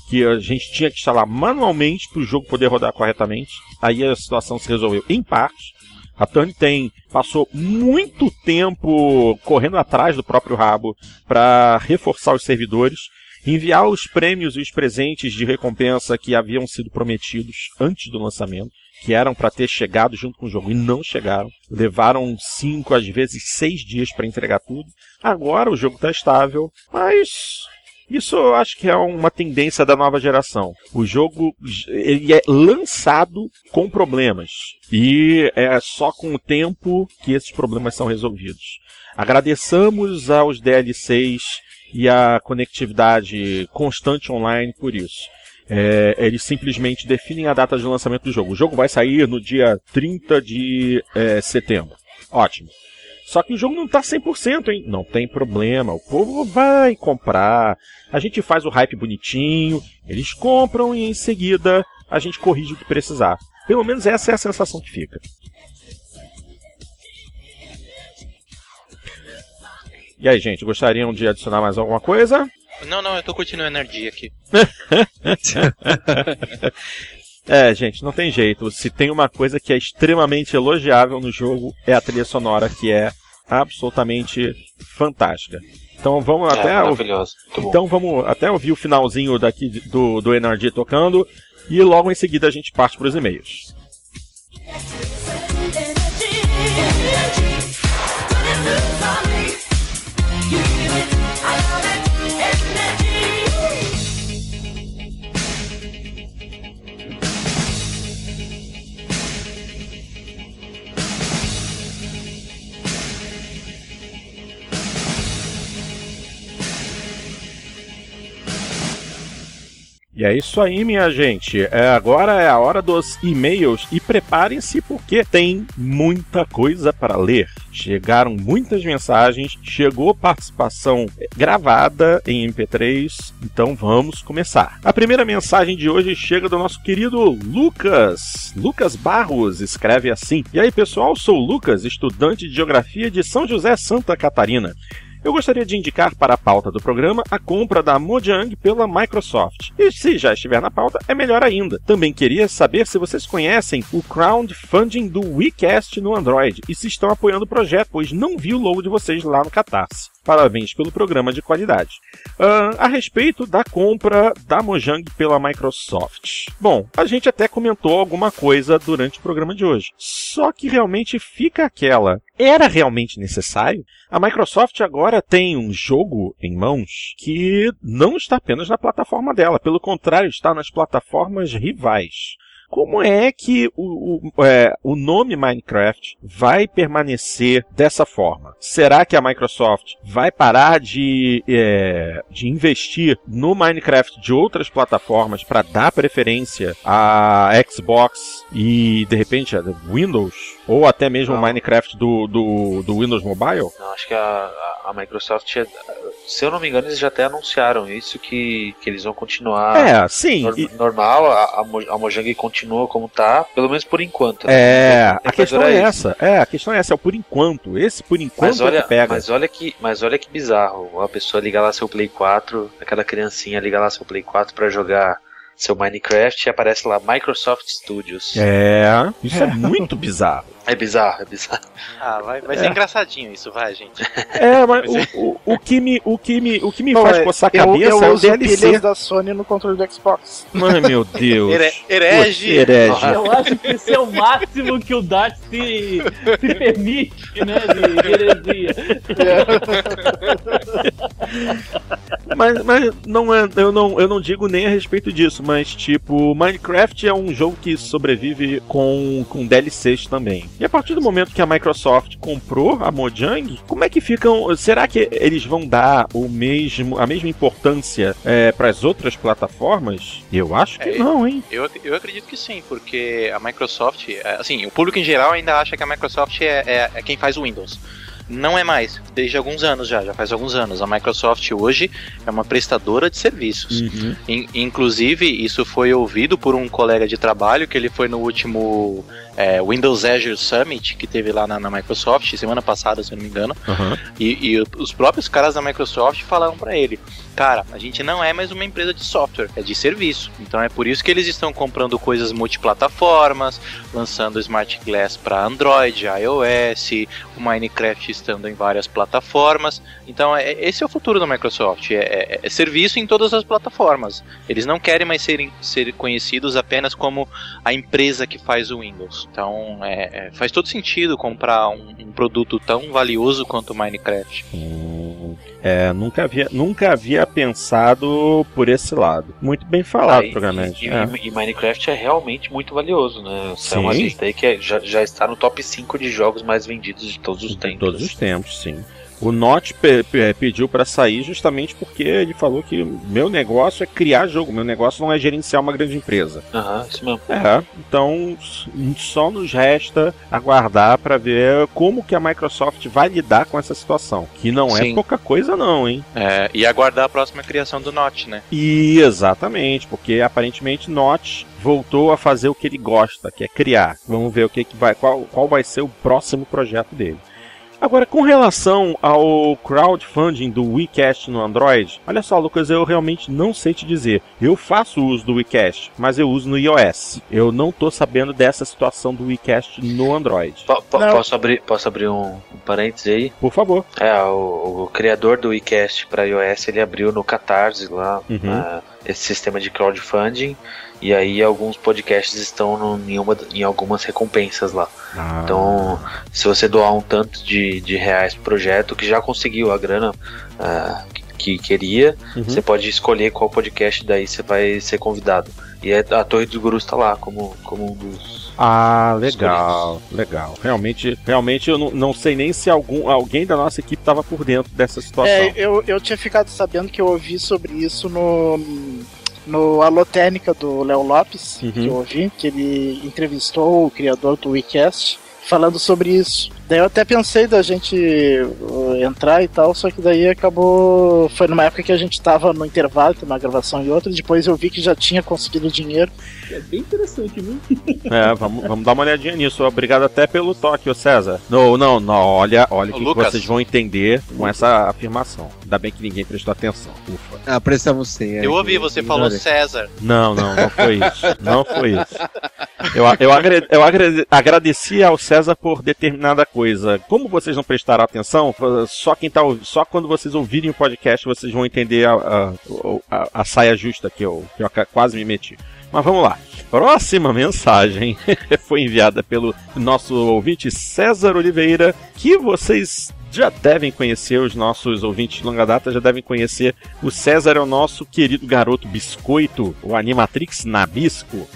que a gente tinha que instalar manualmente para o jogo poder rodar corretamente. Aí a situação se resolveu em parte. A Tony tem passou muito tempo correndo atrás do próprio rabo para reforçar os servidores enviar os prêmios e os presentes de recompensa que haviam sido prometidos antes do lançamento, que eram para ter chegado junto com o jogo e não chegaram. Levaram cinco, às vezes seis dias para entregar tudo. Agora o jogo está estável, mas isso eu acho que é uma tendência da nova geração. O jogo ele é lançado com problemas e é só com o tempo que esses problemas são resolvidos. Agradeçamos aos DLCs e a conectividade constante online por isso. É, eles simplesmente definem a data de lançamento do jogo. O jogo vai sair no dia 30 de é, setembro. Ótimo. Só que o jogo não está 100%, hein? Não tem problema. O povo vai comprar. A gente faz o hype bonitinho. Eles compram e em seguida a gente corrige o que precisar. Pelo menos essa é a sensação que fica. E aí, gente, gostariam de adicionar mais alguma coisa? Não, não, eu tô curtindo a energia aqui. é, gente, não tem jeito. Se tem uma coisa que é extremamente elogiável no jogo, é a trilha sonora, que é absolutamente fantástica. Então vamos é, até. Maravilhoso. Então vamos até ouvir o finalzinho daqui do, do Energy tocando. E logo em seguida a gente parte para os e-mails. E é isso aí, minha gente. É, agora é a hora dos e-mails e preparem-se porque tem muita coisa para ler. Chegaram muitas mensagens, chegou participação gravada em MP3, então vamos começar. A primeira mensagem de hoje chega do nosso querido Lucas. Lucas Barros escreve assim: E aí, pessoal, sou o Lucas, estudante de Geografia de São José, Santa Catarina. Eu gostaria de indicar para a pauta do programa a compra da Mojang pela Microsoft. E se já estiver na pauta, é melhor ainda. Também queria saber se vocês conhecem o crowdfunding do WeCast no Android e se estão apoiando o projeto, pois não vi o logo de vocês lá no Catarse. Parabéns pelo programa de qualidade. Uh, a respeito da compra da Mojang pela Microsoft. Bom, a gente até comentou alguma coisa durante o programa de hoje. Só que realmente fica aquela. Era realmente necessário? A Microsoft agora tem um jogo em mãos que não está apenas na plataforma dela, pelo contrário, está nas plataformas rivais. como é que o, o, é, o nome Minecraft vai permanecer dessa forma? Será que a Microsoft vai parar de, é, de investir no Minecraft de outras plataformas para dar preferência a Xbox e de repente a Windows? Ou até mesmo o Minecraft do, do, do, Windows Mobile? Não, acho que a, a, Microsoft, se eu não me engano, eles já até anunciaram isso, que, que eles vão continuar é, sim. Nor, normal, a, a Mojang continua como tá, pelo menos por enquanto. Né? É, a questão é isso. essa. É, a questão é essa, é o por enquanto. Esse por enquanto mas olha, é que pega. Mas olha que, mas olha que bizarro. Uma pessoa liga lá seu Play 4, cada criancinha liga lá seu Play 4 para jogar seu Minecraft e aparece lá Microsoft Studios. É, isso é muito bizarro. É bizarro, é bizarro. Ah, vai, vai ser é. engraçadinho isso, vai, gente. É, mas o, o, o, que me, o que me, o que me Bom, faz é, coçar a cabeça eu, eu é o DLC. da Sony no controle do Xbox. Ai, meu Deus. Here, herege. herege. Eu acho que esse é o máximo que o Dart se, se permite, né, de heresia. É. mas, mas não é, eu não, eu não digo nem a respeito disso, mas tipo, Minecraft é um jogo que sobrevive com, com DLCs também. E a partir do momento que a Microsoft comprou a Mojang, como é que ficam? Será que eles vão dar o mesmo, a mesma importância é, para as outras plataformas? Eu acho que é, não, hein? Eu, eu acredito que sim, porque a Microsoft, é, assim, o público em geral ainda acha que a Microsoft é, é, é quem faz o Windows. Não é mais, desde alguns anos já, já faz alguns anos. A Microsoft hoje é uma prestadora de serviços. Uhum. In, inclusive, isso foi ouvido por um colega de trabalho que ele foi no último é, Windows Azure Summit que teve lá na, na, Microsoft semana passada, se eu não me engano. Uhum. E, e, os próprios caras da Microsoft falaram para ele: Cara, a gente não é mais uma empresa de software, é de serviço. Então é por isso que eles estão comprando coisas multiplataformas, lançando Smart Glass para Android, iOS, o Minecraft estando em várias plataformas. Então é, esse é o futuro da Microsoft: é, é, é serviço em todas as plataformas. Eles não querem mais ser, ser conhecidos apenas como a empresa que faz o Windows. Então é, é, faz todo sentido comprar um, um, produto tão valioso quanto o Minecraft. Hum, é, nunca havia, nunca havia pensado por esse lado. Muito bem falado, ah, E, é. e, Minecraft é realmente muito valioso, né? Sim. É uma lista aí que já, já está no top 5 de jogos mais vendidos de todos os tempos. De todos os tempos, sim. O Notch pe pe pediu para sair justamente porque ele falou que meu negócio é criar jogo, meu negócio não é gerenciar uma grande empresa. Aham, uhum, isso mesmo. É, então só nos resta aguardar para ver como que a Microsoft vai lidar com essa situação, que não é Sim. é pouca coisa não, hein? É, e aguardar a próxima criação do Notch, né? E exatamente, porque aparentemente Notch voltou a fazer o que ele gosta, que é criar. Vamos ver o que, que vai, qual, qual vai ser o próximo projeto dele. Agora, com relação ao crowdfunding do WeCast no Android, olha só, Lucas, eu realmente não sei te dizer. Eu faço uso do WeCast, mas eu uso no iOS. Eu não tô sabendo dessa situação do WeCast no Android. P posso abrir, posso abrir um, um parênteses aí? Por favor. É, o, o criador do WeCast para iOS, ele abriu no Catarse lá, uhum. uh, esse sistema de crowdfunding. E aí alguns podcasts estão no, em, uma, em algumas recompensas lá. Ah. Então, se você doar um tanto de, de reais pro projeto, que já conseguiu a grana uh, que queria, uhum. você pode escolher qual podcast daí você vai ser convidado. E é, a Torre dos Gurus está lá como, como um dos. Ah, legal, legal. Realmente, realmente eu não, não sei nem se algum, alguém da nossa equipe estava por dentro dessa situação. É, eu, eu tinha ficado sabendo que eu ouvi sobre isso no no Alotênica do Léo Lopes, uhum. que eu ouvi, que ele entrevistou o criador do WeCast, falando sobre isso. Daí eu até pensei da gente uh, entrar e tal, só que daí acabou. Foi numa época que a gente tava no intervalo, uma gravação e outra, depois eu vi que já tinha conseguido dinheiro. É bem interessante, viu? É, vamos, vamos dar uma olhadinha nisso. Obrigado até pelo toque, ô César. Não, não, não, olha, olha o que, que vocês vão entender com essa afirmação. Ainda bem que ninguém prestou atenção. Ufa. Ah, prestamos sim. É, eu ouvi, você falou César. Não, não, não foi isso. Não foi isso. Eu, eu, agrade, eu agradeci ao César por determinada coisa. Como vocês não prestaram atenção, só quem tá só quando vocês ouvirem o podcast vocês vão entender a, a, a, a saia justa que eu, que eu quase me meti. Mas vamos lá. Próxima mensagem foi enviada pelo nosso ouvinte César Oliveira, que vocês já devem conhecer, os nossos ouvintes de longa data já devem conhecer. O César é o nosso querido garoto biscoito, o Animatrix Nabisco.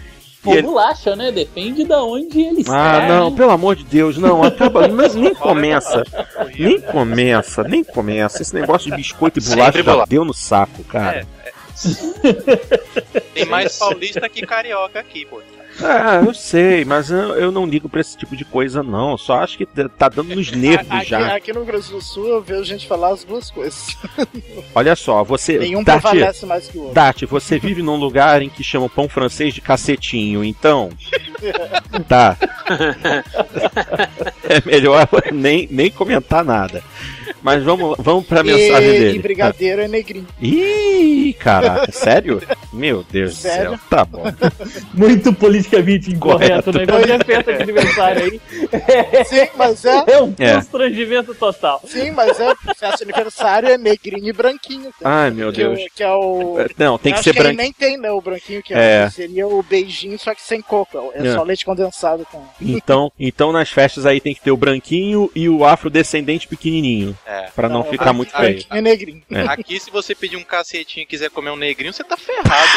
Ou ele- bolacha, né? Depende de onde ele Ah, está. não, pelo amor de Deus, não, acaba, mas nem começa, Horrível. nem começa, nem começa. Esse negócio de biscoito e bolacha já deu no saco, cara. Tem mais paulista que carioca aqui, pô. Ah, eu sei, mas eu, eu não ligo pra esse tipo de coisa, não. Só acho que tá dando nos nervos Aqui, já. aqui no Rio Grande do Sul eu vejo gente falar as duas coisas. Olha só, você. Nenhum Dati, prevalece mais que o outro. Dati, você vive num lugar em que chamam pão francês de cacetinho, então. Tá. É melhor nem, nem comentar nada. Mas vamos, vamos pra mensagem e, dele. e brigadeiro é negrinho. Ih, caraca, sério? Meu Deus Sério? do céu. Tá bom. Muito politicamente incorreto, né? Qualquer festa de aniversário aí Sim, mas é. é um É. constrangimento total. Sim, mas é. Festa de aniversário é negrinho e branquinho. tá? Ai, meu que, Deus. é o- que é o. Não, tem que ser que aí branco. nem tem, né? O branquinho que É. é. Seria o beijinho, só que sem coco. É É. só leite condensado com. Então, então nas festas aí tem que ter o branquinho e o afrodescendente pequenininho. É. Pra não Não, ficar muito feio. E negrinho. É. Aqui, se você pedir um cacetinho e quiser comer um negrinho, você tá ferrado.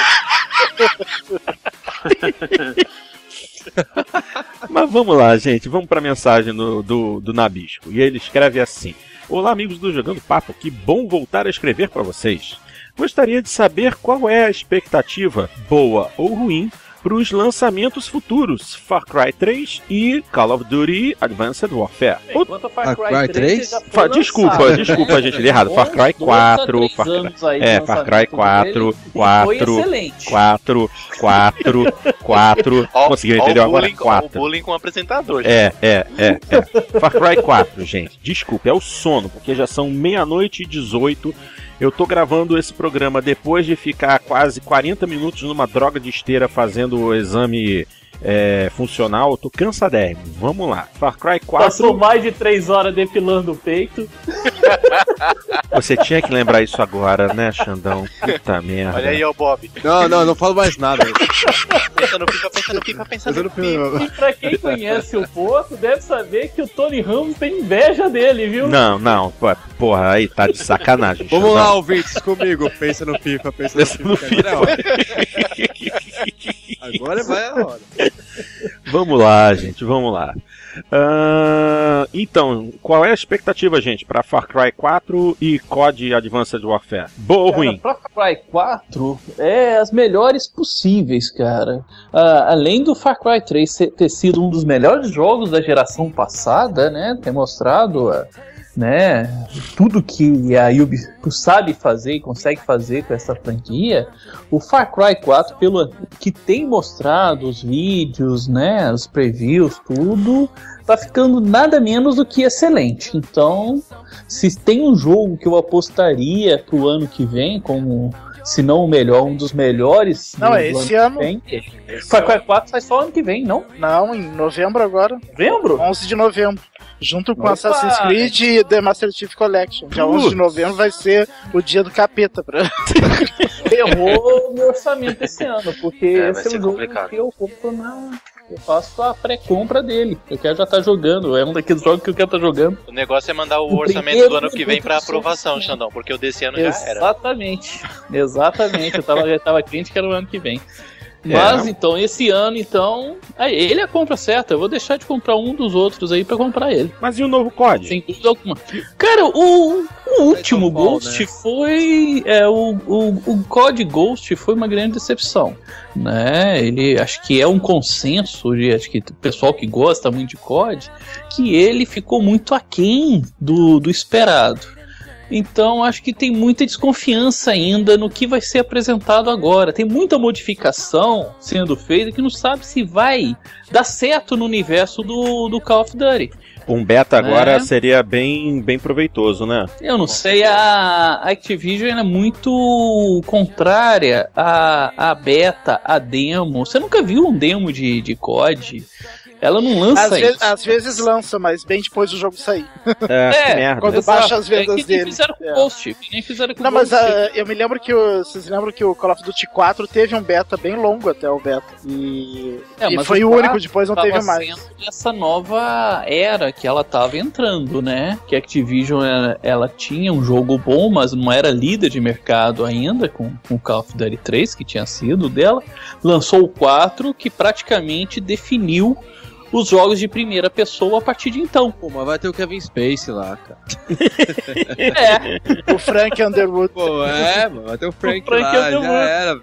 Mas vamos lá, gente. Vamos pra mensagem do, do, do Nabisco. E ele escreve assim: Olá, amigos do Jogando Papo. Que bom voltar a escrever pra vocês. Gostaria de saber qual é a expectativa, boa ou ruim, para os lançamentos futuros Far Cry 3 e Call of Duty Advanced Warfare. O- Enquanto Far Far Cry 3? já foi Fa- desculpa, desculpa, gente, li errado. Far Cry Dois a 4, três Far Cry- é, Far Cry lançamento 4, dele, e 4, Foi excelente. 4, 4, 4. Ó, Conseguiu, o agora? bullying, ó o 4. bullying com o apresentador. É, é, é, é. Far Cry 4, gente. Desculpe, é o sono, porque já são meia-noite e 18. Eu tô gravando esse programa depois de ficar quase 40 minutos numa droga de esteira fazendo o exame é, funcional. Eu tô cansadérrimo. Vamos lá. Far Cry 4. Passou mais de três horas depilando o peito. Você tinha que lembrar isso agora, né, Xandão? Puta merda. Olha aí, ó, Bob. Não, não, não falo mais nada. Pensa no pica, pensa no pica, pensa no fiz- E pra quem conhece o Porto, deve saber que o Tony Ramos tem inveja dele, viu? Não, não, porra, aí tá de sacanagem. Vamos Xandão. lá, ouvintes, comigo. Pensa no FIFA, pensa no Pensa no FIFA. Agora é a hora. Agora vai a hora. Vamos lá, gente, vamos lá. Ah, então, qual é a expectativa, gente, pra Far Cry 4 e COD Advanced Warfare? Boa ou ruim? Pra Far Cry 4 é as melhores possíveis, cara. Ah, além do Far Cry 3 ser- ter sido um dos melhores jogos da geração passada, né? Ter mostrado ah, né, tudo que a Ubisoft sabe fazer e consegue fazer com essa franquia. O Far Cry 4, pelo que tem mostrado, os vídeos, né? Os previews, tudo. Tá ficando nada menos do que excelente. Então, se tem um jogo que eu apostaria pro ano que vem, como se não o melhor, um dos melhores. Não, é esse ano. Far Cry 4 sai só ano que vem, não? Não, em novembro agora. Novembro? 11 de novembro. Junto com Opa! Assassin's Creed e The Master Chief Collection. Dia 11 de Putz. novembro vai ser o dia do capeta. Pra... Ferrou o meu orçamento esse ano, porque É, esse é um jogo que eu compro na. Eu faço a pré-compra dele. Eu quero já estar jogando. É um daqueles jogos que eu quero estar jogando. O negócio é mandar o O orçamento do ano que vem só. aprovação, Xandão, porque o desse ano já era. Exatamente. Exatamente. Eu tava, já tava crente que era o ano que vem. É. Mas então, esse ano, então. aí, ele é a compra certa. Eu vou deixar de comprar um dos outros aí pra comprar ele. Mas e o novo COD? Sem dúvida alguma. Cara, o, o último Titanfall, Ghost né? foi. É, o, o, o COD Ghost foi uma grande decepção. Né? Ele acho que é um consenso de acho que o pessoal que gosta muito de COD que ele ficou muito aquém do, do esperado. Então acho que tem muita desconfiança ainda no que vai ser apresentado agora. Tem muita modificação sendo feita que não sabe se vai dar certo no universo do, do Call of Duty. Um beta agora É. seria bem, bem proveitoso, né? Eu não sei, a Activision é muito contrária à, à beta, à demo. Você nunca viu um demo de, de COD? Ela não lança Às, isso. às vezes lança, mas bem depois do jogo sair. É, É, que merda. Quando Exato. baixa as vendas é que nem dele. fizeram com É. o Ghost. Que nem fizeram com Não, o mas ah, eu me lembro que o, vocês lembram que o Call of Duty 4 teve um beta bem longo até o beta. E, É, e foi o único, depois não teve mais. essa nova era que ela tava entrando, né? Que a Activision ela, ela tinha um jogo bom, mas não era líder de mercado ainda com com o Call of Duty 3, que tinha sido dela. Lançou o 4, que praticamente definiu os jogos de primeira pessoa a partir de então. Pô, mas vai ter o Kevin Space lá, cara. É, O Frank Underwood. Pô, é, mano, vai ter o Frank, Frank lá, Underwood. já era.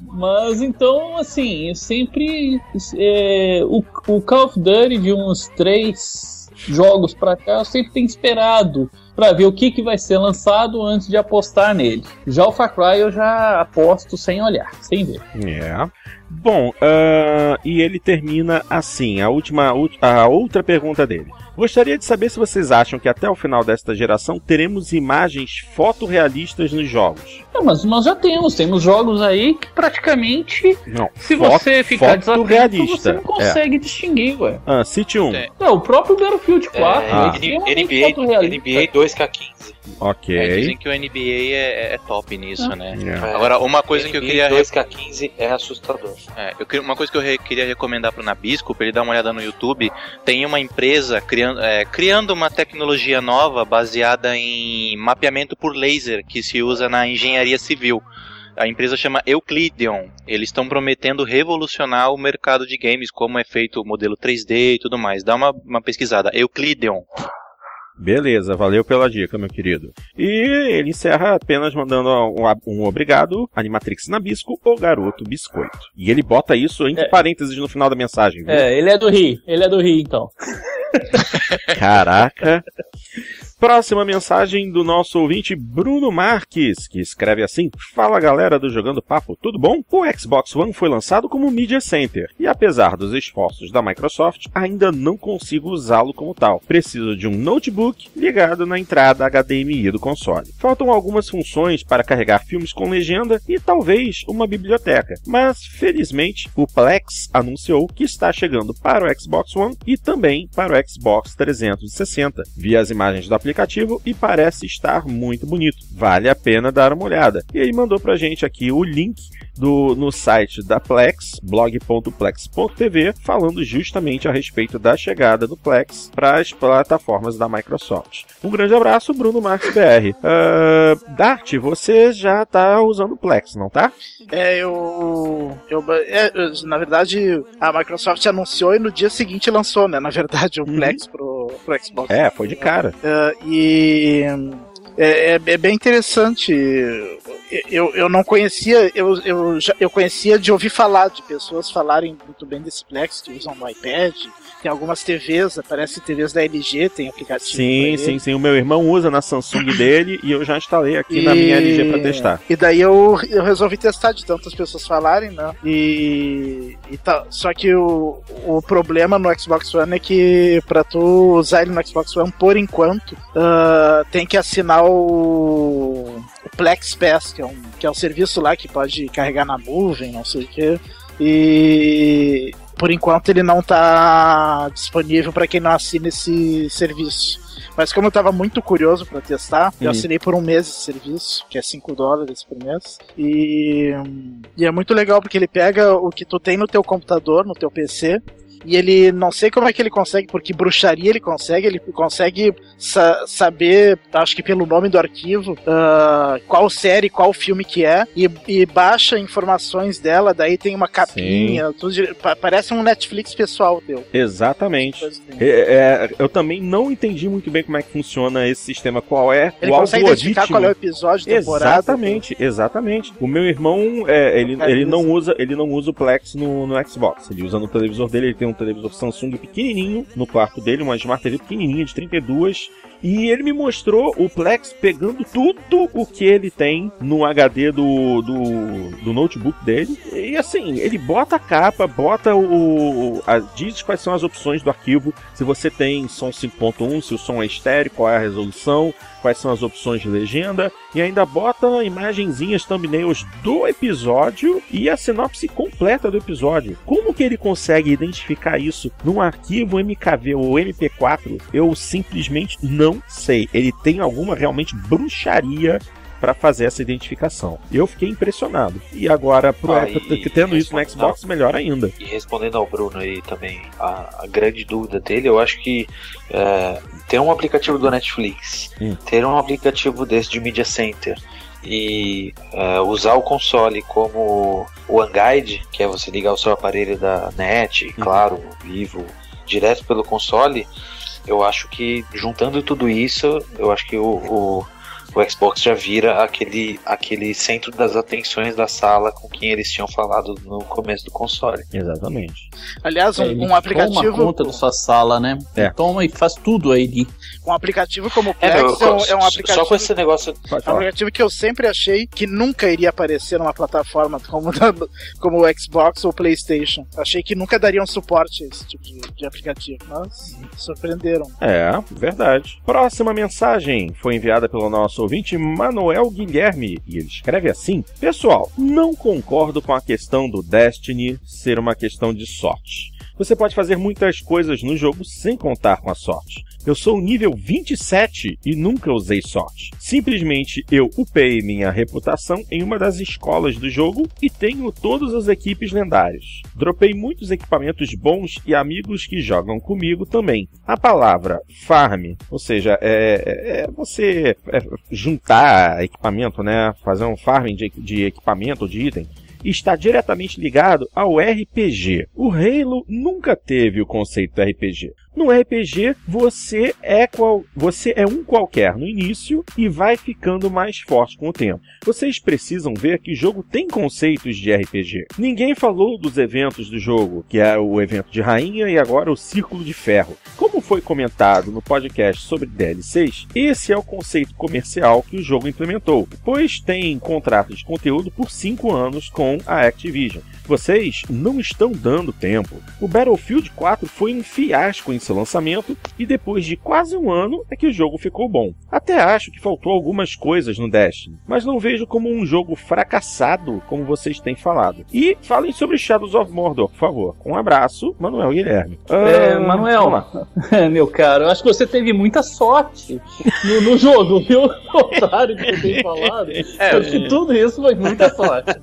Mas então, assim, eu sempre. é, o, o Call of Duty de uns três jogos pra cá, eu sempre tenho esperado pra ver o que, que vai ser lançado antes de apostar nele. Já o Far Cry eu já aposto sem olhar, sem ver. É. Bom, ah, e ele termina assim, a última, a outra pergunta dele. Gostaria de saber se vocês acham que até o final desta geração teremos imagens fotorrealistas nos jogos. Não, mas nós já temos, temos jogos aí que praticamente, Não, se foto- você ficar desatento, você não consegue distinguir, ué. Ah, City 1. É. Não, o próprio Battlefield 4 É, é, Ah. NBA, fotorrealista. NBA 2K15. Ok. É, dizem que o NBA é, é top nisso, Ah. né? É. Agora, uma coisa que eu queria. re- 2K15 é assustador. É, eu queria- uma coisa que eu re- queria recomendar pro Nabisco, pra ele dar uma olhada no YouTube, tem uma empresa criando, é, criando uma tecnologia nova baseada em mapeamento por laser que se usa na engenharia civil. A empresa chama Euclideon. Eles estão prometendo revolucionar o mercado de games, como é feito o modelo 3D e tudo mais. Dá uma, uma pesquisada. Euclideon. Beleza, valeu pela dica, meu querido. E ele encerra apenas mandando um, um obrigado, Animatrix Nabisco ou Garoto Biscoito. E ele bota isso entre É. parênteses no final da mensagem, viu? É, ele é do Rio, ele é do Rio então. Caraca. Próxima mensagem do nosso ouvinte Bruno Marques, que escreve assim: Fala galera do Jogando Papo, tudo bom? O Xbox One foi lançado como Media Center e, apesar dos esforços da Microsoft, ainda não consigo usá-lo como tal. Preciso de um notebook ligado na entrada HDMI do console. Faltam algumas funções para carregar filmes com legenda e talvez uma biblioteca, mas felizmente o Plex anunciou que está chegando para o Xbox One e também para o Xbox 360. Vi as imagens do aplicativo e parece estar muito bonito. Vale a pena dar uma olhada. E aí mandou pra gente aqui o link do, no site da Plex, blog.plex.tv, falando justamente a respeito da chegada do Plex para as plataformas da Microsoft. Um grande abraço, Bruno Marques BR. Uh, Dart, você já tá usando o Plex, não tá? É, eu. eu é, eu- na verdade, a Microsoft anunciou e no dia seguinte lançou, né? Na verdade, o Uhum. Plex pro, pro Xbox. É, foi de cara. Ah, e. É, é- é bem interessante. Eu, eu não conhecia, eu, eu, já, eu conhecia de ouvir falar de pessoas falarem muito bem desse Plex, que usam no iPad. Tem algumas TVs, aparece TVs da LG, tem aplicativo. Sim, sim, sim. O meu irmão usa na Samsung dele e eu já instalei aqui na minha LG pra testar. E daí eu, eu resolvi testar de tantas pessoas falarem, né? E, e tá, só que o, o problema no Xbox One é que pra tu usar ele no Xbox One, por enquanto, ah, tem que assinar o, o Plex Pass, que é, um, que é um serviço lá que pode carregar na nuvem, não sei o que. E por enquanto ele não tá disponível para quem não assina esse serviço. Mas como eu tava muito curioso para testar, eu Hum. assinei por um mês esse serviço, que é 5 dólares por mês. E, e é muito legal porque ele pega o que tu tem no teu computador, no teu PC, e ele não sei como é que ele consegue, porque bruxaria ele consegue, ele consegue sa- saber, acho que pelo nome do arquivo, ah, qual série, qual filme que é, e, e baixa informações dela, daí tem uma capinha, pa- parece um Netflix pessoal teu. Exatamente. Assim. É, é, eu também não entendi muito bem como é que funciona esse sistema, qual é Ele o consegue identificar qual é o episódio, temporada. Exatamente, exatamente. O meu irmão, é, ele, Cara, ele não usa, ele não usa o Plex no, no Xbox. Ele usa no televisor dele, ele tem um televisor Samsung pequenininho no quarto dele, uma Smart TV pequenininha de 32. E ele me mostrou o Plex pegando tudo o que ele tem no HD do, do, do notebook dele. E assim, ele bota a capa, bota o. a- diz quais são as opções do arquivo. Se você tem som 5.1, se o som é estéreo, qual é a resolução quais são as opções de legenda e ainda bota imagenzinhas thumbnails do episódio e a sinopse completa do episódio. Como que ele consegue identificar isso num arquivo MKV ou MP4? Eu simplesmente não sei. Ele tem alguma realmente bruxaria para fazer essa identificação. Eu fiquei impressionado. E agora, pro, Ah, e- tendo e isso no Xbox, melhor ainda. E respondendo ao Bruno aí também, a, a grande dúvida dele, eu acho que é, ter um aplicativo do Netflix, Hum. ter um aplicativo desse de Media Center e é, usar o console como o OneGuide, que é você ligar o seu aparelho da net, claro, vivo, direto pelo console, eu acho que juntando tudo isso, eu acho que o, o, o Xbox já vira aquele, aquele centro das atenções da sala com quem eles tinham falado no começo do console. Exatamente. Aliás, um, Ele um Toma aplicativo. conta da sua sala, né? É. Toma e faz tudo aí. de- Um aplicativo como o É, Plex meu, é, um, é um só aplicativo. com esse negócio. É um aplicativo que eu sempre achei que nunca iria aparecer numa plataforma como, da- como o Xbox ou o PlayStation. Achei que nunca dariam suporte a esse tipo de, de aplicativo, mas surpreenderam. É, verdade. Próxima mensagem foi enviada pelo nosso ouvinte Manuel Guilherme e ele escreve assim: Pessoal, não concordo com a questão do Destiny ser uma questão de sorte. Você pode fazer muitas coisas no jogo sem contar com a sorte. Eu sou nível 27 e nunca usei sorte. Simplesmente eu upei minha reputação em uma das escolas do jogo e tenho todas as equipes lendárias. Dropei muitos equipamentos bons e amigos que jogam comigo também. A palavra farm, ou seja, é, é- é você é, juntar equipamento, né? Fazer um farming de, de equipamento de item está diretamente ligado ao RPG. O Halo nunca teve o conceito RPG. No RPG, você é qual, você é um qualquer no início e vai ficando mais forte com o tempo. Vocês precisam ver que o jogo tem conceitos de RPG. Ninguém falou dos eventos do jogo, que é o evento de rainha e agora o Círculo de Ferro. Como foi comentado no podcast sobre DLCs, esse é o conceito comercial que o jogo implementou, pois tem contrato de conteúdo por 5 anos com a Activision. Vocês não estão dando tempo. O Battlefield 4 foi um fiasco em seu lançamento e depois de quase um ano é que o jogo ficou bom. Até acho que faltou algumas coisas no Destiny, mas não vejo como um jogo fracassado, como vocês têm falado. E falem sobre Shadows of Mordor, por favor. Um abraço, Manuel Guilherme. É, Ah, Manuel, vamos lá. meu caro, acho que você teve muita sorte no, no jogo, viu? Contrário do que eu tenho falado. É, acho que tudo isso foi muita sorte.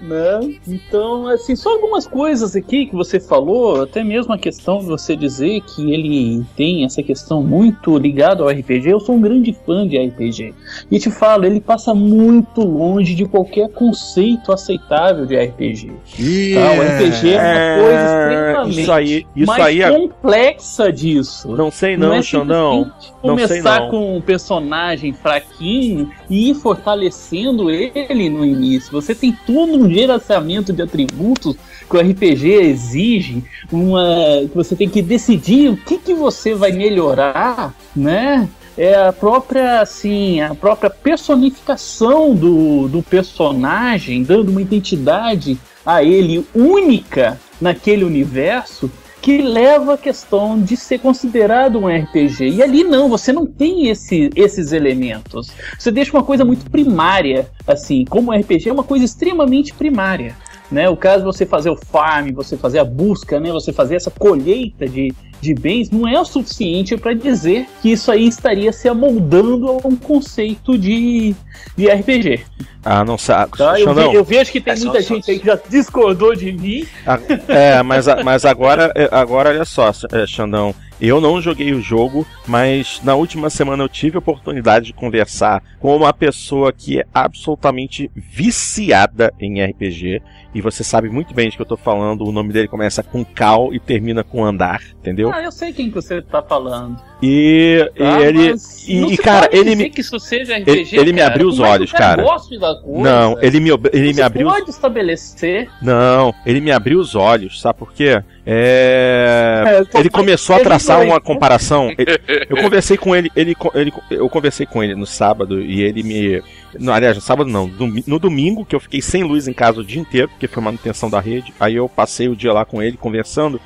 né? Então, assim, só algumas coisas aqui que você falou, até mesmo a questão de você dizer que ele tem essa questão muito ligada ao RPG. Eu sou um grande fã de RPG. E te falo, ele passa muito longe de qualquer conceito aceitável de RPG. E Tá, o RPG é uma coisa extremamente Isso aí, isso mais aí é... complexa disso. Não sei não, é Xandão. Não começar não. com um personagem fraquinho e ir fortalecendo ele no início. Você tem todo um gerenciamento de atributos que o RPG exige, uma que você tem que decidir o que, que você vai melhorar, né? É a própria, assim, a própria personificação do, do personagem, dando uma identidade a ele única naquele universo que leva a questão de ser considerado um RPG. E ali não, você não tem esse, esses elementos. Você deixa uma coisa muito primária, assim, como RPG é uma coisa extremamente primária. Né? O caso de você fazer o farm, você fazer a busca, né? você fazer essa colheita de, de bens, não é o suficiente para dizer que isso aí estaria se amoldando a um conceito de, de RPG. Ah, não sabe. Tá? Eu, ve- eu vejo que tem É só- muita só- gente aí que já discordou de mim. a- é, mas, mas agora, é, agora olha só, é, Xandão. Eu não joguei o jogo, mas na última semana eu tive a oportunidade de conversar com uma pessoa que é absolutamente viciada em RPG. E você sabe muito bem de que eu tô falando. O nome dele começa com Cal e termina com Andar, entendeu? Ah, eu sei quem que você tá falando. E, e Tá? ele. Mas e- não e, se cara, pode ele dizer me- que isso seja ele- RPG, ele me cara. abriu os que olhos, cara. cara. goste da coisa, Não, ele me, ele me você abriu os pode estabelecer. Não, ele me abriu os olhos, sabe por quê? É... É, Ele começou a ele traçar uma comparação. Ele- Eu conversei com ele, ele, ele- eu conversei com ele no sábado e ele me. No, aliás, no sábado não, no domingo, que eu fiquei sem luz em casa o dia inteiro, porque foi manutenção da rede. Aí eu passei o dia lá com ele conversando.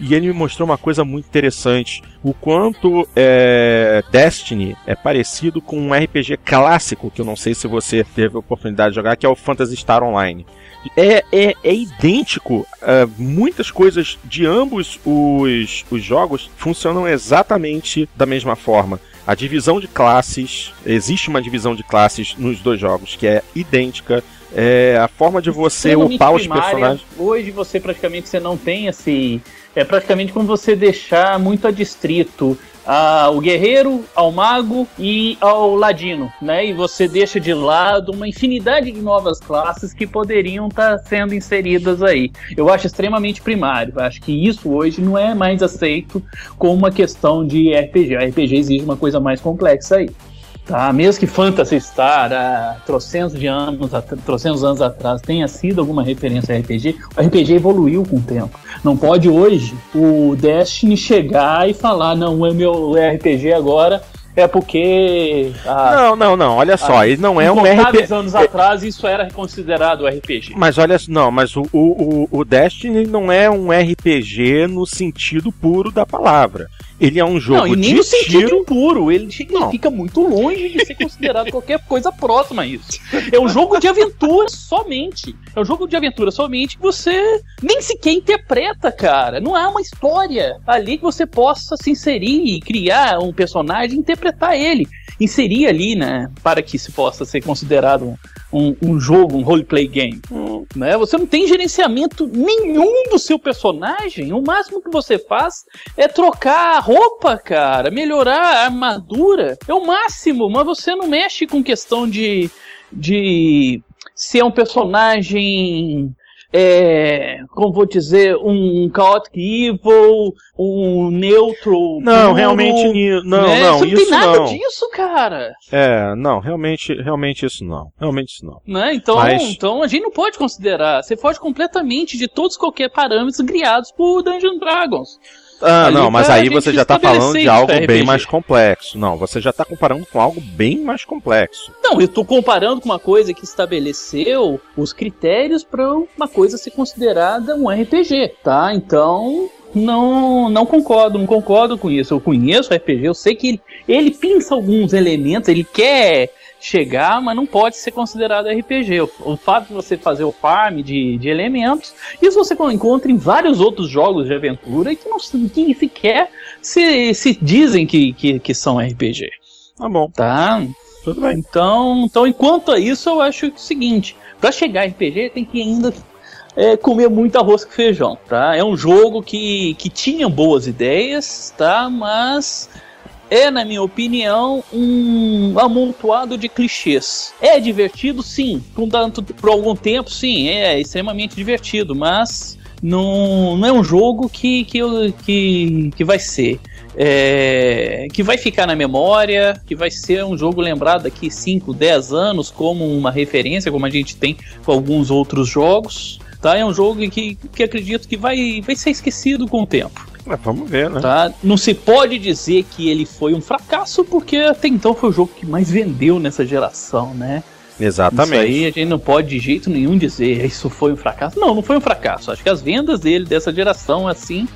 E ele me mostrou uma coisa muito interessante: o quanto é, Destiny é parecido com um RPG clássico, que eu não sei se você teve a oportunidade de jogar, que é o Phantasy Star Online. É, é, é idêntico. Uh, muitas coisas de ambos os, os jogos funcionam exatamente da mesma forma. A divisão de classes, existe uma divisão de classes nos dois jogos que é idêntica. É, a forma de você upar os personagens. Hoje você praticamente você não tem esse. É praticamente como você deixar muito adstrito ao guerreiro, ao mago e ao ladino, né? E você deixa de lado uma infinidade de novas classes que poderiam estar tá sendo inseridas aí. Eu acho extremamente primário. Acho que isso hoje não é mais aceito como uma questão de RPG. A RPG exige uma coisa mais complexa aí. Tá, mesmo que Phantasy Star, há trocentos de anos, trocentos anos atrás, tenha sido alguma referência a RPG, o RPG evoluiu com o tempo. Não pode hoje o Destiny chegar e falar, não, é meu RPG agora é porque. A, não, não, não. Olha só, ele não é um RPG. anos atrás isso era considerado RPG. Mas olha, não, mas o, o, o Destiny não é um RPG no sentido puro da palavra. Ele é um jogo não, e nem de no sentido tiro... puro. Ele, ele fica muito longe de ser considerado qualquer coisa próxima a isso. É um jogo de aventura somente. É um jogo de aventura somente que você nem sequer interpreta, cara. Não há uma história ali que você possa se inserir e criar um personagem e interpretar ele. Inserir ali, né? Para que se possa ser considerado um, um jogo, um roleplay game. Hum. Né? Você não tem gerenciamento nenhum do seu personagem. O máximo que você faz é trocar a roupa, cara, melhorar a armadura. É o máximo, mas você não mexe com questão de. de ser um personagem é, como vou dizer, um Chaotic Evil, um neutro. Não, puro, realmente não, né? não, Você não tem nada não. disso, cara. É, não, realmente, realmente isso não. Realmente isso não. Né? Então, Mas... então a gente não pode considerar. Você foge completamente de todos qualquer parâmetros criados por Dungeons Dragons. Ah, não, mas aí você já tá falando de algo bem mais complexo. Não, você já tá comparando com algo bem mais complexo. Não, eu tô comparando com uma coisa que estabeleceu os critérios para uma coisa ser considerada um RPG, tá? Então, não não concordo, não concordo com isso. Eu conheço o RPG, eu sei que ele, ele pinça alguns elementos, ele quer chegar, mas não pode ser considerado RPG. O, o fato de você fazer o farm de, de elementos, isso você encontra em vários outros jogos de aventura que, não, que sequer se, se dizem que, que, que são RPG. Tá bom. Tá? Tudo bem. Então, então, enquanto a isso, eu acho o seguinte: para chegar RPG, tem que ainda é, comer muito arroz com feijão, tá? É um jogo que, que tinha boas ideias, tá? Mas é, na minha opinião, um amontoado de clichês. É divertido, sim. Por, tanto, por algum tempo, sim, é extremamente divertido, mas não, não é um jogo que, que, que, que vai ser. É, que vai ficar na memória, que vai ser um jogo lembrado daqui 5, 10 anos como uma referência, como a gente tem com alguns outros jogos. Tá? É um jogo que, que acredito que vai, vai ser esquecido com o tempo. É, vamos ver, né? Tá? Não se pode dizer que ele foi um fracasso, porque até então foi o jogo que mais vendeu nessa geração, né? Exatamente. Isso aí a gente não pode de jeito nenhum dizer isso foi um fracasso. Não, não foi um fracasso. Acho que as vendas dele dessa geração, assim,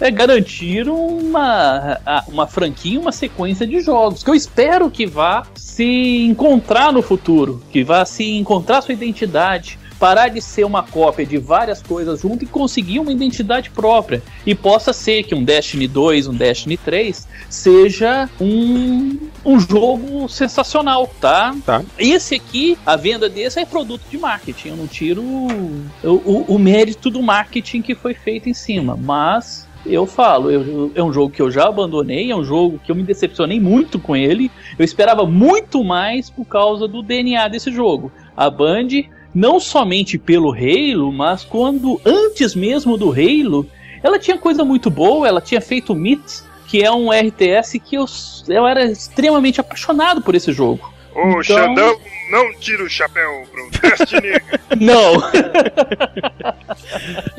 é, garantiram uma, uma franquia, uma sequência de jogos. Que eu espero que vá se encontrar no futuro, que vá se encontrar sua identidade parar de ser uma cópia de várias coisas junto e conseguir uma identidade própria. E possa ser que um Destiny 2, um Destiny 3 seja um, um jogo sensacional, tá? tá? Esse aqui, a venda desse é produto de marketing. Eu não tiro o, o, o mérito do marketing que foi feito em cima, mas eu falo, eu, é um jogo que eu já abandonei, é um jogo que eu me decepcionei muito com ele. Eu esperava muito mais por causa do DNA desse jogo. A Band não somente pelo Halo, mas quando antes mesmo do Halo, ela tinha coisa muito boa, ela tinha feito Myths, que é um RTS que eu, eu era extremamente apaixonado por esse jogo. Ô, então... Xandão, não tira o chapéu pro Destiny. não.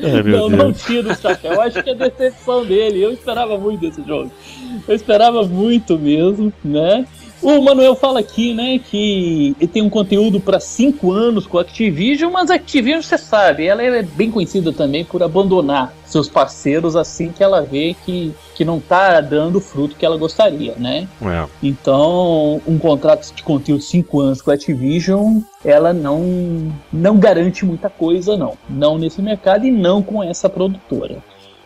é, não, não tira o chapéu. Eu acho que é decepção dele. Eu esperava muito desse jogo. Eu esperava muito mesmo, né? O Manuel fala aqui, né, que ele tem um conteúdo para cinco anos com a Activision, mas a Activision, você sabe, ela é bem conhecida também por abandonar seus parceiros assim que ela vê que, que não tá dando o fruto que ela gostaria, né? É. Então, um contrato de conteúdo de 5 anos com a Activision, ela não, não garante muita coisa, não. Não nesse mercado e não com essa produtora.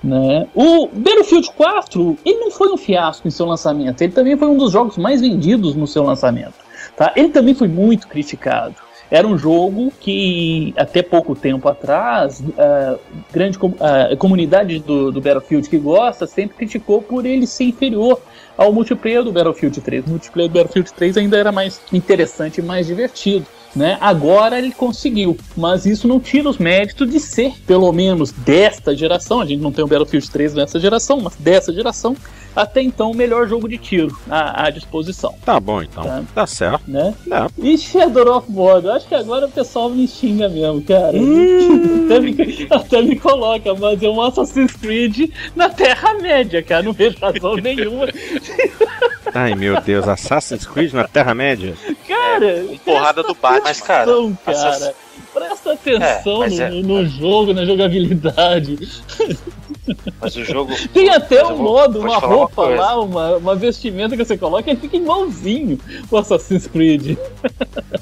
Né? O Battlefield 4, ele não foi um fiasco em seu lançamento, ele também foi um dos jogos mais vendidos no seu lançamento. Tá? Ele também foi muito criticado. Era um jogo que até pouco tempo atrás, a grande com- a comunidade do, do Battlefield que gosta sempre criticou por ele ser inferior ao multiplayer do Battlefield 3. O multiplayer do Battlefield 3 ainda era mais interessante e mais divertido. Né? Agora ele conseguiu, mas isso não tira os méritos de ser, pelo menos desta geração. A gente não tem o Battlefield 3 nessa geração, mas dessa geração, até então o melhor jogo de tiro à, à disposição. Tá bom então. Tá. Tá certo. Né? É. E Shadow of Mordor, acho que agora o pessoal me xinga mesmo, cara. Hum. até, me, até me coloca, mas é um Assassin's Creed na Terra-média, cara. Não vejo razão nenhuma. Ai meu Deus, Assassin's Creed na Terra-média? Cara, Um porrada do Batman. Mas, cara, atenção, cara. Presta atenção É, no, é- no jogo, na jogabilidade. Mas o jogo. Tem até um vou- modo, uma uma roupa coisa. lá, uma, uma vestimenta que você coloca e fica igualzinho o Assassin's Creed.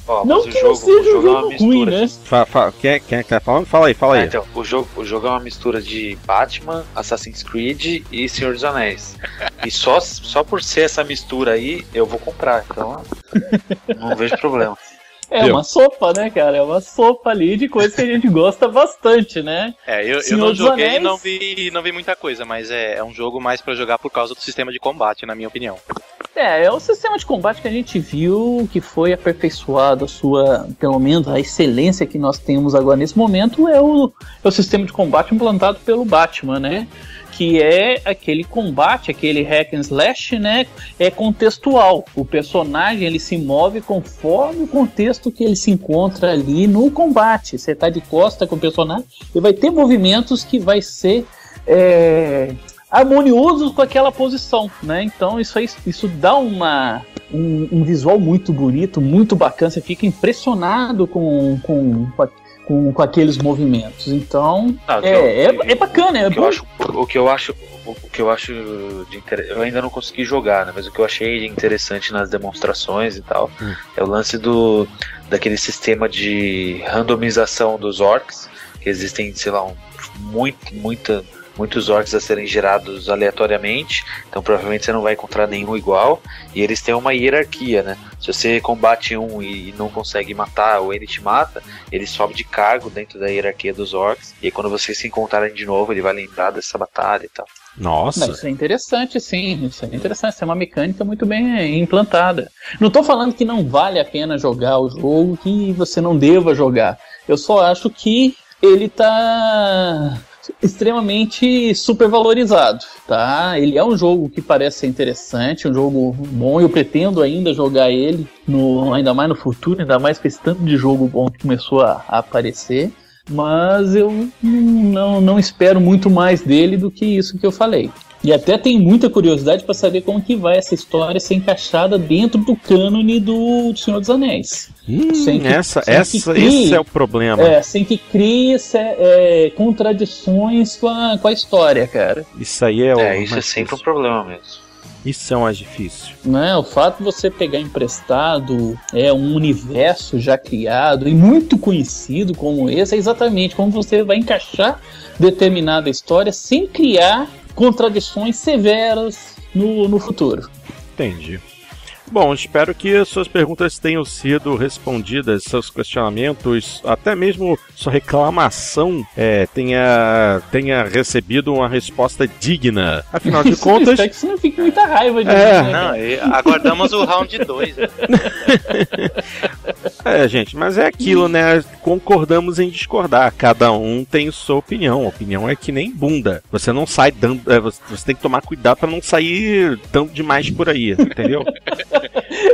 Ó, Não que jogo, não seja o um jogo é uma jogo mistura ruim, né? de- Fa, fa, quem, é, quem é que tá falando? Fala aí, fala Ah, aí. então, o jogo, o jogo é uma mistura de Batman, Assassin's Creed e Senhor dos Anéis. E só, só por ser essa mistura aí, eu vou comprar. Então, não vejo problema. É Viu? uma sopa, né, cara? É uma sopa ali de coisas que a gente gosta bastante, né? É, eu, eu não joguei e não vi, não vi muita coisa, mas é, é um jogo mais pra jogar por causa do sistema de combate, na minha opinião. É, é o sistema de combate que a gente viu que foi aperfeiçoado, a sua, pelo menos a excelência que nós temos agora nesse momento é o, é o sistema de combate implantado pelo Batman, né? Que é aquele combate, aquele hack and slash, né? É contextual. O personagem ele se move conforme o contexto que ele se encontra ali no combate. Você tá de costa com o personagem e vai ter movimentos que vai ser é, harmoniosos com aquela posição, né? Então isso aí, isso dá uma um, um visual muito bonito, muito bacana. Você fica impressionado com com, com, com, aqueles movimentos. Então Ah, é, eu- é, é bacana, é o que eu bom. acho, o que eu acho, o que eu acho de inter... eu ainda não consegui jogar, né? Mas o que eu achei de interessante nas demonstrações e tal Hum. é o lance do daquele sistema de randomização dos orcs, que existem, sei lá, um, muito, muita muitos orcs a serem gerados aleatoriamente, então provavelmente você não vai encontrar nenhum igual, e eles têm uma hierarquia, né? Se você combate um e não consegue matar, ou ele te mata, ele sobe de cargo dentro da hierarquia dos orcs, e aí quando vocês se encontrarem de novo, ele vai lembrar dessa batalha e tal. Nossa. Não, isso é interessante, sim. Isso é interessante. Isso é uma mecânica muito bem implantada. Não estou falando que não vale a pena jogar o jogo, que você não deva jogar. Eu só acho que ele tá extremamente supervalorizado, tá? Ele é um jogo que parece ser interessante, um jogo bom. Eu pretendo ainda jogar ele, no, ainda mais no futuro, ainda mais com esse tanto de jogo bom que começou a, a aparecer. Mas eu não, não espero muito mais dele do que isso que eu falei. E até tenho muita curiosidade para saber como que vai essa história ser encaixada dentro do cânone do Senhor dos Anéis. Hum, Sem que- essa, sem que essa, crie- esse é o problema. É, sem que crie é, contradições com a, com a história, cara. Isso aí é o. É, isso é sempre um problema mesmo. Isso é o mais difícil. Né? O fato de você pegar emprestado é um universo já criado e muito conhecido como esse é exatamente como você vai encaixar determinada história sem criar contradições severas no, no futuro. Entendi. Bom, espero que suas perguntas tenham sido respondidas, seus questionamentos, até mesmo sua reclamação é, tenha, tenha recebido uma resposta digna. Afinal de contas, Espero que você não fique com muita raiva de É. mim, né, Não, e aguardamos o round 2. é, gente, mas é aquilo, né? Concordamos em discordar. Cada um tem sua opinião. A opinião é que nem bunda. Você não sai dando. é, você, você tem que tomar cuidado pra não sair dando demais por aí, entendeu?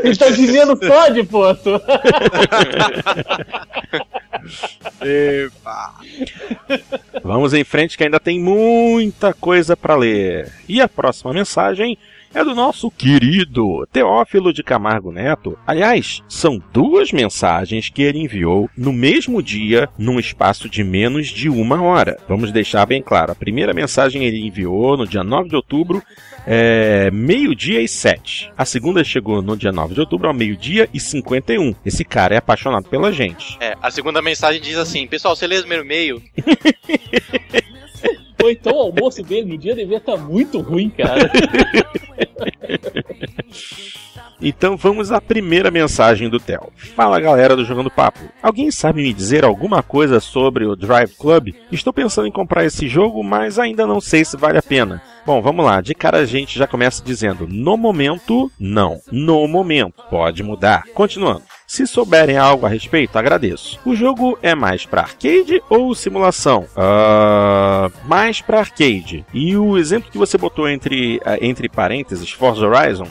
Ele tá dizendo pode, Poto. Epa. Vamos em frente que ainda tem muita coisa para ler. E a próxima mensagem é do nosso querido Teófilo de Camargo Neto. Aliás, são duas mensagens que ele enviou no mesmo dia, num espaço de menos de uma hora. Vamos deixar bem claro: a primeira mensagem ele enviou no dia 9 de outubro, é, meio-dia e sete. A segunda chegou no dia 9 de outubro, ao meio-dia e 51. Esse cara é apaixonado pela gente. É, a segunda mensagem diz assim: Pessoal, você lê o primeiro e-mail? Ou então o almoço dele no dia devia estar muito ruim, cara. Então vamos à primeira mensagem do Theo. Fala galera do Jogando Papo. Alguém sabe me dizer alguma coisa sobre o Drive Club? Estou pensando em comprar esse jogo, mas ainda não sei se vale a pena. Bom, vamos lá. De cara a gente já começa dizendo: no momento, não. No momento. Pode mudar. Continuando. Se souberem algo a respeito, agradeço. O jogo é mais para arcade ou simulação? Uh, mais para arcade. E o exemplo que você botou entre, ah, entre parênteses, Forza Horizon,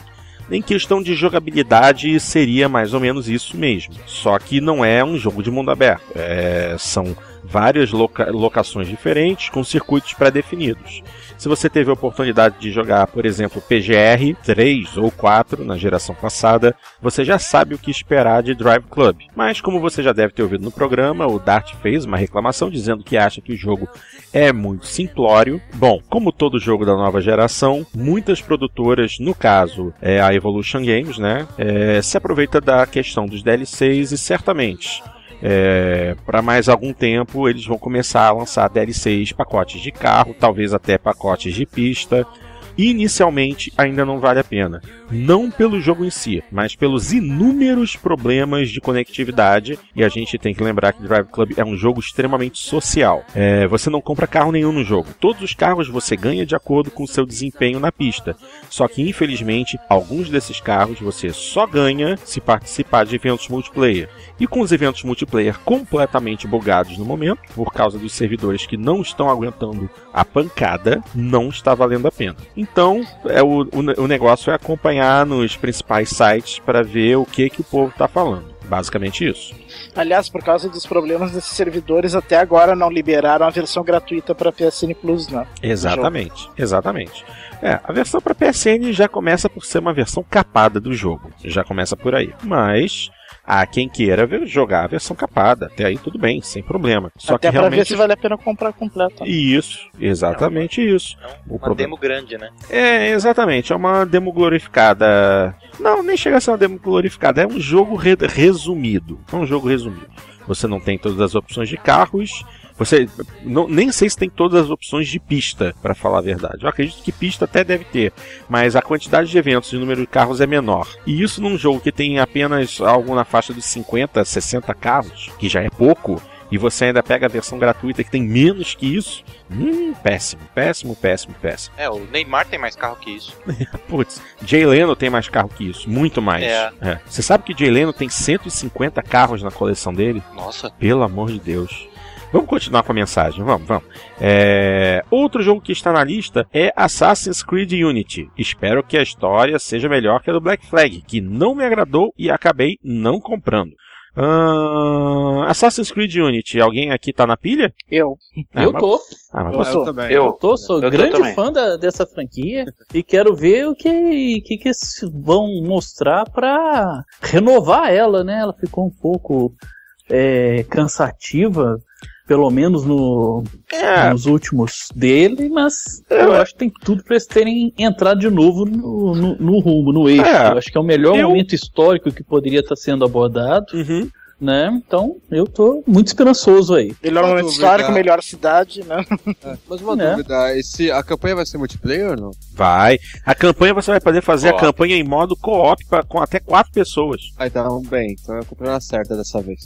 em questão de jogabilidade seria mais ou menos isso mesmo. Só que não é um jogo de mundo aberto. É, são várias loca locações diferentes com circuitos pré-definidos. Se você teve a oportunidade de jogar, por exemplo, PGR 3 ou 4 na geração passada, você já sabe o que esperar de Drive Club. Mas como você já deve ter ouvido no programa, o Dart fez uma reclamação dizendo que acha que o jogo é muito simplório. Bom, como todo jogo da nova geração, muitas produtoras, no caso é a Evolution Games, né, é, se aproveita da questão dos DLCs e certamente é, para mais algum tempo eles vão começar a lançar DLCs, pacotes de carro, talvez até pacotes de pista inicialmente ainda não vale a pena. Não pelo jogo em si, mas pelos inúmeros problemas de conectividade. E a gente tem que lembrar que Drive Club é um jogo extremamente social. É, você não compra carro nenhum no jogo. Todos os carros você ganha de acordo com o seu desempenho na pista. Só que, infelizmente, alguns desses carros você só ganha se participar de eventos multiplayer. E com os eventos multiplayer completamente bugados no momento, por causa dos servidores que não estão aguentando a pancada, não está valendo a pena. Então, é o, o, o negócio é acompanhar nos principais sites para ver o que, que o povo está falando. Basicamente isso. Aliás, por causa dos problemas desses servidores, até agora não liberaram a versão gratuita para PSN Plus, né? Exatamente, exatamente. É, a versão para PSN já começa por ser uma versão capada do jogo. Já começa por aí. Mas há quem queira ver, jogar a versão capada. Até aí tudo bem, sem problema. Só Até que pra realmente... ver se vale a pena comprar completa. Isso, exatamente isso. Uma O problema- demo grande, né? É, exatamente. É uma demo glorificada. Não, nem chega a ser uma demo glorificada. É um jogo re- resumido. É um jogo resumido. Você não tem todas as opções de carros. Você não, nem sei se tem todas as opções de pista, para falar a verdade. Eu acredito que pista até deve ter, mas a quantidade de eventos e o número de carros é menor. E isso num jogo que tem apenas algo na faixa dos 50, 60 carros, que já é pouco, e você ainda pega a versão gratuita que tem menos que isso. Hum, péssimo, péssimo, péssimo, péssimo. É, o Neymar tem mais carro que isso. Putz, Jay Leno tem mais carro que isso, muito mais. É. Você sabe que Jay Leno tem 150 carros na coleção dele? Nossa. Pelo amor de Deus. Vamos continuar com a mensagem, vamos, vamos. É, Outro jogo que está na lista é Assassin's Creed Unity. Espero que a história seja melhor que a do Black Flag, que não me agradou e acabei não comprando. Ahn, Assassin's Creed Unity, alguém aqui tá na pilha? Eu. Ah, eu mas- tô. Ah, mas Eu você- sou. também. Eu. Tô, sou Eu tô grande também. fã da- dessa franquia e quero ver o que, que, que eles vão mostrar pra renovar ela, né? Ela ficou um pouco é, cansativa, pelo menos no, É, nos últimos dele, mas eu acho que tem tudo pra eles terem entrado de novo no, no, no rumo, no eixo. É, eu acho que é o melhor eu- momento histórico que poderia estar sendo abordado, uhum. Né? Então eu tô muito esperançoso aí. Melhor Uma momento dúvida. histórico, melhor cidade, né? É, mas uma Né? dúvida, esse, a campanha vai ser multiplayer ou não? Vai. A campanha você vai poder fazer a campanha em modo co-op com até quatro pessoas. Ah, então, bem, então eu comprei na certa dessa vez.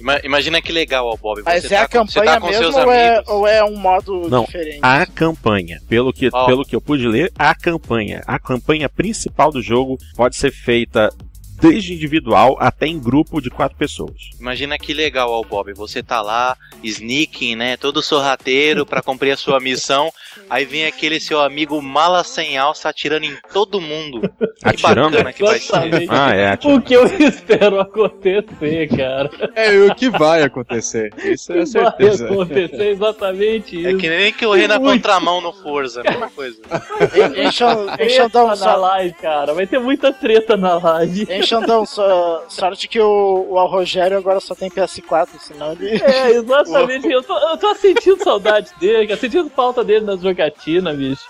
Ima- imagina que legal, ó, Bob. Mas você é tá a com- você campanha tá com mesmo seus ou é, amigos. ou é um modo Não, diferente? A campanha, pelo que, Ó. pelo que eu pude ler, a campanha. A campanha principal do jogo pode ser feita desde individual até em grupo de quatro pessoas. Imagina que legal, ó, Bob. Você tá lá, sneaking, né? Todo sorrateiro pra cumprir a sua missão. Aí vem aquele seu amigo mala sem alça atirando em todo mundo. Que Atirando? bacana que vai ser. Exatamente. Ah, é, O que eu espero acontecer, cara. É o que vai acontecer. Isso é Vai certeza. acontecer exatamente É isso. que nem correr na contramão no Forza, a mesma coisa. Xan- hein, Treta Xandão, na só, live, cara. Vai ter muita treta na live. hein, Xandão, só, sorte que o, o Al Rogério agora só tem PS4, senão ele. É, exatamente. Eu tô, eu tô sentindo saudade dele, cara. Sentindo falta dele nas jogatinas, bicho.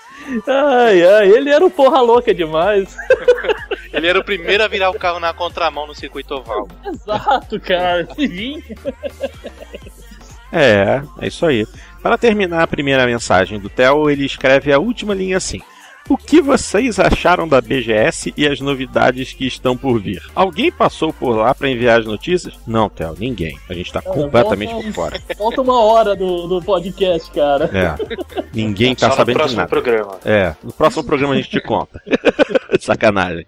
Ai, ai, ele era um porra louca demais. Ele era o primeiro a virar o carro na contramão no circuito oval. Exato, cara. Sim. É, é isso aí. Para terminar a primeira mensagem do Theo, ele escreve a última linha assim. O que vocês acharam da BGS e as novidades que estão por vir? Alguém passou por lá para enviar as notícias? Não, Theo, ninguém. A gente tá completamente por fora. Falta uma hora do, do podcast, cara. É. Ninguém tá Só no sabendo de próximo nada. programa. É, no próximo programa a gente te conta. Sacanagem.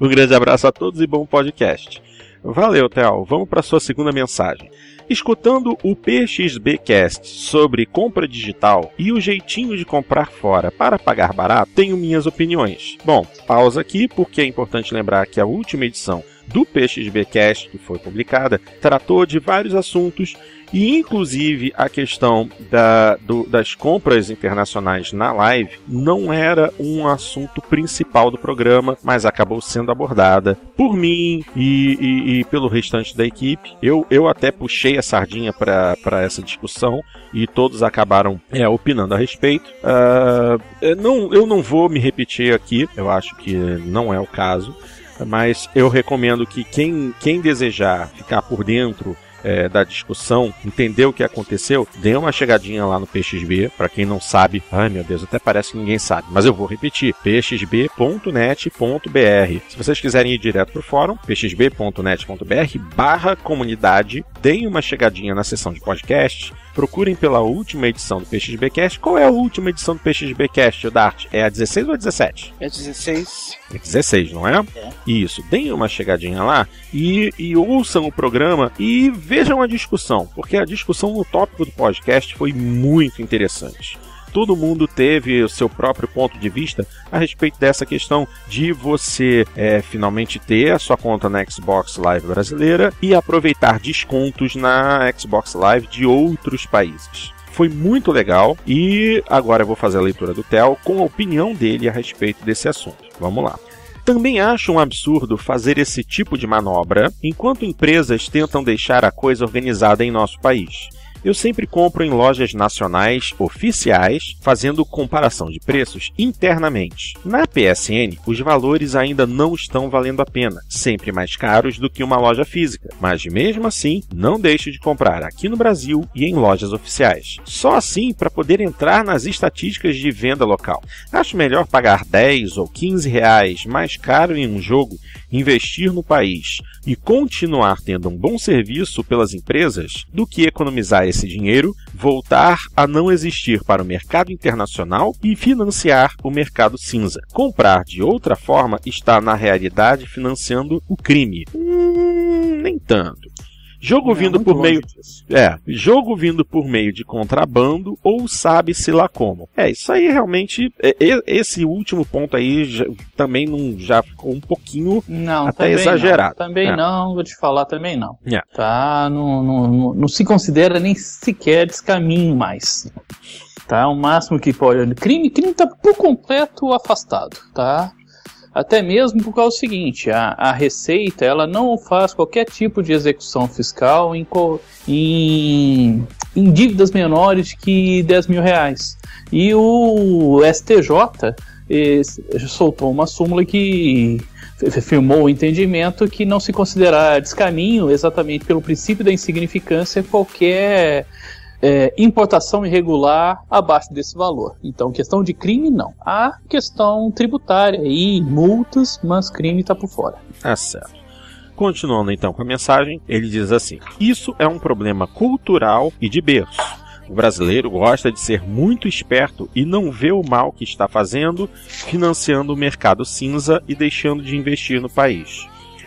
Um grande abraço a todos e bom podcast. Valeu, Theo. Vamos para sua segunda mensagem. Escutando o PXBcast sobre compra digital e o jeitinho de comprar fora para pagar barato, tenho minhas opiniões. Bom, pausa aqui porque é importante lembrar que a última edição do PXBcast, que foi publicada, tratou de vários assuntos e inclusive a questão da- do- das compras internacionais na live não era um assunto principal do programa, mas acabou sendo abordada por mim e, e- e pelo restante da equipe. Eu, eu até puxei a sardinha para essa discussão e todos acabaram é, opinando a respeito. Eu não, eu não vou me repetir aqui, eu acho que não é o caso. Mas eu recomendo que quem, quem desejar ficar por dentro é, da discussão, entender o que aconteceu, dê uma chegadinha lá no PXB. Para quem não sabe, ai meu Deus, até parece que ninguém sabe, mas eu vou repetir: pxb.net.br. Se vocês quiserem ir direto para o fórum, pxb.net.br/barra comunidade, deem uma chegadinha na seção de podcast. Procurem pela última edição do PXBcast. Qual é a última edição do PXBcast, Dart? É a 16 ou a 17? É 16. É 16, não é? É. Isso. Deem uma chegadinha lá e, e ouçam o programa e vejam a discussão, porque a discussão no tópico do podcast foi muito interessante. Todo mundo teve o seu próprio ponto de vista a respeito dessa questão de você é, finalmente ter a sua conta na Xbox Live brasileira e aproveitar descontos na Xbox Live de outros países. Foi muito legal e agora eu vou fazer a leitura do Theo com a opinião dele a respeito desse assunto. Vamos lá. Também acho um absurdo fazer esse tipo de manobra enquanto empresas tentam deixar a coisa organizada em nosso país. Eu sempre compro em lojas nacionais oficiais, fazendo comparação de preços internamente. Na PSN, os valores ainda não estão valendo a pena, sempre mais caros do que uma loja física, mas mesmo assim, não deixe de comprar aqui no Brasil e em lojas oficiais. Só assim para poder entrar nas estatísticas de venda local. Acho melhor pagar 10 ou 15 reais mais caro em um jogo, investir no país e continuar tendo um bom serviço pelas empresas do que economizar esse dinheiro, voltar a não existir para o mercado internacional e financiar o mercado cinza. Comprar de outra forma está na realidade financiando o crime. Hum, nem tanto. Jogo vindo por meio disso. é, jogo vindo por meio de contrabando ou sabe-se lá como. É, isso aí realmente, é, esse último ponto aí já- também não, já ficou um pouquinho. Não, Até exagerado. Não. Também É. não, vou te falar também não. É. Tá? Não, não, não, não se considera nem sequer descaminho mais. Tá? O máximo que pode. Crime, crime tá por completo afastado, tá? Até mesmo por causa do seguinte, a, a Receita ela não faz qualquer tipo de execução fiscal em, em, em dívidas menores que 10 mil reais. E o STJ soltou uma súmula que firmou o entendimento que não se considerar descaminho exatamente pelo princípio da insignificância qualquer é, importação irregular abaixo desse valor. Então, questão de crime, não. Há questão tributária e multas, mas crime está por fora. Tá certo. Continuando então com a mensagem, ele diz assim: Isso é um problema cultural e de berço. O brasileiro gosta de ser muito esperto e não vê o mal que está fazendo, financiando o mercado cinza e deixando de investir no país.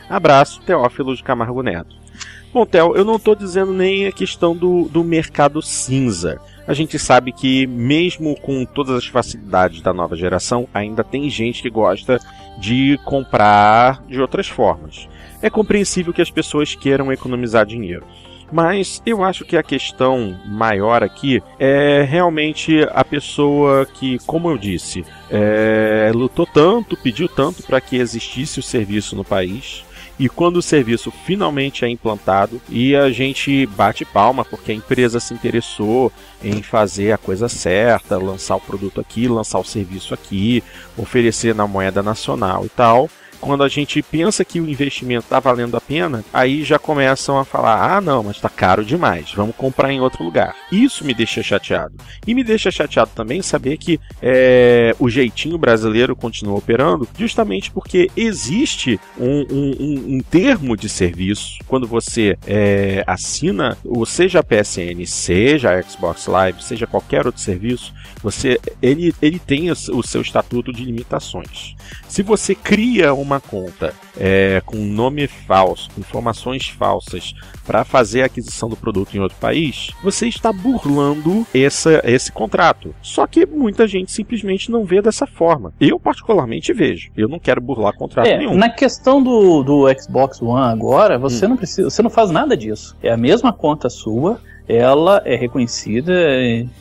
Abraço, Teófilo de Camargo Neto. Bom, Theo, eu não estou dizendo nem a questão do, do mercado cinza. A gente sabe que, mesmo com todas as facilidades da nova geração, ainda tem gente que gosta de comprar de outras formas. É compreensível que as pessoas queiram economizar dinheiro. Mas eu acho que a questão maior aqui é realmente a pessoa que, como eu disse, é, lutou tanto, pediu tanto para que existisse o serviço no país. E quando o serviço finalmente é implantado e a gente bate palma porque a empresa se interessou em fazer a coisa certa, lançar o produto aqui, lançar o serviço aqui, oferecer na moeda nacional e tal, quando a gente pensa que o investimento está valendo a pena, aí já começam a falar: ah, não, mas está caro demais, vamos comprar em outro lugar. Isso me deixa chateado. E me deixa chateado também saber que é, o jeitinho brasileiro continua operando, justamente porque existe um, um, um, termo de serviço quando você é, assina, ou seja a PSN, seja a Xbox Live, seja qualquer outro serviço, você ele, ele tem o seu estatuto de limitações. Se você cria uma conta é, com nome falso, com informações falsas, para fazer a aquisição do produto em outro país, você está burlando essa, esse contrato. Só que muita gente simplesmente não vê dessa forma. Eu, particularmente, vejo. Eu não quero burlar contrato É, nenhum. na questão do, do Xbox One agora, você não precisa, você não faz nada disso. É a mesma conta sua, ela é reconhecida,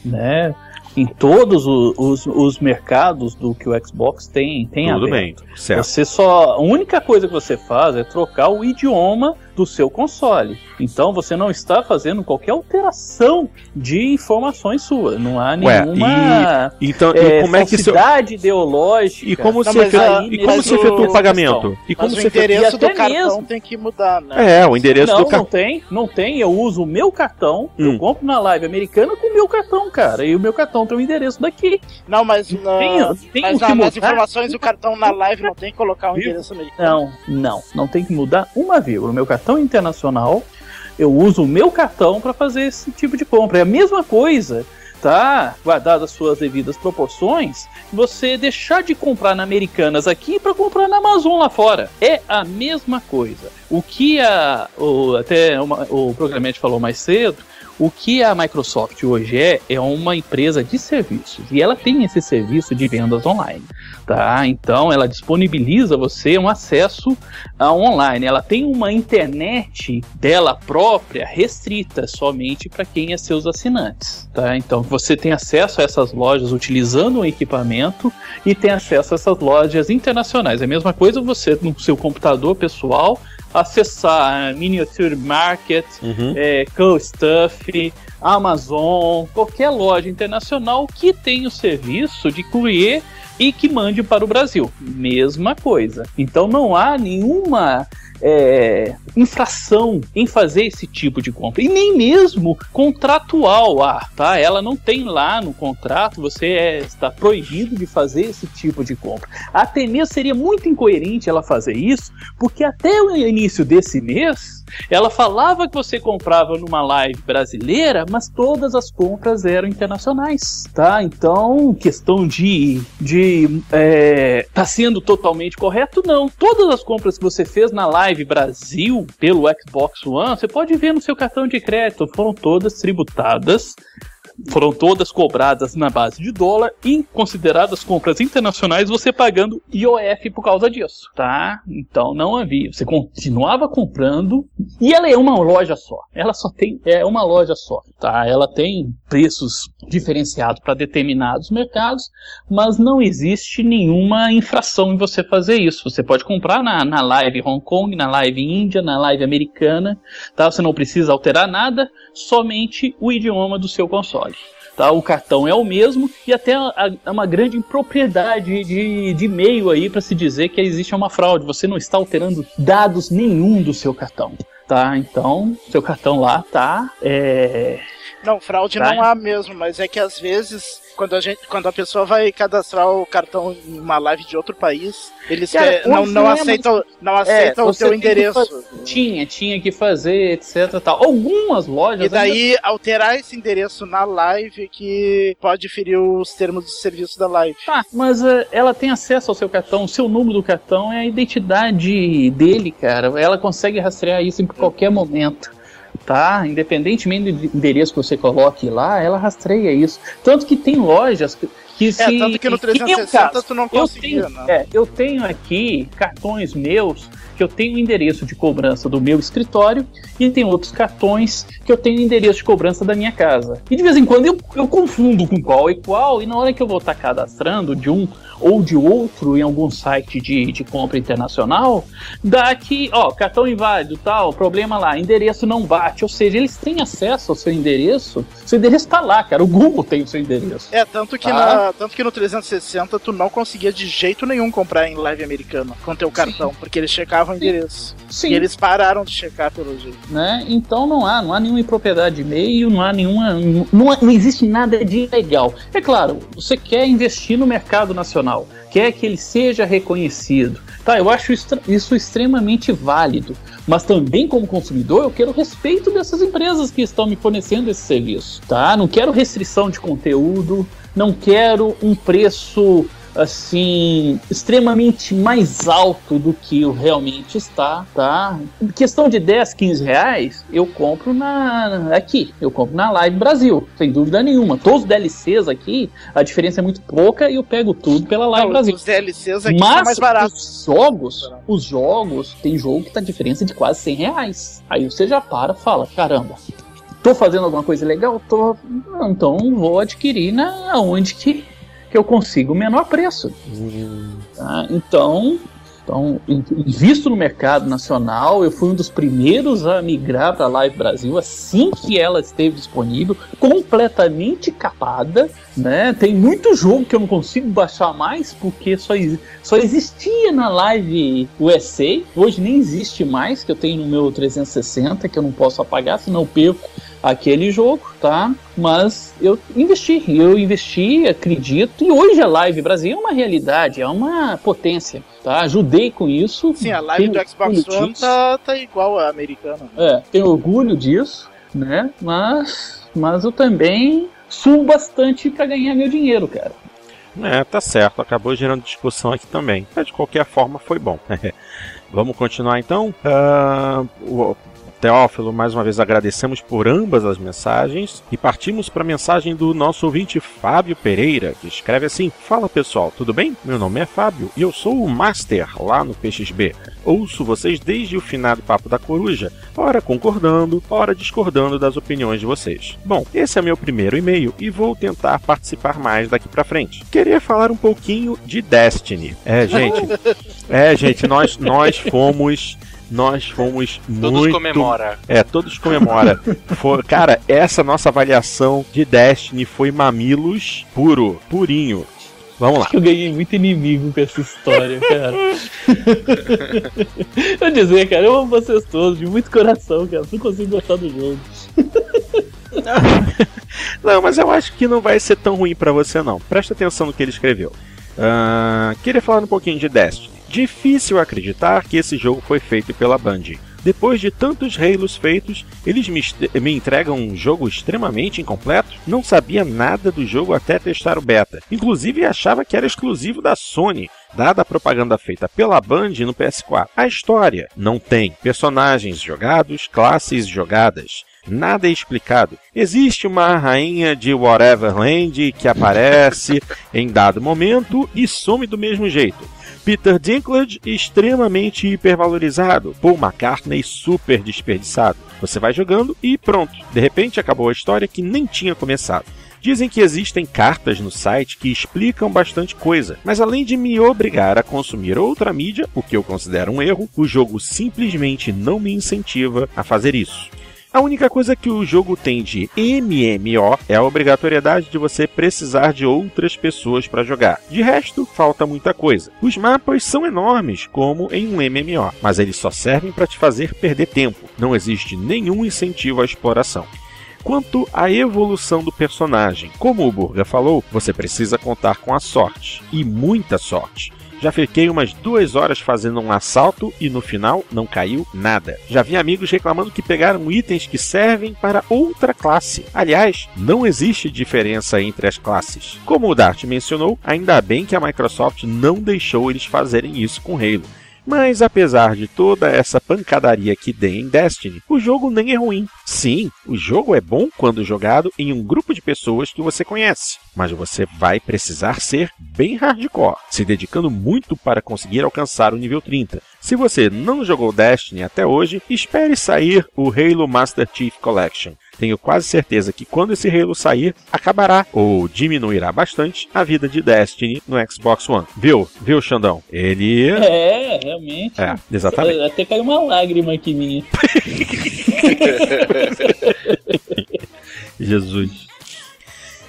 né? Em todos o- os, os mercados do que o Xbox tem, tem Tudo aberto. bem, certo. Você só. A única coisa que você faz é trocar o idioma do seu console. Então você não está fazendo qualquer alteração de informações suas. Não há Ué, nenhuma Então, é, e como é que seu, ideológica. e como Não, se efetua, e como se efetua o pagamento? questão. E como Mas o se efetua... endereço E do cartão mesmo- tem que mudar, né? É, o endereço não, do não cartão. tem, não tem. Eu uso o meu cartão, Hum. eu compro na live americana com o meu cartão, cara. E o meu cartão tem o endereço daqui. Não, mas, na, Tem, tem mas o que mudar. informações do cartão na live não tem que colocar um endereço americano. Não, não, não tem que mudar uma vírgula. O meu cartão é internacional, eu uso o meu cartão para fazer esse tipo de compra. É a mesma coisa, tá? Guardado as suas devidas proporções, você deixar de comprar na Americanas aqui para comprar na Amazon lá fora. É a mesma coisa. O que a. O, até uma- o programete falou mais cedo. O que a Microsoft hoje é, é uma empresa de serviços. E ela tem esse serviço de vendas online. Tá? Então ela disponibiliza você um acesso a online. Ela tem uma internet dela própria restrita somente para quem é seus assinantes. Tá? Então você tem acesso a essas lojas utilizando o equipamento e tem acesso a essas lojas internacionais. É a mesma coisa você no seu computador pessoal acessar a Miniature Market, Uhum. é, CoStuff, Amazon, qualquer loja internacional que tenha o serviço de courier e que mande para o Brasil. Mesma coisa. Então não há nenhuma é, infração em fazer esse tipo de compra. E nem mesmo contratual. Ah, tá? Ela não tem lá no contrato, você é- está proibido de fazer esse tipo de compra. Até mesmo seria muito incoerente ela fazer isso, porque até o início desse mês ela falava que você comprava numa live brasileira, mas todas as compras eram internacionais, tá? Então, questão de de é, tá sendo totalmente correto, não. Todas as compras que você fez na live Brasil pelo Xbox One, você pode ver no seu cartão de crédito, foram todas tributadas foram todas cobradas na base de dólar e consideradas compras internacionais, você pagando IOF por causa disso, tá? Então não havia, você continuava comprando e ela é uma loja só. Ela só tem é uma loja só, tá? Ela tem preços diferenciados para determinados mercados, mas não existe nenhuma infração em você fazer isso. Você pode comprar na, na live Hong Kong, na live Índia, na live americana, tá? Você não precisa alterar nada, somente o idioma do seu console. Tá, o cartão é o mesmo e até a- a- uma grande impropriedade de, de e-mail aí para se dizer que existe uma fraude. Você não está alterando dados nenhum do seu cartão, tá? Então, seu cartão lá tá é, Não, fraude Tá. não há mesmo, mas é que às vezes, quando a, gente, quando a pessoa vai cadastrar o cartão em uma live de outro país, eles Cara, que- não, hoje não não é aceitam, não aceitam o teu que endereço. Tinha, tinha que fazer, etc. Tal. Algumas lojas. E daí, alterar esse endereço na live que pode ferir os termos de serviço da live. Tá, mas eh, ela tem acesso ao seu cartão, o seu número do cartão é a identidade dele, cara. Ela consegue rastrear isso em qualquer momento. Tá? Independentemente do endereço que você coloque lá, ela rastreia isso. Tanto que tem lojas que, que se. É, tanto que no que nem o 360 caso. tu não Eu conseguia, tenho, né? é, eu tenho aqui cartões meus que eu tenho o endereço de cobrança do meu escritório e tem outros cartões que eu tenho o endereço de cobrança da minha casa. E de vez em quando eu, eu confundo com qual é qual, e na hora que eu vou estar cadastrando de um ou de outro em algum site de, de compra internacional, dá que, ó, cartão inválido, tal, problema lá, endereço não bate. Ou seja, eles têm acesso ao seu endereço, seu endereço tá lá, cara. O Google tem o seu endereço. É, tanto que, Tá. na, tanto que no 360 tu não conseguia de jeito nenhum comprar em live americano com teu cartão, porque eles checavam o endereço. Sim. E eles pararam de checar pelo jeito. né? Então não há, não há nenhuma impropriedade de meio, não há nenhuma, não, não existe nada de ilegal. É claro, você quer investir no mercado nacional, quer que ele seja reconhecido. Tá, eu acho isso, isso extremamente válido. Mas também como consumidor, eu quero respeito dessas empresas que estão me fornecendo esse serviço, tá? Não quero restrição de conteúdo, não quero um preço assim extremamente mais alto do que o realmente está, tá? Questão de 10, 15 reais, eu compro na aqui, eu compro na Live Brasil, sem dúvida nenhuma. Todos os DLCs aqui, a diferença é muito pouca e eu pego tudo pela Live Não, Brasil. os DLCs aqui são Mas mais baratos. os jogos, os jogos, tem jogo que tá diferença de quase 100 reais. Aí você já para, fala, caramba, tô fazendo alguma coisa legal? Tô, então vou adquirir na onde que, que eu consigo o menor preço. Tá? Então, então, in- invisto no mercado nacional. Eu fui um dos primeiros a migrar para a Live Brasil assim que ela esteve disponível, completamente capada. Né? Tem muito jogo que eu não consigo baixar mais porque só, só existia na Live USA. Hoje nem existe mais, que eu tenho no meu 360, que eu não posso apagar, senão eu perco aquele jogo, tá? Mas eu investi, eu investi, acredito, e hoje a Live Brasil é uma realidade, é uma potência, tá? Ajudei com isso. Sim, a live do Xbox One tá, tá igual a americana. É, tenho orgulho disso, né? Mas, mas eu também suo bastante para ganhar meu dinheiro, cara. É, tá certo. Acabou gerando discussão aqui também. Mas de qualquer forma foi bom. Vamos continuar então. O Teófilo, mais uma vez agradecemos por ambas as mensagens e partimos para a mensagem do nosso ouvinte Fábio Pereira, que escreve assim: Fala pessoal, tudo bem? Meu nome é Fábio e eu sou o Master lá no PXB. Ouço vocês desde o finado Papo da Coruja, ora concordando, ora discordando das opiniões de vocês. Bom, esse é meu primeiro e-mail e vou tentar participar mais daqui pra frente. Queria falar um pouquinho de Destiny. É, gente. É, gente, nós nós fomos nós fomos Todos muito comemora. é, todos comemora. Foi- cara, essa nossa avaliação de Destiny foi mamilos puro, purinho. Vamos lá. Eu ganhei muito inimigo com essa história, cara. eu dizer, cara, eu amo vocês todos, de muito coração, cara. Não consigo gostar do jogo. Não, mas eu acho que não vai ser tão ruim pra você não. Presta atenção no que ele escreveu. Ah, queria falar um pouquinho de Destiny. Difícil acreditar que esse jogo foi feito pela Bungie. Depois de tantos Halos feitos, eles me, me entregam um jogo extremamente incompleto? Não sabia nada do jogo até testar o beta. Inclusive achava que era exclusivo da Sony, dada a propaganda feita pela Band no PS4. A história não tem personagens jogados, classes jogadas. Nada é explicado. Existe uma rainha de Whatever Land que aparece em dado momento e some do mesmo jeito. Peter Dinklage extremamente hipervalorizado, Paul McCartney super desperdiçado. Você vai jogando e pronto, de repente acabou a história que nem tinha começado. Dizem que existem cartas no site que explicam bastante coisa, mas além de me obrigar a consumir outra mídia, o que eu considero um erro, o jogo simplesmente não me incentiva a fazer isso. A única coisa que o jogo tem de MMO é a obrigatoriedade de você precisar de outras pessoas para jogar. De resto, falta muita coisa. Os mapas são enormes, como em um MMO, mas eles só servem para te fazer perder tempo. Não existe nenhum incentivo à exploração. Quanto à evolução do personagem, como o Burga falou, você precisa contar com a sorte, e muita sorte. Já fiquei umas duas horas fazendo um assalto e no final não caiu nada. Já vi amigos reclamando que pegaram itens que servem para outra classe. Aliás, não existe diferença entre as classes. Como o Dart mencionou, ainda bem que a Microsoft não deixou eles fazerem isso com Halo. Mas apesar de toda essa pancadaria que tem em Destiny, o jogo nem é ruim. Sim, o jogo é bom quando jogado em um grupo de pessoas que você conhece, mas você vai precisar ser bem hardcore, se dedicando muito para conseguir alcançar o nível 30. Se você não jogou Destiny até hoje, espere sair o Halo Master Chief Collection. Tenho quase certeza que quando esse Halo sair, acabará ou diminuirá bastante a vida de Destiny no Xbox One. Viu? Viu, Xandão? Ele. É, realmente. É, exatamente. Até caiu uma lágrima aqui minha. Jesus.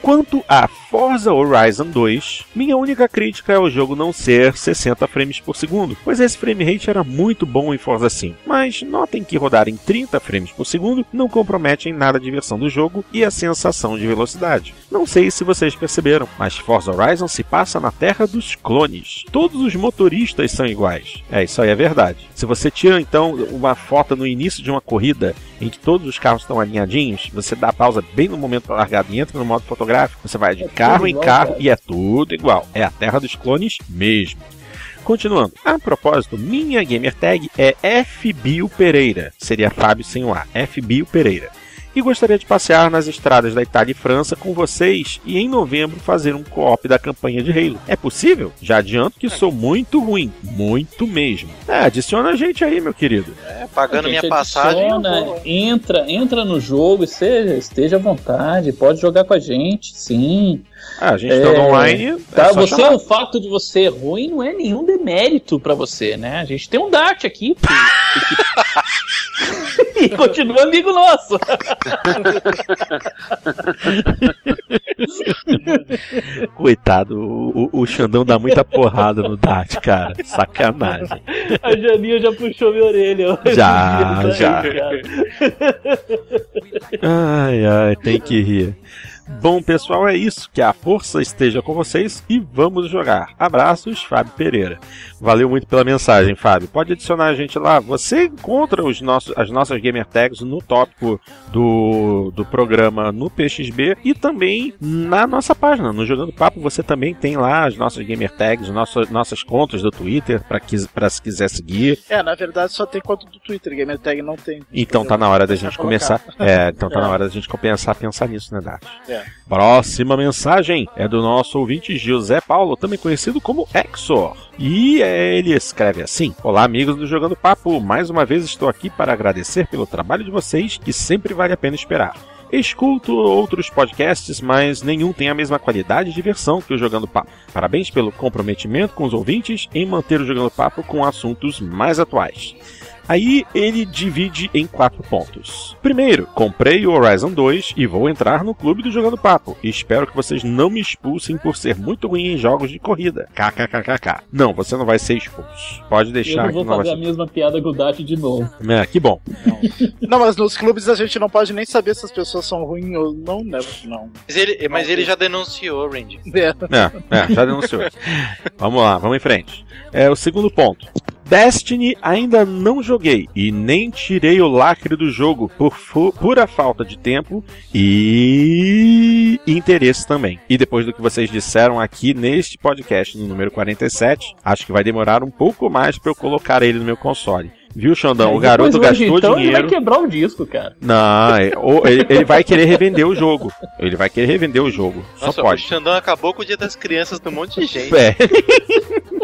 Quanto a Forza Horizon 2, minha única crítica é o jogo não ser 60 frames por segundo, pois esse frame rate era muito bom em Forza 5. Mas notem que rodar em 30 frames por segundo não compromete em nada a diversão do jogo e a sensação de velocidade. Não sei se vocês perceberam, mas Forza Horizon se passa na terra dos clones. Todos os motoristas são iguais. É, isso aí é verdade. Se você tira então uma foto no início de uma corrida em que todos os carros estão alinhadinhos, você dá a pausa bem no momento da largada e entra no modo fotográfico, você vai de carro em igual, carro cara. e é tudo igual. É a terra dos clones mesmo. Continuando. A propósito, minha gamer tag é FBio Pereira. Seria Fábio sem o A. FBio Pereira. E gostaria de passear nas estradas da Itália e França com vocês e em novembro fazer um co-op da campanha de Halo. É possível? Já adianto que sou muito ruim. Muito mesmo. É, adiciona a gente aí, meu querido. É, pagando minha passagem. adiciona, entra, entra no jogo, esteja, esteja à vontade, pode jogar com a gente, sim. Ah, a gente É, tá online. Tá, é você, chamar. o fato de você ser ruim não é nenhum demérito pra você, né? A gente tem um Dart aqui. e continua amigo nosso. Coitado, o, o, o Xandão dá muita porrada no Dart, cara. Sacanagem. A Janinha já puxou minha orelha. Já, Tá já. Ai, ai, tem que rir. Bom, pessoal, é isso. Que a força esteja com vocês e vamos jogar. Abraços, Fábio Pereira. Valeu muito pela mensagem, Fábio. Pode adicionar a gente lá. Você encontra os nossos, as nossas gamer tags no tópico do, do programa no PXB e também na nossa página, no Jogando Papo. Você também tem lá as nossas gamer tags, nossas, nossas contas do Twitter, para se quiser seguir. É, na verdade só tem conta do Twitter, Gamer Tag não tem. Então tá na hora da gente começar. É, então tá É. na hora da gente começar a pensar nisso, né, Dart? É. Próxima mensagem é do nosso ouvinte José Paulo, também conhecido como Exor. E ele escreve assim: Olá, amigos do Jogando Papo. Mais uma vez estou aqui para agradecer pelo trabalho de vocês, que sempre vale a pena esperar. Escuto outros podcasts, mas nenhum tem a mesma qualidade e diversão que o Jogando Papo. Parabéns pelo comprometimento com os ouvintes em manter o Jogando Papo com assuntos mais atuais. Aí ele divide em quatro pontos. Primeiro, comprei o Horizon 2 e vou entrar no clube do Jogando Papo. E espero que vocês não me expulsem por ser muito ruim em jogos de corrida. KKKKK. Não, você não vai ser expulso. Pode Eu deixar não que vou não vai fazer a mesma piada com o Dart de novo. É, que bom. Não, mas nos clubes a gente não pode nem saber se as pessoas são ruins ou não, né? Não. Mas ele, mas ele já denunciou, Randy. É. É, é, já denunciou. vamos lá, vamos em frente. É o segundo ponto. Destiny ainda não joguei e nem tirei o lacre do jogo por pura falta de tempo e interesse também. E depois do que vocês disseram aqui neste podcast, no número 47, acho que vai demorar um pouco mais para eu colocar ele no meu console. Viu, Xandão? o Aí garoto hoje, gastou então, Ele dinheiro. vai quebrar o disco, cara. Não, é- ou ele, ele vai querer revender o jogo. Ele vai querer revender o jogo. Só Nossa, pode. o Xandão acabou com o dia das crianças de um monte de gente. É.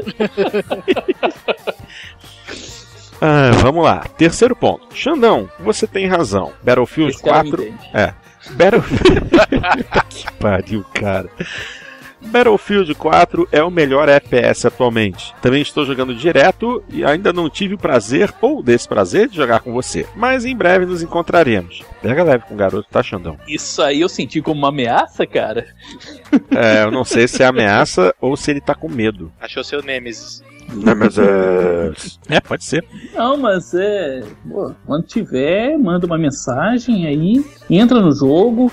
Ah, vamos lá. Terceiro ponto. Xandão, você tem razão. Battlefield Esse cara me 4. entende. É. Battlefield. que pariu, cara. Battlefield 4 é o melhor FPS atualmente. Também estou jogando direto e ainda não tive o prazer ou desprazer de jogar com você, mas em breve nos encontraremos. Pega leve com o garoto, tá, Xandão? Isso aí eu senti como uma ameaça, cara. É, eu não sei se é ameaça ou se ele tá com medo. Achou seu Nemesis. Não, mas é. É, pode ser. Não, mas é. Pô, quando tiver, manda uma mensagem aí, entra no jogo.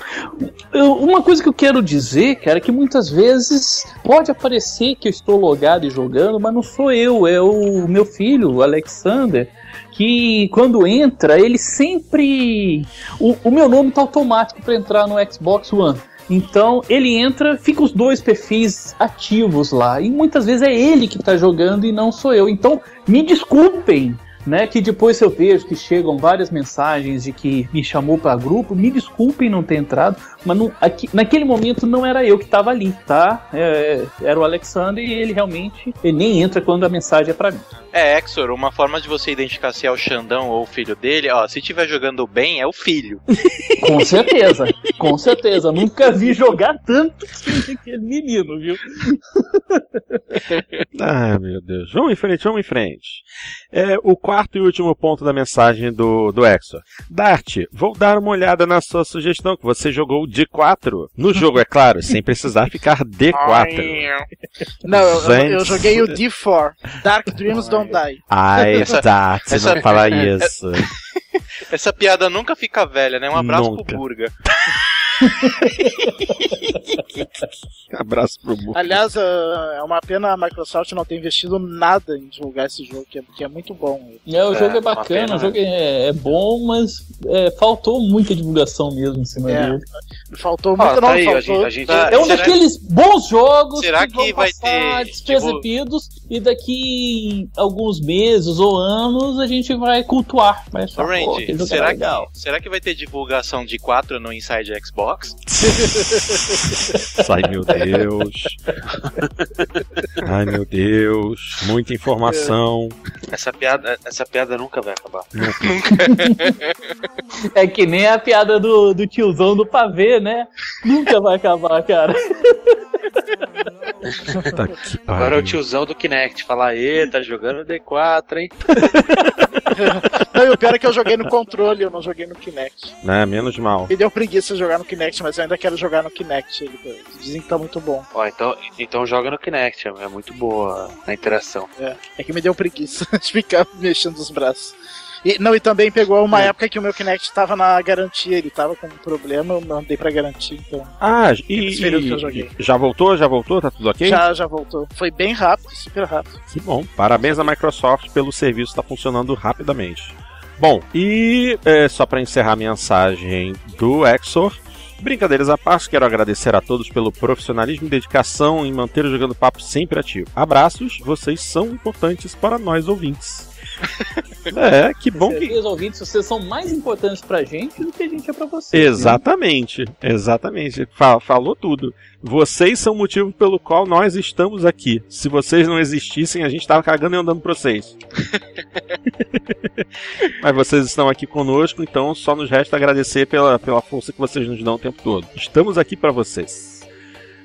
Eu- uma coisa que eu quero dizer, cara, é que muitas vezes pode aparecer que eu estou logado e jogando, mas não sou eu, é o meu filho, o Alexander. Que quando entra, ele sempre. O, o meu nome tá automático para entrar no Xbox One. Então ele entra, fica os dois perfis ativos lá. E muitas vezes é ele que tá jogando e não sou eu. Então me desculpem, né? Que depois eu vejo que chegam várias mensagens de que me chamou para grupo. Me desculpem não ter entrado, mas não- aqui- naquele momento não era eu que estava ali, tá? É, era o Alexander e ele realmente ele nem entra quando a mensagem é para mim. É, Exor, uma forma de você identificar se é o Xandão ou o filho dele, ó, se estiver jogando bem, é o filho. Com certeza, com certeza. Nunca vi jogar tanto que aquele menino, viu? Ah, meu Deus. Vamos em frente, vamos em frente. É, o quarto e último ponto da mensagem do, do Exor. Dart, vou dar uma olhada na sua sugestão, que você jogou de 4. No jogo, é claro, sem precisar ficar D4. Não, eu, eu- eu joguei o D4. Dark Dreams Don't Die. Ai, Dart, essa- não fala isso. Essa piada nunca fica velha, né? Um abraço Nunca. pro Burga. Abraço pro Burro. Aliás, ah, é uma pena a Microsoft não ter investido nada em divulgar esse jogo, que é, que é muito bom. É, o É, jogo é uma bacana, pena, o jogo é, é bom, mas é, faltou muita divulgação mesmo em cima É. dele. Faltou muito, tá não, aí, a faltou. gente, a gente- É um será- daqueles bons jogos será que, vão que vai passar ter, despercebidos e daqui alguns meses ou anos a gente vai cultuar. Vai achar, Randy, será legal. que, será que vai ter divulgação de 4 no Inside Xbox? Ai, meu Deus. Ai, meu Deus. Muita informação. essa piada, essa piada nunca vai acabar. É que nem a piada do, do tiozão do pavê, né? Nunca vai acabar, cara. Agora é o tiozão do Kinect. Fala, aí, tá jogando D4, hein? Não, e o pior é que eu joguei no controle, eu não joguei no Kinect. Né, menos mal. Me deu preguiça de jogar no Kinect, mas eu ainda quero jogar no Kinect. Ele- Dizem que tá muito bom. Ó, então, então joga no Kinect, é muito boa a interação. É, é que me deu preguiça de ficar mexendo os braços. E, não, e também pegou uma É. época que o meu Kinect tava na garantia, ele tava com um problema, eu mandei pra garantia, então Ah, e, e- já voltou? Já voltou? Tá tudo ok? já, já voltou. Foi bem rápido, super rápido. Que bom. Parabéns à Microsoft pelo serviço estar funcionando rapidamente. Bom, e é, só para encerrar a mensagem do Exor, brincadeiras à parte, quero agradecer a todos pelo profissionalismo e dedicação em manter o Jogando Papo sempre ativo. Abraços, vocês são importantes para nós ouvintes. É, que bom que. Vocês ouvintes, vocês são mais importantes pra gente do que a gente é pra vocês. né? Exatamente, exatamente. Fa- falou tudo. Vocês são o motivo pelo qual nós estamos aqui. Se vocês não existissem, a gente tava cagando e andando pra vocês. Mas vocês estão aqui conosco, então só nos resta agradecer pela, pela força que vocês nos dão o tempo todo. Estamos aqui pra vocês.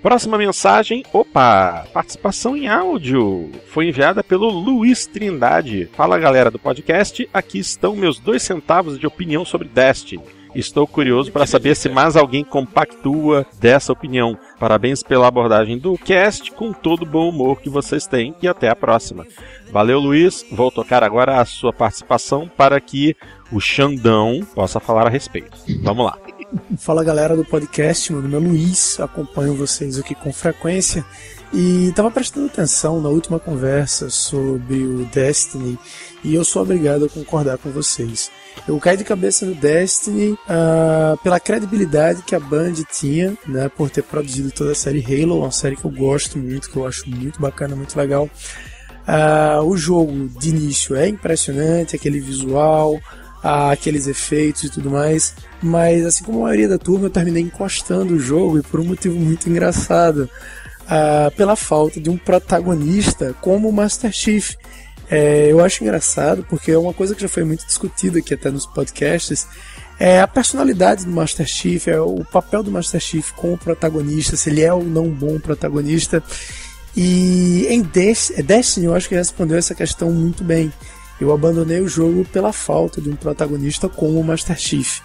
Próxima mensagem, opa, participação em áudio. Foi enviada pelo Luiz Trindade. Fala galera do podcast, aqui estão meus dois centavos de opinião sobre Destiny. Estou curioso para saber se mais alguém compactua dessa opinião. Parabéns pela abordagem do cast, com todo o bom humor que vocês têm e até a próxima. Valeu, Luiz. Vou tocar agora a sua participação para que o Xandão possa falar a respeito. Vamos lá. Fala galera do podcast, meu nome é Luiz, acompanho vocês aqui com frequência e estava prestando atenção na última conversa sobre o Destiny e eu sou obrigado a concordar com vocês. Eu caí de cabeça no Destiny ah, pela credibilidade que a Band tinha, né, por ter produzido toda a série Halo, uma série que eu gosto muito, que eu acho muito bacana, muito legal. Ah, o jogo de início é impressionante, aquele visual, aqueles efeitos e tudo mais, mas assim como a maioria da turma, eu terminei encostando o jogo e por um motivo muito engraçado, pela falta de um protagonista como o Master Chief. É, eu acho engraçado porque é uma coisa que já foi muito discutida aqui até nos podcasts. É a personalidade do Master Chief, é o papel do Master Chief como protagonista, se ele é ou não bom protagonista. E em Des- Destiny eu acho que respondeu essa questão muito bem. Eu abandonei o jogo pela falta de um protagonista como o Master Chief.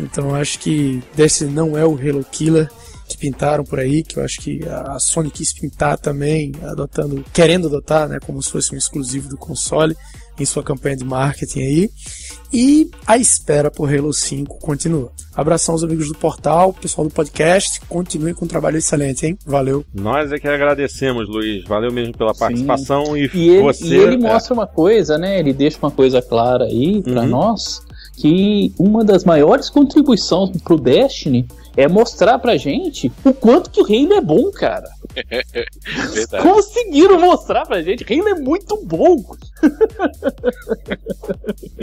Então acho que Destiny não é o Halo Killer que pintaram por aí, que eu acho que a Sony quis pintar também, adotando, querendo adotar, né, como se fosse um exclusivo do console em sua campanha de marketing aí. E a espera por Halo 5 continua. Abração aos amigos do portal, pessoal do podcast, continuem com um trabalho excelente, hein? Valeu. Nós é que agradecemos, Luiz. Valeu mesmo pela participação e, E ele, você. e ele é, mostra uma coisa, né? Ele deixa uma coisa clara aí pra Uhum. nós que uma das maiores contribuições pro Destiny é mostrar pra gente o quanto que o Halo é bom, cara. Conseguiram mostrar pra gente, Halo é muito bom.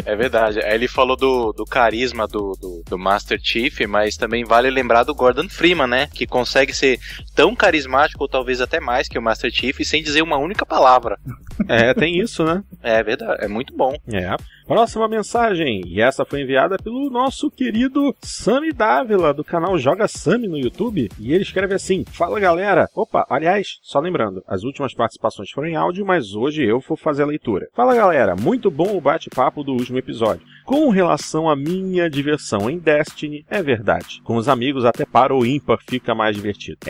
É verdade. Aí ele falou do, do carisma do, do, do Master Chief, mas também vale lembrar do Gordon Freeman, né? Que consegue ser tão carismático, ou talvez até mais que o Master Chief, sem dizer uma única palavra. é, tem isso, né? É verdade, é muito bom. É. Próxima mensagem, e essa foi enviada pelo nosso querido Sami Dávila, do canal Joga Sami no YouTube. E ele escreve assim: Fala galera! Opa, aliás, só lembrando, as últimas participações foram em áudio, mas hoje eu vou fazer a leitura. Fala galera, muito bom o bate-papo do último episódio. Com relação à minha diversão em Destiny, é verdade. Com os amigos, até para o ímpar fica mais divertido.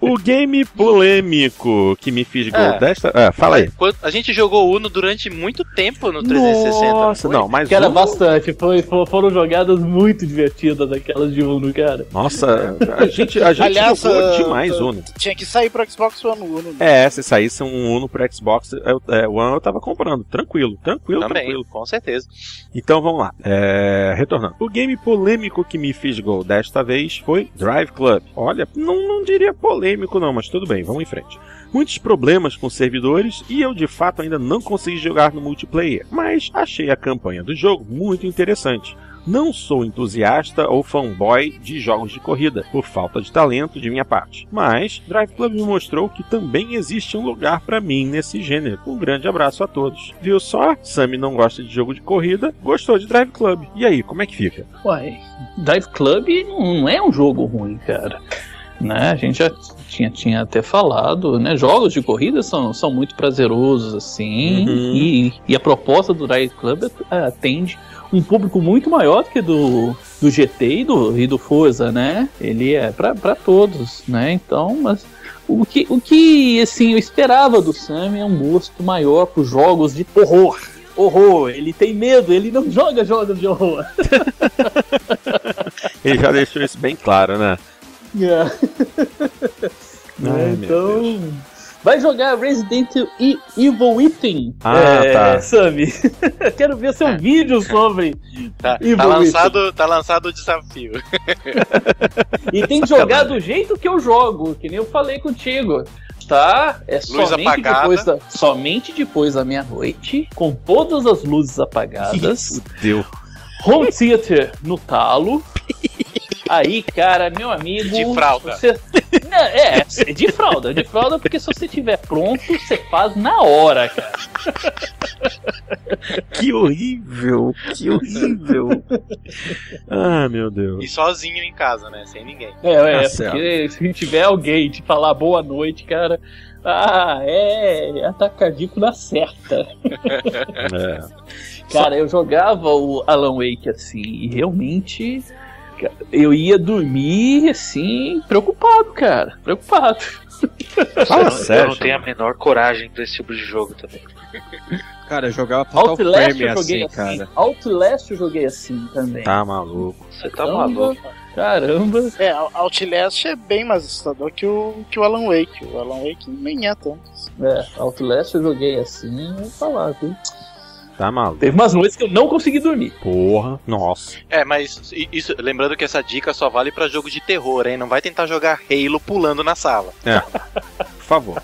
o game polêmico que me fiz gol É. desta. Ah, fala aí. Quando- A gente jogou Uno durante muito tempo no 360. Nossa, foi? não, mas Cara, Uno- bastante. Foi, fo- foram jogadas muito divertidas aquelas de Uno, cara. Nossa, a gente, a gente Aliás, jogou ah, demais Uno. Tinha que sair pro Xbox One Uno. né? É, se saísse um Uno pro Xbox eu, é, One, eu tava comprando. Tranquilo, tranquilo, Também, tranquilo. com certeza. Então vamos lá. É, retornando. O game polêmico que me fisgou desta vez foi Drive Club. Olha, não, não diria polêmico não, mas tudo bem, vamos em frente. Muitos problemas com servidores e eu de fato ainda não consegui jogar no multiplayer, mas achei a campanha do jogo muito interessante. Não sou entusiasta ou fanboy de jogos de corrida, por falta de talento de minha parte. Mas Drive Club me mostrou que também existe um lugar pra mim nesse gênero. Um grande abraço a todos. Viu só? Sammy não gosta de jogo de corrida, gostou de Drive Club. E aí, como é que fica? Uai, Drive Club não é um jogo ruim, cara. Né? A gente já tinha, tinha até falado, né? Jogos de corrida são, são muito prazerosos, assim. Uhum. E, e a proposta do Drive Club é, atende um público muito maior do que do, do GT e do, e do Forza, né? Ele é pra pra todos, né? Então, mas o que, o que assim, eu esperava do Sam é um gosto maior por jogos de horror. Horror, ele tem medo, ele não joga jogos de horror. Ele já deixou isso bem claro, né? Ai, meu então. Vai jogar Resident E- Evil Within. Ah, é, tá. Sammy. Quero ver seu vídeo sobre. Tá, Evil tá lançado, tá lançado o desafio. E tem que jogar do jeito que eu jogo, que nem eu falei contigo. Tá? É Luz somente apagada. depois da, somente depois da meia-noite, com todas as luzes apagadas. Deu. Home theater no talo. Aí, cara, meu amigo. De fralda. Você... Não, é, é de fralda, de fralda, porque se você tiver pronto, você faz na hora, cara. Que horrível, que horrível. ah, meu Deus. E sozinho em casa, né? Sem ninguém. É, é, Tá certo. porque se tiver alguém te falar boa noite, cara. Ah, é. Ataque cardíaco na certa. É. Cara, eu jogava o Alan Wake assim, e realmente. Cara, Eu ia dormir assim, preocupado, cara. Preocupado. Fala eu, sério. eu não tenho a menor coragem pra esse tipo de jogo também. Cara, eu jogava Fatal Outlast Frame eu joguei assim, assim. cara. Outlast eu joguei assim também. Tá maluco. Você tá Caramba, maluco. Caramba. É, Outlast é bem mais assustador que o, que o Alan Wake. O Alan Wake nem é tanto. É, Outlast eu joguei assim, eu vou falar, viu? Tá maluco. Teve umas noites que eu não consegui dormir. Porra, nossa. É, mas isso, lembrando que essa dica só vale pra jogo de terror, hein? Não vai tentar jogar Halo pulando na sala. Por favor.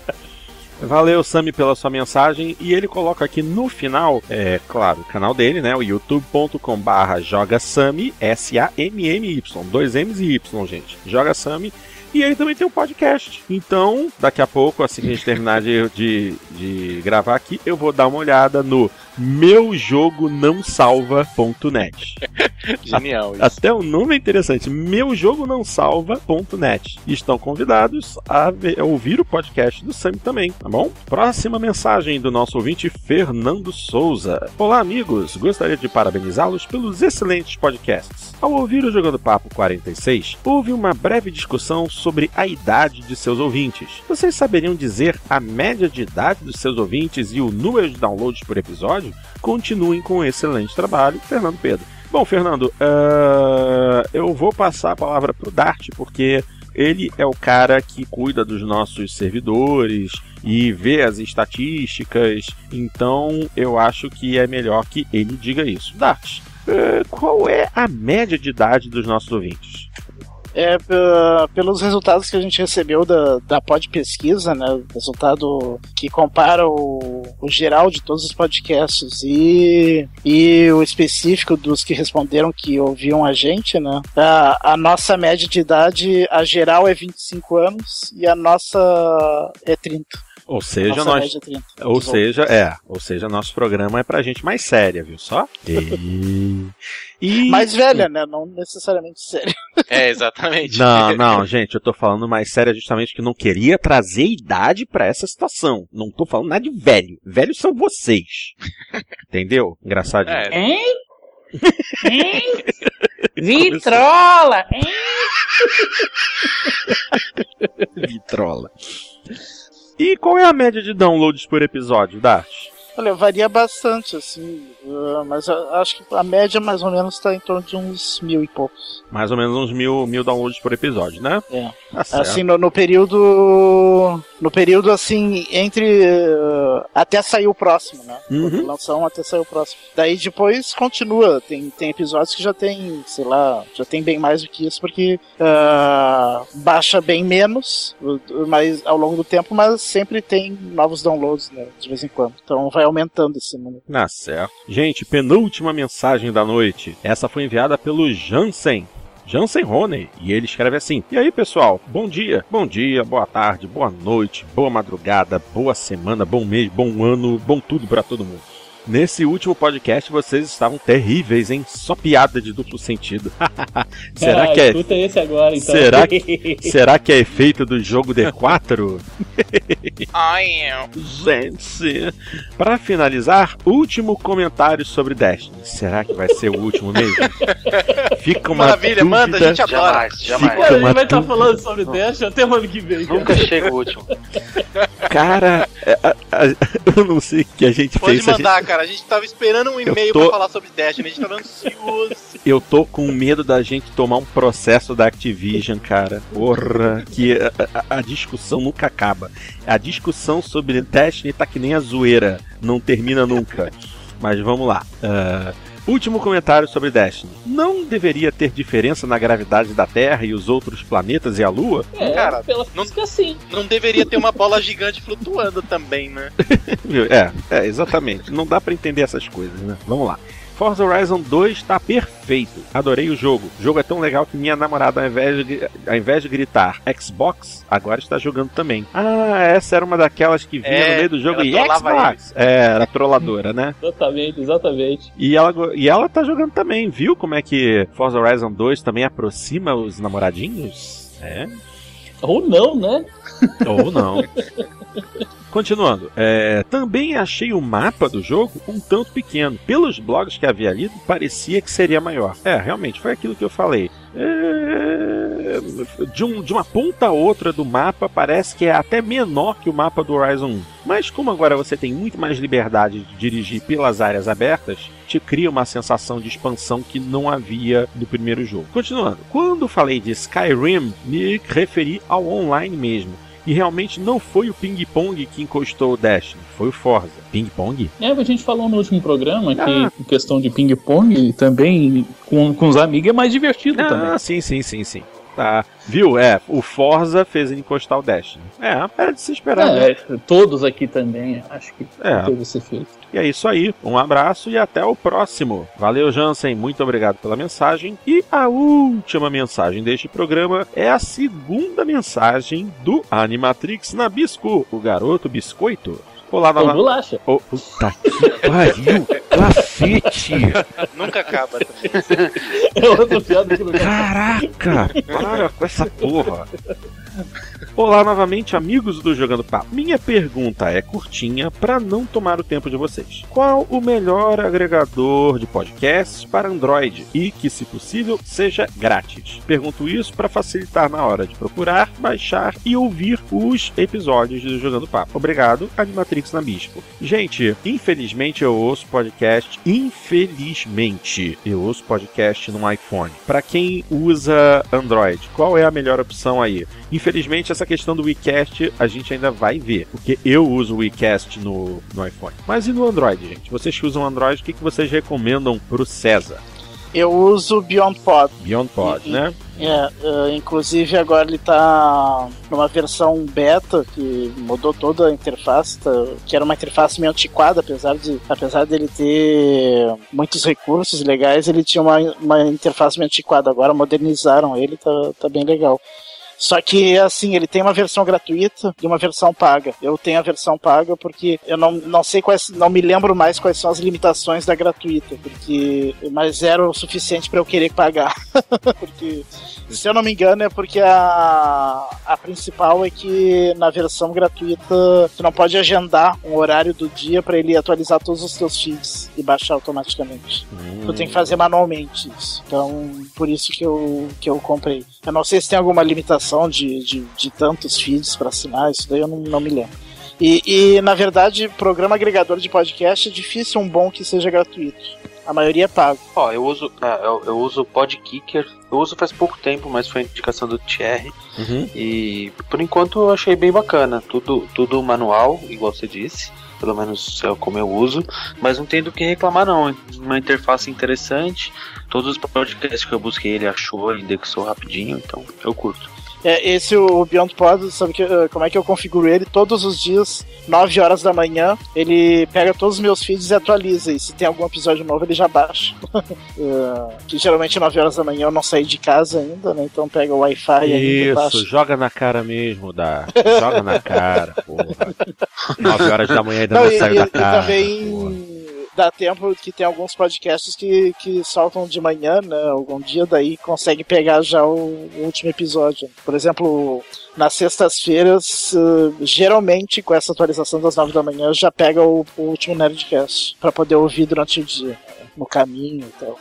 Valeu, Sami, pela sua mensagem. E ele coloca aqui no final, é claro, o canal dele, né? O youtube.com/barra joga Sami, S-A-M-M-Y. Dois M's e Y, gente. Joga Sami. E ele também tem um podcast. Então, daqui a pouco, assim que a gente terminar de, de, de gravar aqui, eu vou dar uma olhada no meujogonãosalva.net. Genial isso. Até o nome é interessante, meujogonãosalva.net. Estão convidados a, ver- a ouvir o podcast do Sam também, tá bom? Próxima mensagem do nosso ouvinte Fernando Souza. Olá, amigos. Gostaria de parabenizá-los pelos excelentes podcasts. Ao ouvir o Jogando Papo 46, houve uma breve discussão sobre a idade de seus ouvintes. Vocês saberiam dizer a média de idade dos seus ouvintes e o número de downloads por episódio? Continuem com o excelente trabalho, Fernando Pedro. Bom, Fernando, ah, eu vou passar a palavra para o Dart, porque ele é o cara que cuida dos nossos servidores e vê as estatísticas, então eu acho que é melhor que ele diga isso. Dart, ah, qual é a média de idade dos nossos ouvintes? É, pelos resultados que a gente recebeu da, da pod pesquisa, né? Resultado que compara o, o geral de todos os podcasts e, e o específico dos que responderam que ouviam a gente, né? A, a nossa média de idade, a geral é 25 anos e a nossa é 30. Ou seja, nossa nós é 30. Ou seja, é, ou seja, nosso programa é pra gente mais séria, viu só? E... e- Mais velha, né? Não necessariamente séria. É, exatamente. Não, não, gente, eu tô falando mais séria justamente que eu não queria trazer idade pra essa situação. Não tô falando nada de velho. Velhos são vocês. Entendeu? Engraçadinho. É, Hein? Hein? Vitrola! Hein? Vitrola. E qual é a média de downloads por episódio, Dart? Olha, varia bastante, assim, uh, mas acho que a média mais ou menos está em torno de uns mil e poucos. Mais ou menos uns mil, mil downloads por episódio, né? É. Tá. Assim, no, no período. No período, assim, entre. uh, até sair o próximo, né? Uhum. Lançar um até sair o próximo. Daí depois continua. Tem, tem episódios que já tem, sei lá, já tem bem mais do que isso, porque uh, baixa bem menos mas, ao longo do tempo, mas sempre tem novos downloads, né? De vez em quando. Então vai aumentando esse número. Tá certo. Gente, penúltima mensagem da noite. Essa foi enviada pelo Jansen. Jansen Roney, e ele escreve assim: E aí pessoal, bom dia, bom dia, boa tarde, boa noite, boa madrugada, boa semana, bom mês, bom ano, bom tudo pra todo mundo. Nesse último podcast vocês estavam terríveis, hein? Só piada de duplo sentido. Será Ah, que é Escuta esse agora, então. Será Será que é efeito do jogo D4? Ai, Gente, para finalizar, último comentário sobre Destiny. Será que vai ser o último mesmo? Fica uma Maravilha, dúvida. manda, a gente adora. Jamais, jamais. Fica Cara, a uma gente vai estar dúvida. falando sobre Dash até o ano que vem. cara. Nunca chega o último. Cara, é, a- a- eu não sei o que a gente Pode fez. a gente- mandar, cara. A gente tava esperando um e-mail tô- pra falar sobre Destiny. A gente tava ansioso. Eu tô com medo da gente tomar um processo da Activision, cara. Porra, que a, a- a discussão nunca acaba. A discussão sobre Destiny tá que nem a zoeira, não termina nunca. Mas vamos lá. Ah, último comentário sobre Destiny. Não deveria ter diferença na gravidade da Terra e os outros planetas e a Lua? É, Cara, pela não- física sim. Não deveria ter uma bola gigante flutuando também, né? É, é, exatamente. Não dá pra entender essas coisas, né? Vamos lá. Forza Horizon 2 tá perfeito. Adorei o jogo. O jogo é tão legal que minha namorada, ao invés, de, ao invés de gritar Xbox, agora está jogando também. Ah, essa era uma daquelas que vinha É, no meio do jogo e Xbox. É, era trolladora, né? Exatamente, exatamente. E ela, e ela tá jogando também, viu como é que Forza Horizon 2 também aproxima os namoradinhos? É. Ou não, né? Ou não. Continuando, é, também achei o mapa do jogo um tanto pequeno. Pelos blogs que havia lido, parecia que seria maior. É, realmente, foi aquilo que eu falei. É, de, um- de uma ponta a outra do mapa, parece que é até menor que o mapa do Horizon 1. Mas como agora você tem muito mais liberdade de dirigir pelas áreas abertas, te cria uma sensação de expansão que não havia no primeiro jogo. Continuando, quando falei de Skyrim, me referi ao online mesmo. E realmente não foi o Ping Pong que encostou o Destiny, foi o Forza. Ping Pong? É, a gente falou no último programa que Ah. em questão de ping-pong também com, com os amigos é mais divertido também. Ah, sim, sim, sim, sim. Tá. Viu? É, o Forza fez ele encostar o Destiny. É, era de se esperar. né? É, todos aqui também, acho que É. teve esse feito. E é isso aí. Um abraço e até o próximo. Valeu, Jansen. Muito obrigado pela mensagem. E a última mensagem deste programa é a segunda mensagem do Animatrix Nabisco, o garoto biscoito. Olá, nova... bolacha. Ô, puta que pariu! Cacete! Nunca acaba também. É outra piada que não Caraca! Para com essa porra! Olá novamente, amigos do Jogando Papo. Minha pergunta é curtinha para não tomar o tempo de vocês. Qual o melhor agregador de podcasts para Android e que, se possível, seja grátis? Pergunto isso para facilitar na hora de procurar, baixar e ouvir os episódios do Jogando Papo. Obrigado, Animatrix Nabisco. Gente, infelizmente eu ouço podcast. Infelizmente, eu ouço podcast no iPhone. Para quem usa Android, qual é a melhor opção aí? Infelizmente, essa questão do WeCast a gente ainda vai ver, porque eu uso o WeCast no, no iPhone. Mas e no Android, gente? Vocês que usam Android, o que, que vocês recomendam pro César? Eu uso o Beyond Pod. Beyond Pod, E- né? É, eh, inclusive agora ele tá numa versão beta que mudou toda a interface, tá- que era uma interface meio antiquada, apesar de apesar dele ter muitos recursos legais, ele tinha uma, uma interface meio antiquada. Agora modernizaram ele, tá, tá bem legal. Só que, assim, ele tem uma versão gratuita e uma versão paga. Eu tenho a versão paga porque eu não, não sei quais, não me lembro mais quais são as limitações da gratuita, porque, mas era o suficiente para eu querer pagar. porque, se eu não me engano, é porque a, a principal é que na versão gratuita tu não pode agendar um horário do dia para ele atualizar todos os teus feeds e baixar automaticamente. Tu tem que fazer manualmente isso. Então, por isso que eu, que eu comprei. Eu não sei se tem alguma limitação de, de, de tantos feeds para assinar, isso daí eu não, não me lembro. E, e, na verdade, programa agregador de podcast é difícil um bom que seja gratuito. A maioria é pago. Ó, eu uso, é, eu, eu uso o Podkicker. Eu uso faz pouco tempo, mas foi indicação do Thierry. Uhum. E por enquanto eu achei bem bacana. Tudo, tudo manual, igual você disse. Pelo menos é como eu uso. Mas não tem do que reclamar, não. Uma interface interessante. Todos os podcasts que eu busquei ele achou, ele indexou rapidinho. Então eu curto. É, esse o Beyond Pod, sabe que, eh, como é que eu configuro ele? Todos os dias, 9 horas da manhã, ele pega todos os meus feeds e atualiza. E se tem algum episódio novo, ele já baixa. Eh, que geralmente 9 horas da manhã eu não saí de casa ainda, né? Então pega o Wi-Fi e baixa. Isso, joga na cara mesmo, dá. Joga na cara, porra. 9 horas da manhã ainda não, Não, e, saiu e- da e cara. porra. Dá tempo que tem alguns podcasts que, que soltam de manhã, né? Algum dia daí consegue pegar já o, o último episódio. Por exemplo, nas sextas-feiras, eh, geralmente com essa atualização das nove da manhã, já pega o, o último Nerdcast pra poder ouvir durante o dia, né, no caminho e tal.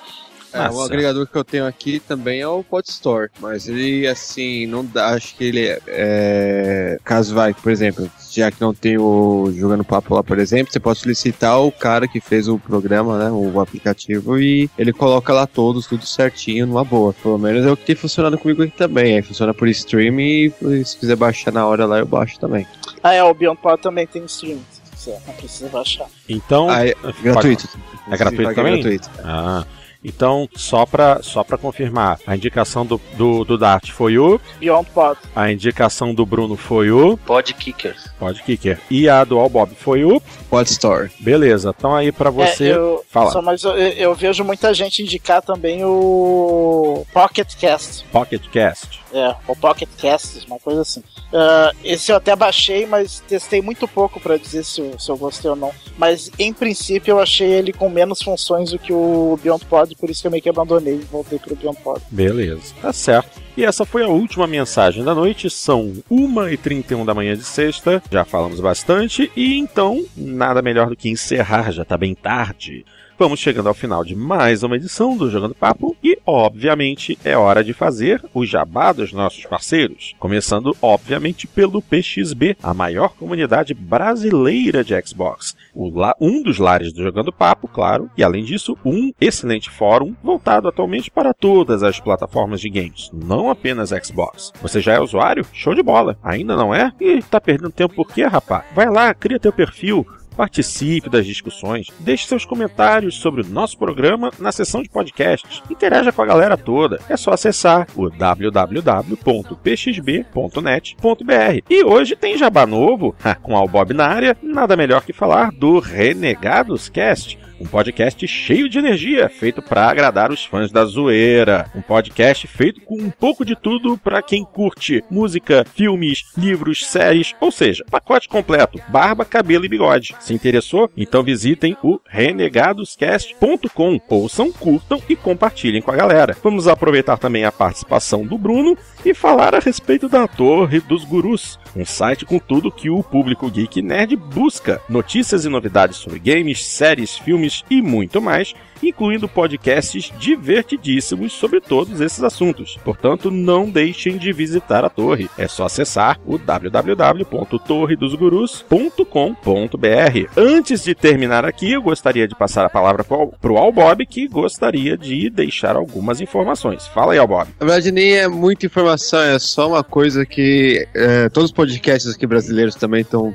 É, o agregador que eu tenho aqui também é o Podstore, mas ele, assim, não dá, acho que ele é, é, caso vai, por exemplo, já que não tem o Jogando Papo lá, por exemplo, você pode solicitar o cara que fez o programa, né, o aplicativo, e ele coloca lá todos, tudo certinho, numa boa. Pelo menos é o que tem funcionado comigo aqui também, aí funciona por stream e se quiser baixar na hora lá, eu baixo também. Ah, é, o Beyond Pod também tem streaming, se quiser, não precisa baixar. Então. Ah, é gratuito. É gratuito também? gratuito. Ah. Então, só pra, só pra confirmar, a indicação do, do, do Dart foi o, Beyond Pod. a indicação do Bruno foi o Podkicker. Podkicker e a do All Bob foi o. Podstore. Beleza, então aí pra você. É, eu, fala. Só, mas eu, eu vejo muita gente indicar também o Pocket Cast. Pocket Cast. É, o Pocket Cast, uma coisa assim. Ah, esse eu até baixei, mas testei muito pouco pra dizer se eu, se eu gostei ou não. Mas em princípio eu achei ele com menos funções do que o Beyond Pod, por isso que eu meio que abandonei e voltei pro Beyond Pod. Beleza, tá certo. E essa foi a última mensagem da noite. São 1h31 da manhã de sexta. Já falamos bastante. E então, nada melhor do que encerrar, já tá bem tarde. Vamos chegando ao final de mais uma edição do Jogando Papo e, obviamente, é hora de fazer o jabá dos nossos parceiros. Começando, obviamente, pelo PXB, a maior comunidade brasileira de Xbox. La- um dos lares do Jogando Papo, claro, e além disso, um excelente fórum voltado atualmente para todas as plataformas de games, não apenas Xbox. Você já é usuário? Show de bola! Ainda não é? E tá perdendo tempo por quê, rapá? Vai lá, cria teu perfil, Participe das discussões, deixe seus comentários sobre o nosso programa na seção de podcasts, interaja com a galera toda. É só acessar o www.pxb.net.br. E hoje tem jabá novo, com a Bob na área, nada melhor que falar do Renegados Cast um podcast cheio de energia, feito para agradar os fãs da zoeira. Um podcast feito com um pouco de tudo para quem curte música, filmes, livros, séries, ou seja, pacote completo, barba, cabelo e bigode. Se interessou? Então visitem o renegadoscast.com. Ouçam, curtam e compartilhem com a galera. Vamos aproveitar também a participação do Bruno e falar a respeito da Torre dos Gurus, um site com tudo que o público geek nerd busca: notícias e novidades sobre games, séries, filmes e muito mais, incluindo podcasts divertidíssimos sobre todos esses assuntos. Portanto, não deixem de visitar a torre. É só acessar o www.torredosgurus.com.br. Antes de terminar aqui, eu gostaria de passar a palavra para o Albob, que gostaria de deixar algumas informações. Fala aí, Albob. Na verdade, nem é muita informação, é só uma coisa que é, todos os podcasts aqui brasileiros também estão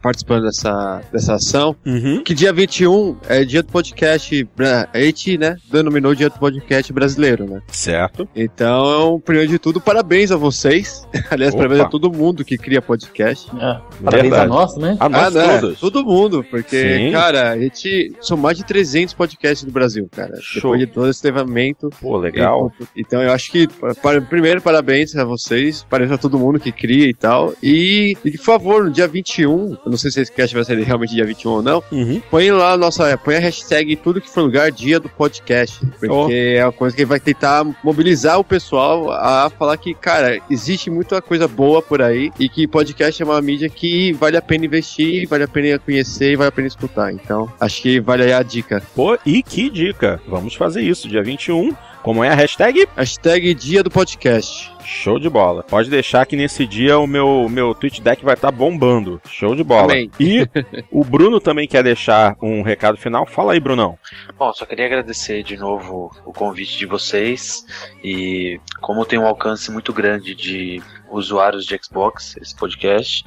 participando dessa, dessa ação. Uhum. Que dia 21 é dia do podcast. A gente, né, denominou dia do podcast brasileiro, né? Certo. Então, primeiro de tudo, parabéns a vocês. Aliás, Opa. parabéns a todo mundo que cria podcast. É, parabéns Verdade. a nós, né? A nós né? todos. Todo mundo, porque, Sim. cara, a gente. São mais de 300 podcasts no Brasil, cara. Show. Depois de todo esse levantamento. Pô, legal. Então eu acho que, para- primeiro, parabéns a vocês, parabéns a todo mundo que cria e tal. E, e, por favor, no dia 21, eu não sei se esse cast vai ser realmente dia 21 ou não, Uhum. põe lá a nossa, põe a hashtag tudo que for lugar dia do podcast. Porque Oh. é uma coisa que vai tentar mobilizar o pessoal a falar que, cara, existe muita coisa boa por aí e que podcast é uma mídia que vale a pena investir, vale a pena conhecer e vale a pena escutar. Então, acho que vale aí a dica. Pô, e que dica! Vamos fazer isso, dia 21. Como é a hashtag? Hashtag dia do podcast. Show de bola. Pode deixar que nesse dia o meu, meu Twitch deck vai estar bombando. Show de bola. Amém. E o Bruno também quer deixar um recado final. Fala aí, Brunão. Bom, só queria agradecer de novo o convite de vocês e como tem um alcance muito grande de usuários de Xbox, esse podcast,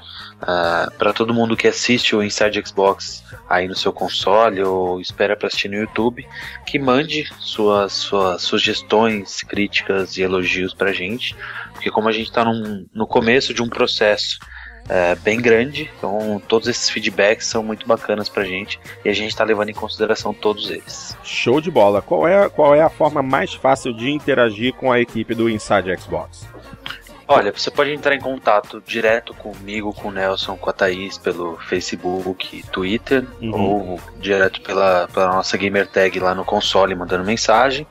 para todo mundo que assiste o Inside Xbox aí no seu console ou espera para assistir no YouTube, que mande suas, suas sugestões, críticas e elogios pra gente, porque como a gente tá num, no começo de um processo é, bem grande, então todos esses feedbacks são muito bacanas pra gente e a gente tá levando em consideração todos eles. Show de bola. Qual é, qual é a forma mais fácil de interagir com a equipe do Inside Xbox? Olha, você pode entrar em contato direto comigo, com o Nelson, com a Thaís pelo Facebook, Twitter, Uhum. ou direto pela, pela nossa gamer tag lá no console mandando mensagem.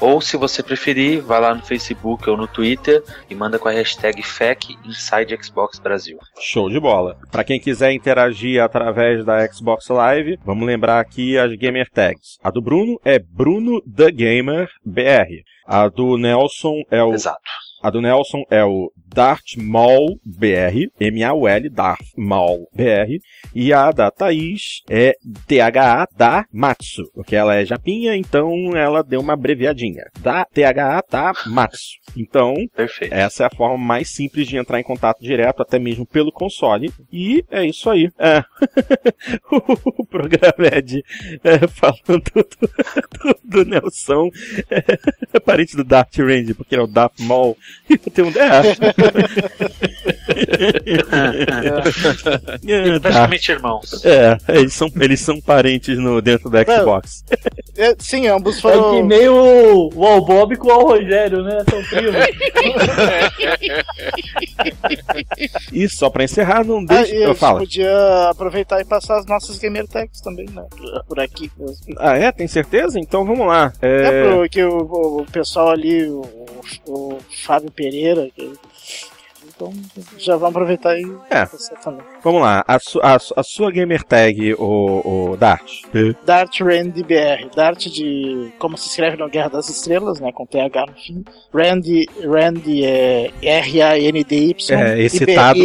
Ou se você preferir, vai lá no Facebook ou no Twitter e manda com a hashtag FAQ Inside Xbox Brasil. Show de bola. Para quem quiser interagir através da Xbox Live, vamos lembrar aqui as gamer tags. A do Bruno é Bruno The Gamer BR. A do Nelson é o Exato. A do Nelson é o Darth Maul BR, M-A-U-L, Darth Maul BR. E a da Thaís é THA da Matsu, porque ela é japinha, então ela deu uma abreviadinha. Da THA da Matsu. Então, Perfeito. essa é a forma mais simples de entrar em contato direto, até mesmo pelo console. E é isso aí. É. o programa é de é, falando do, do, do Nelson, é, parente do Darth Range, porque ele é o Darth Maul. Tem um. É. é, tá. Praticamente irmãos. É, eles são, eles são parentes no, dentro do Xbox. É, sim, ambos É que foram. nem o, o Al Bob com o Al Rogério, né? São primos. E só pra encerrar, não Ah, deixe. e a eu gente falo. podia aproveitar e passar as nossas gamer tags também, né? Por aqui. Ah, é? Tem certeza? Então vamos lá. É, É, porque o, o pessoal ali, o, o Pereira, que- então já vamos aproveitar e É. também. Vamos lá. A, su- a a sua gamer tag, o, o Dart. Dart Randy BR, Dart de como se escreve na Guerra das Estrelas, né, com TH no fim. Randy, Randy é R-A-N-D-Y. É, excitado.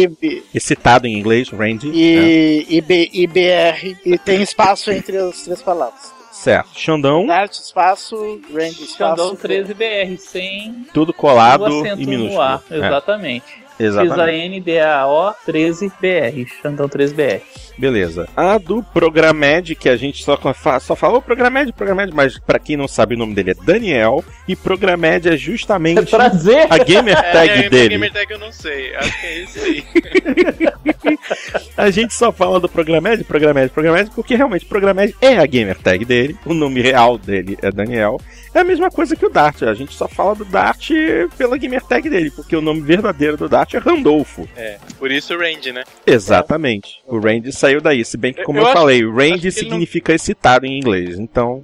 Excitado em inglês, Randy. né? E, e, B- e BR, e tem espaço entre as três palavras. Certo. Xandão, Dart, espaço, Randy, espaço. Xandão 13BR, sem tudo colado e no minúsculo. A. É, Exatamente. exatamente. X-A-N-D-A-O 13BR. Xandão 13BR. Beleza. A do Programed, que a gente só, fa- só falou Programed, Programed, mas pra quem não sabe o nome dele é Daniel. E Programed é justamente Prazer! a gamer É, tag minha dele. gamer tag eu não sei. Acho que é isso aí. A gente só fala do Programed, Programed, Programed, porque realmente Programed é a gamer tag dele, o nome real dele é Daniel. É a mesma coisa que o Dart, a gente só fala do Dart pela gamer tag dele, porque o nome verdadeiro do Dart é Randolfo. É, por isso o Range, né? Exatamente. O Range saiu daí, se bem que, como Eu eu, acho- falei, Range significa excitado em inglês, então.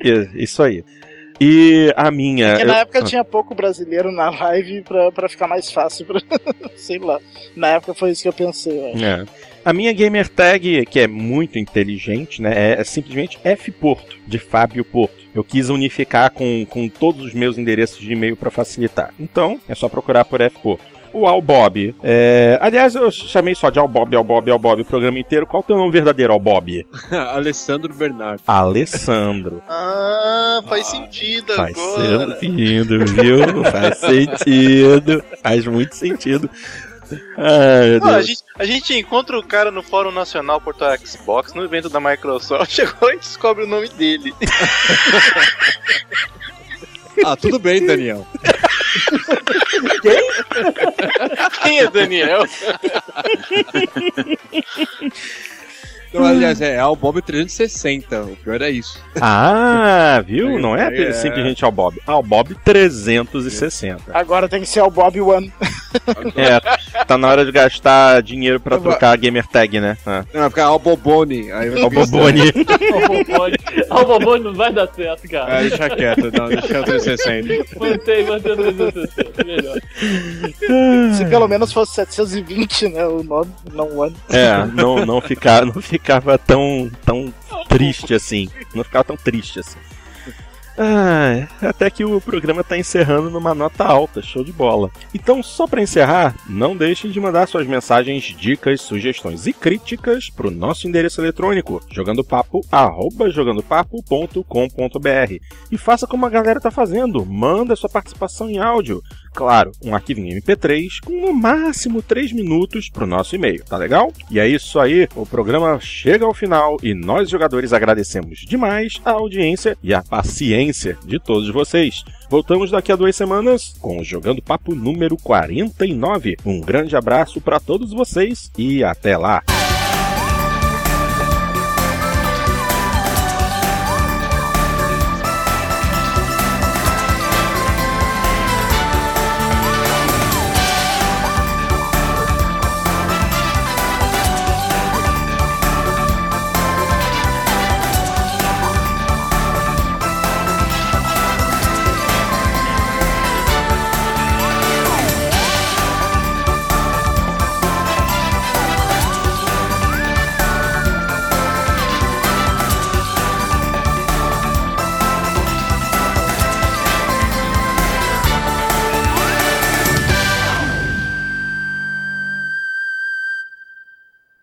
É, Isso aí. E a minha. Porque na eu- época tinha pouco brasileiro na live pra, pra ficar mais fácil. Pra... Sei lá. Na época foi isso que eu pensei. eu. É. A minha gamer tag, que é muito inteligente, né, é, é simplesmente F Porto, de Fábio Porto. Eu quis unificar com, com todos os meus endereços de e-mail para facilitar. Então, é só procurar por F Porto. O Albob. É... Aliás, eu chamei só de Albob, Albob, Albob o programa inteiro. Qual é o teu nome verdadeiro, Albob? Alessandro Bernardo. Alessandro. Ah, faz sentido Faz agora. sentido, viu? Faz sentido. Faz muito sentido. Ai, Não, a, gente, a gente encontra o cara no Fórum Nacional Porto Xbox, no evento da Microsoft, chegou e descobre o nome dele. Ah, tudo bem, Daniel. Quem é Daniel? Não, aliás, é o Bob 360. O pior é isso. Ah, viu? Não é, É. simplesmente Albob. Albob 360. Agora tem que ser o Bob One. É, tá na hora de gastar dinheiro pra trocar a gamer tag, né? Ah. Não, vai ficar Albobone. Vai ficar Albobone. Albobone. Albobone não vai dar certo, cara. Ah, deixa quieto, não, deixa o 360. Mantém, mantém o 360, melhor. Se pelo menos fosse 720, né? O nome, não One. É, não, não, ficar, não ficava tão, tão triste assim. Não ficava tão triste assim. Ah, até que o programa tá encerrando numa nota alta, show de bola. Então, só para encerrar, não deixem de mandar suas mensagens, dicas, sugestões e críticas pro nosso endereço eletrônico, jogandopapo.com.br. E faça como a galera tá fazendo, manda sua participação em áudio. Claro, um arquivinho MP3 com no máximo 3 minutos pro nosso e-mail, tá legal? E é isso aí, o programa chega ao final e nós jogadores agradecemos demais a audiência e a paciência de todos vocês. Voltamos daqui a duas semanas com o Jogando Papo número 49. Um grande abraço para todos vocês e até lá!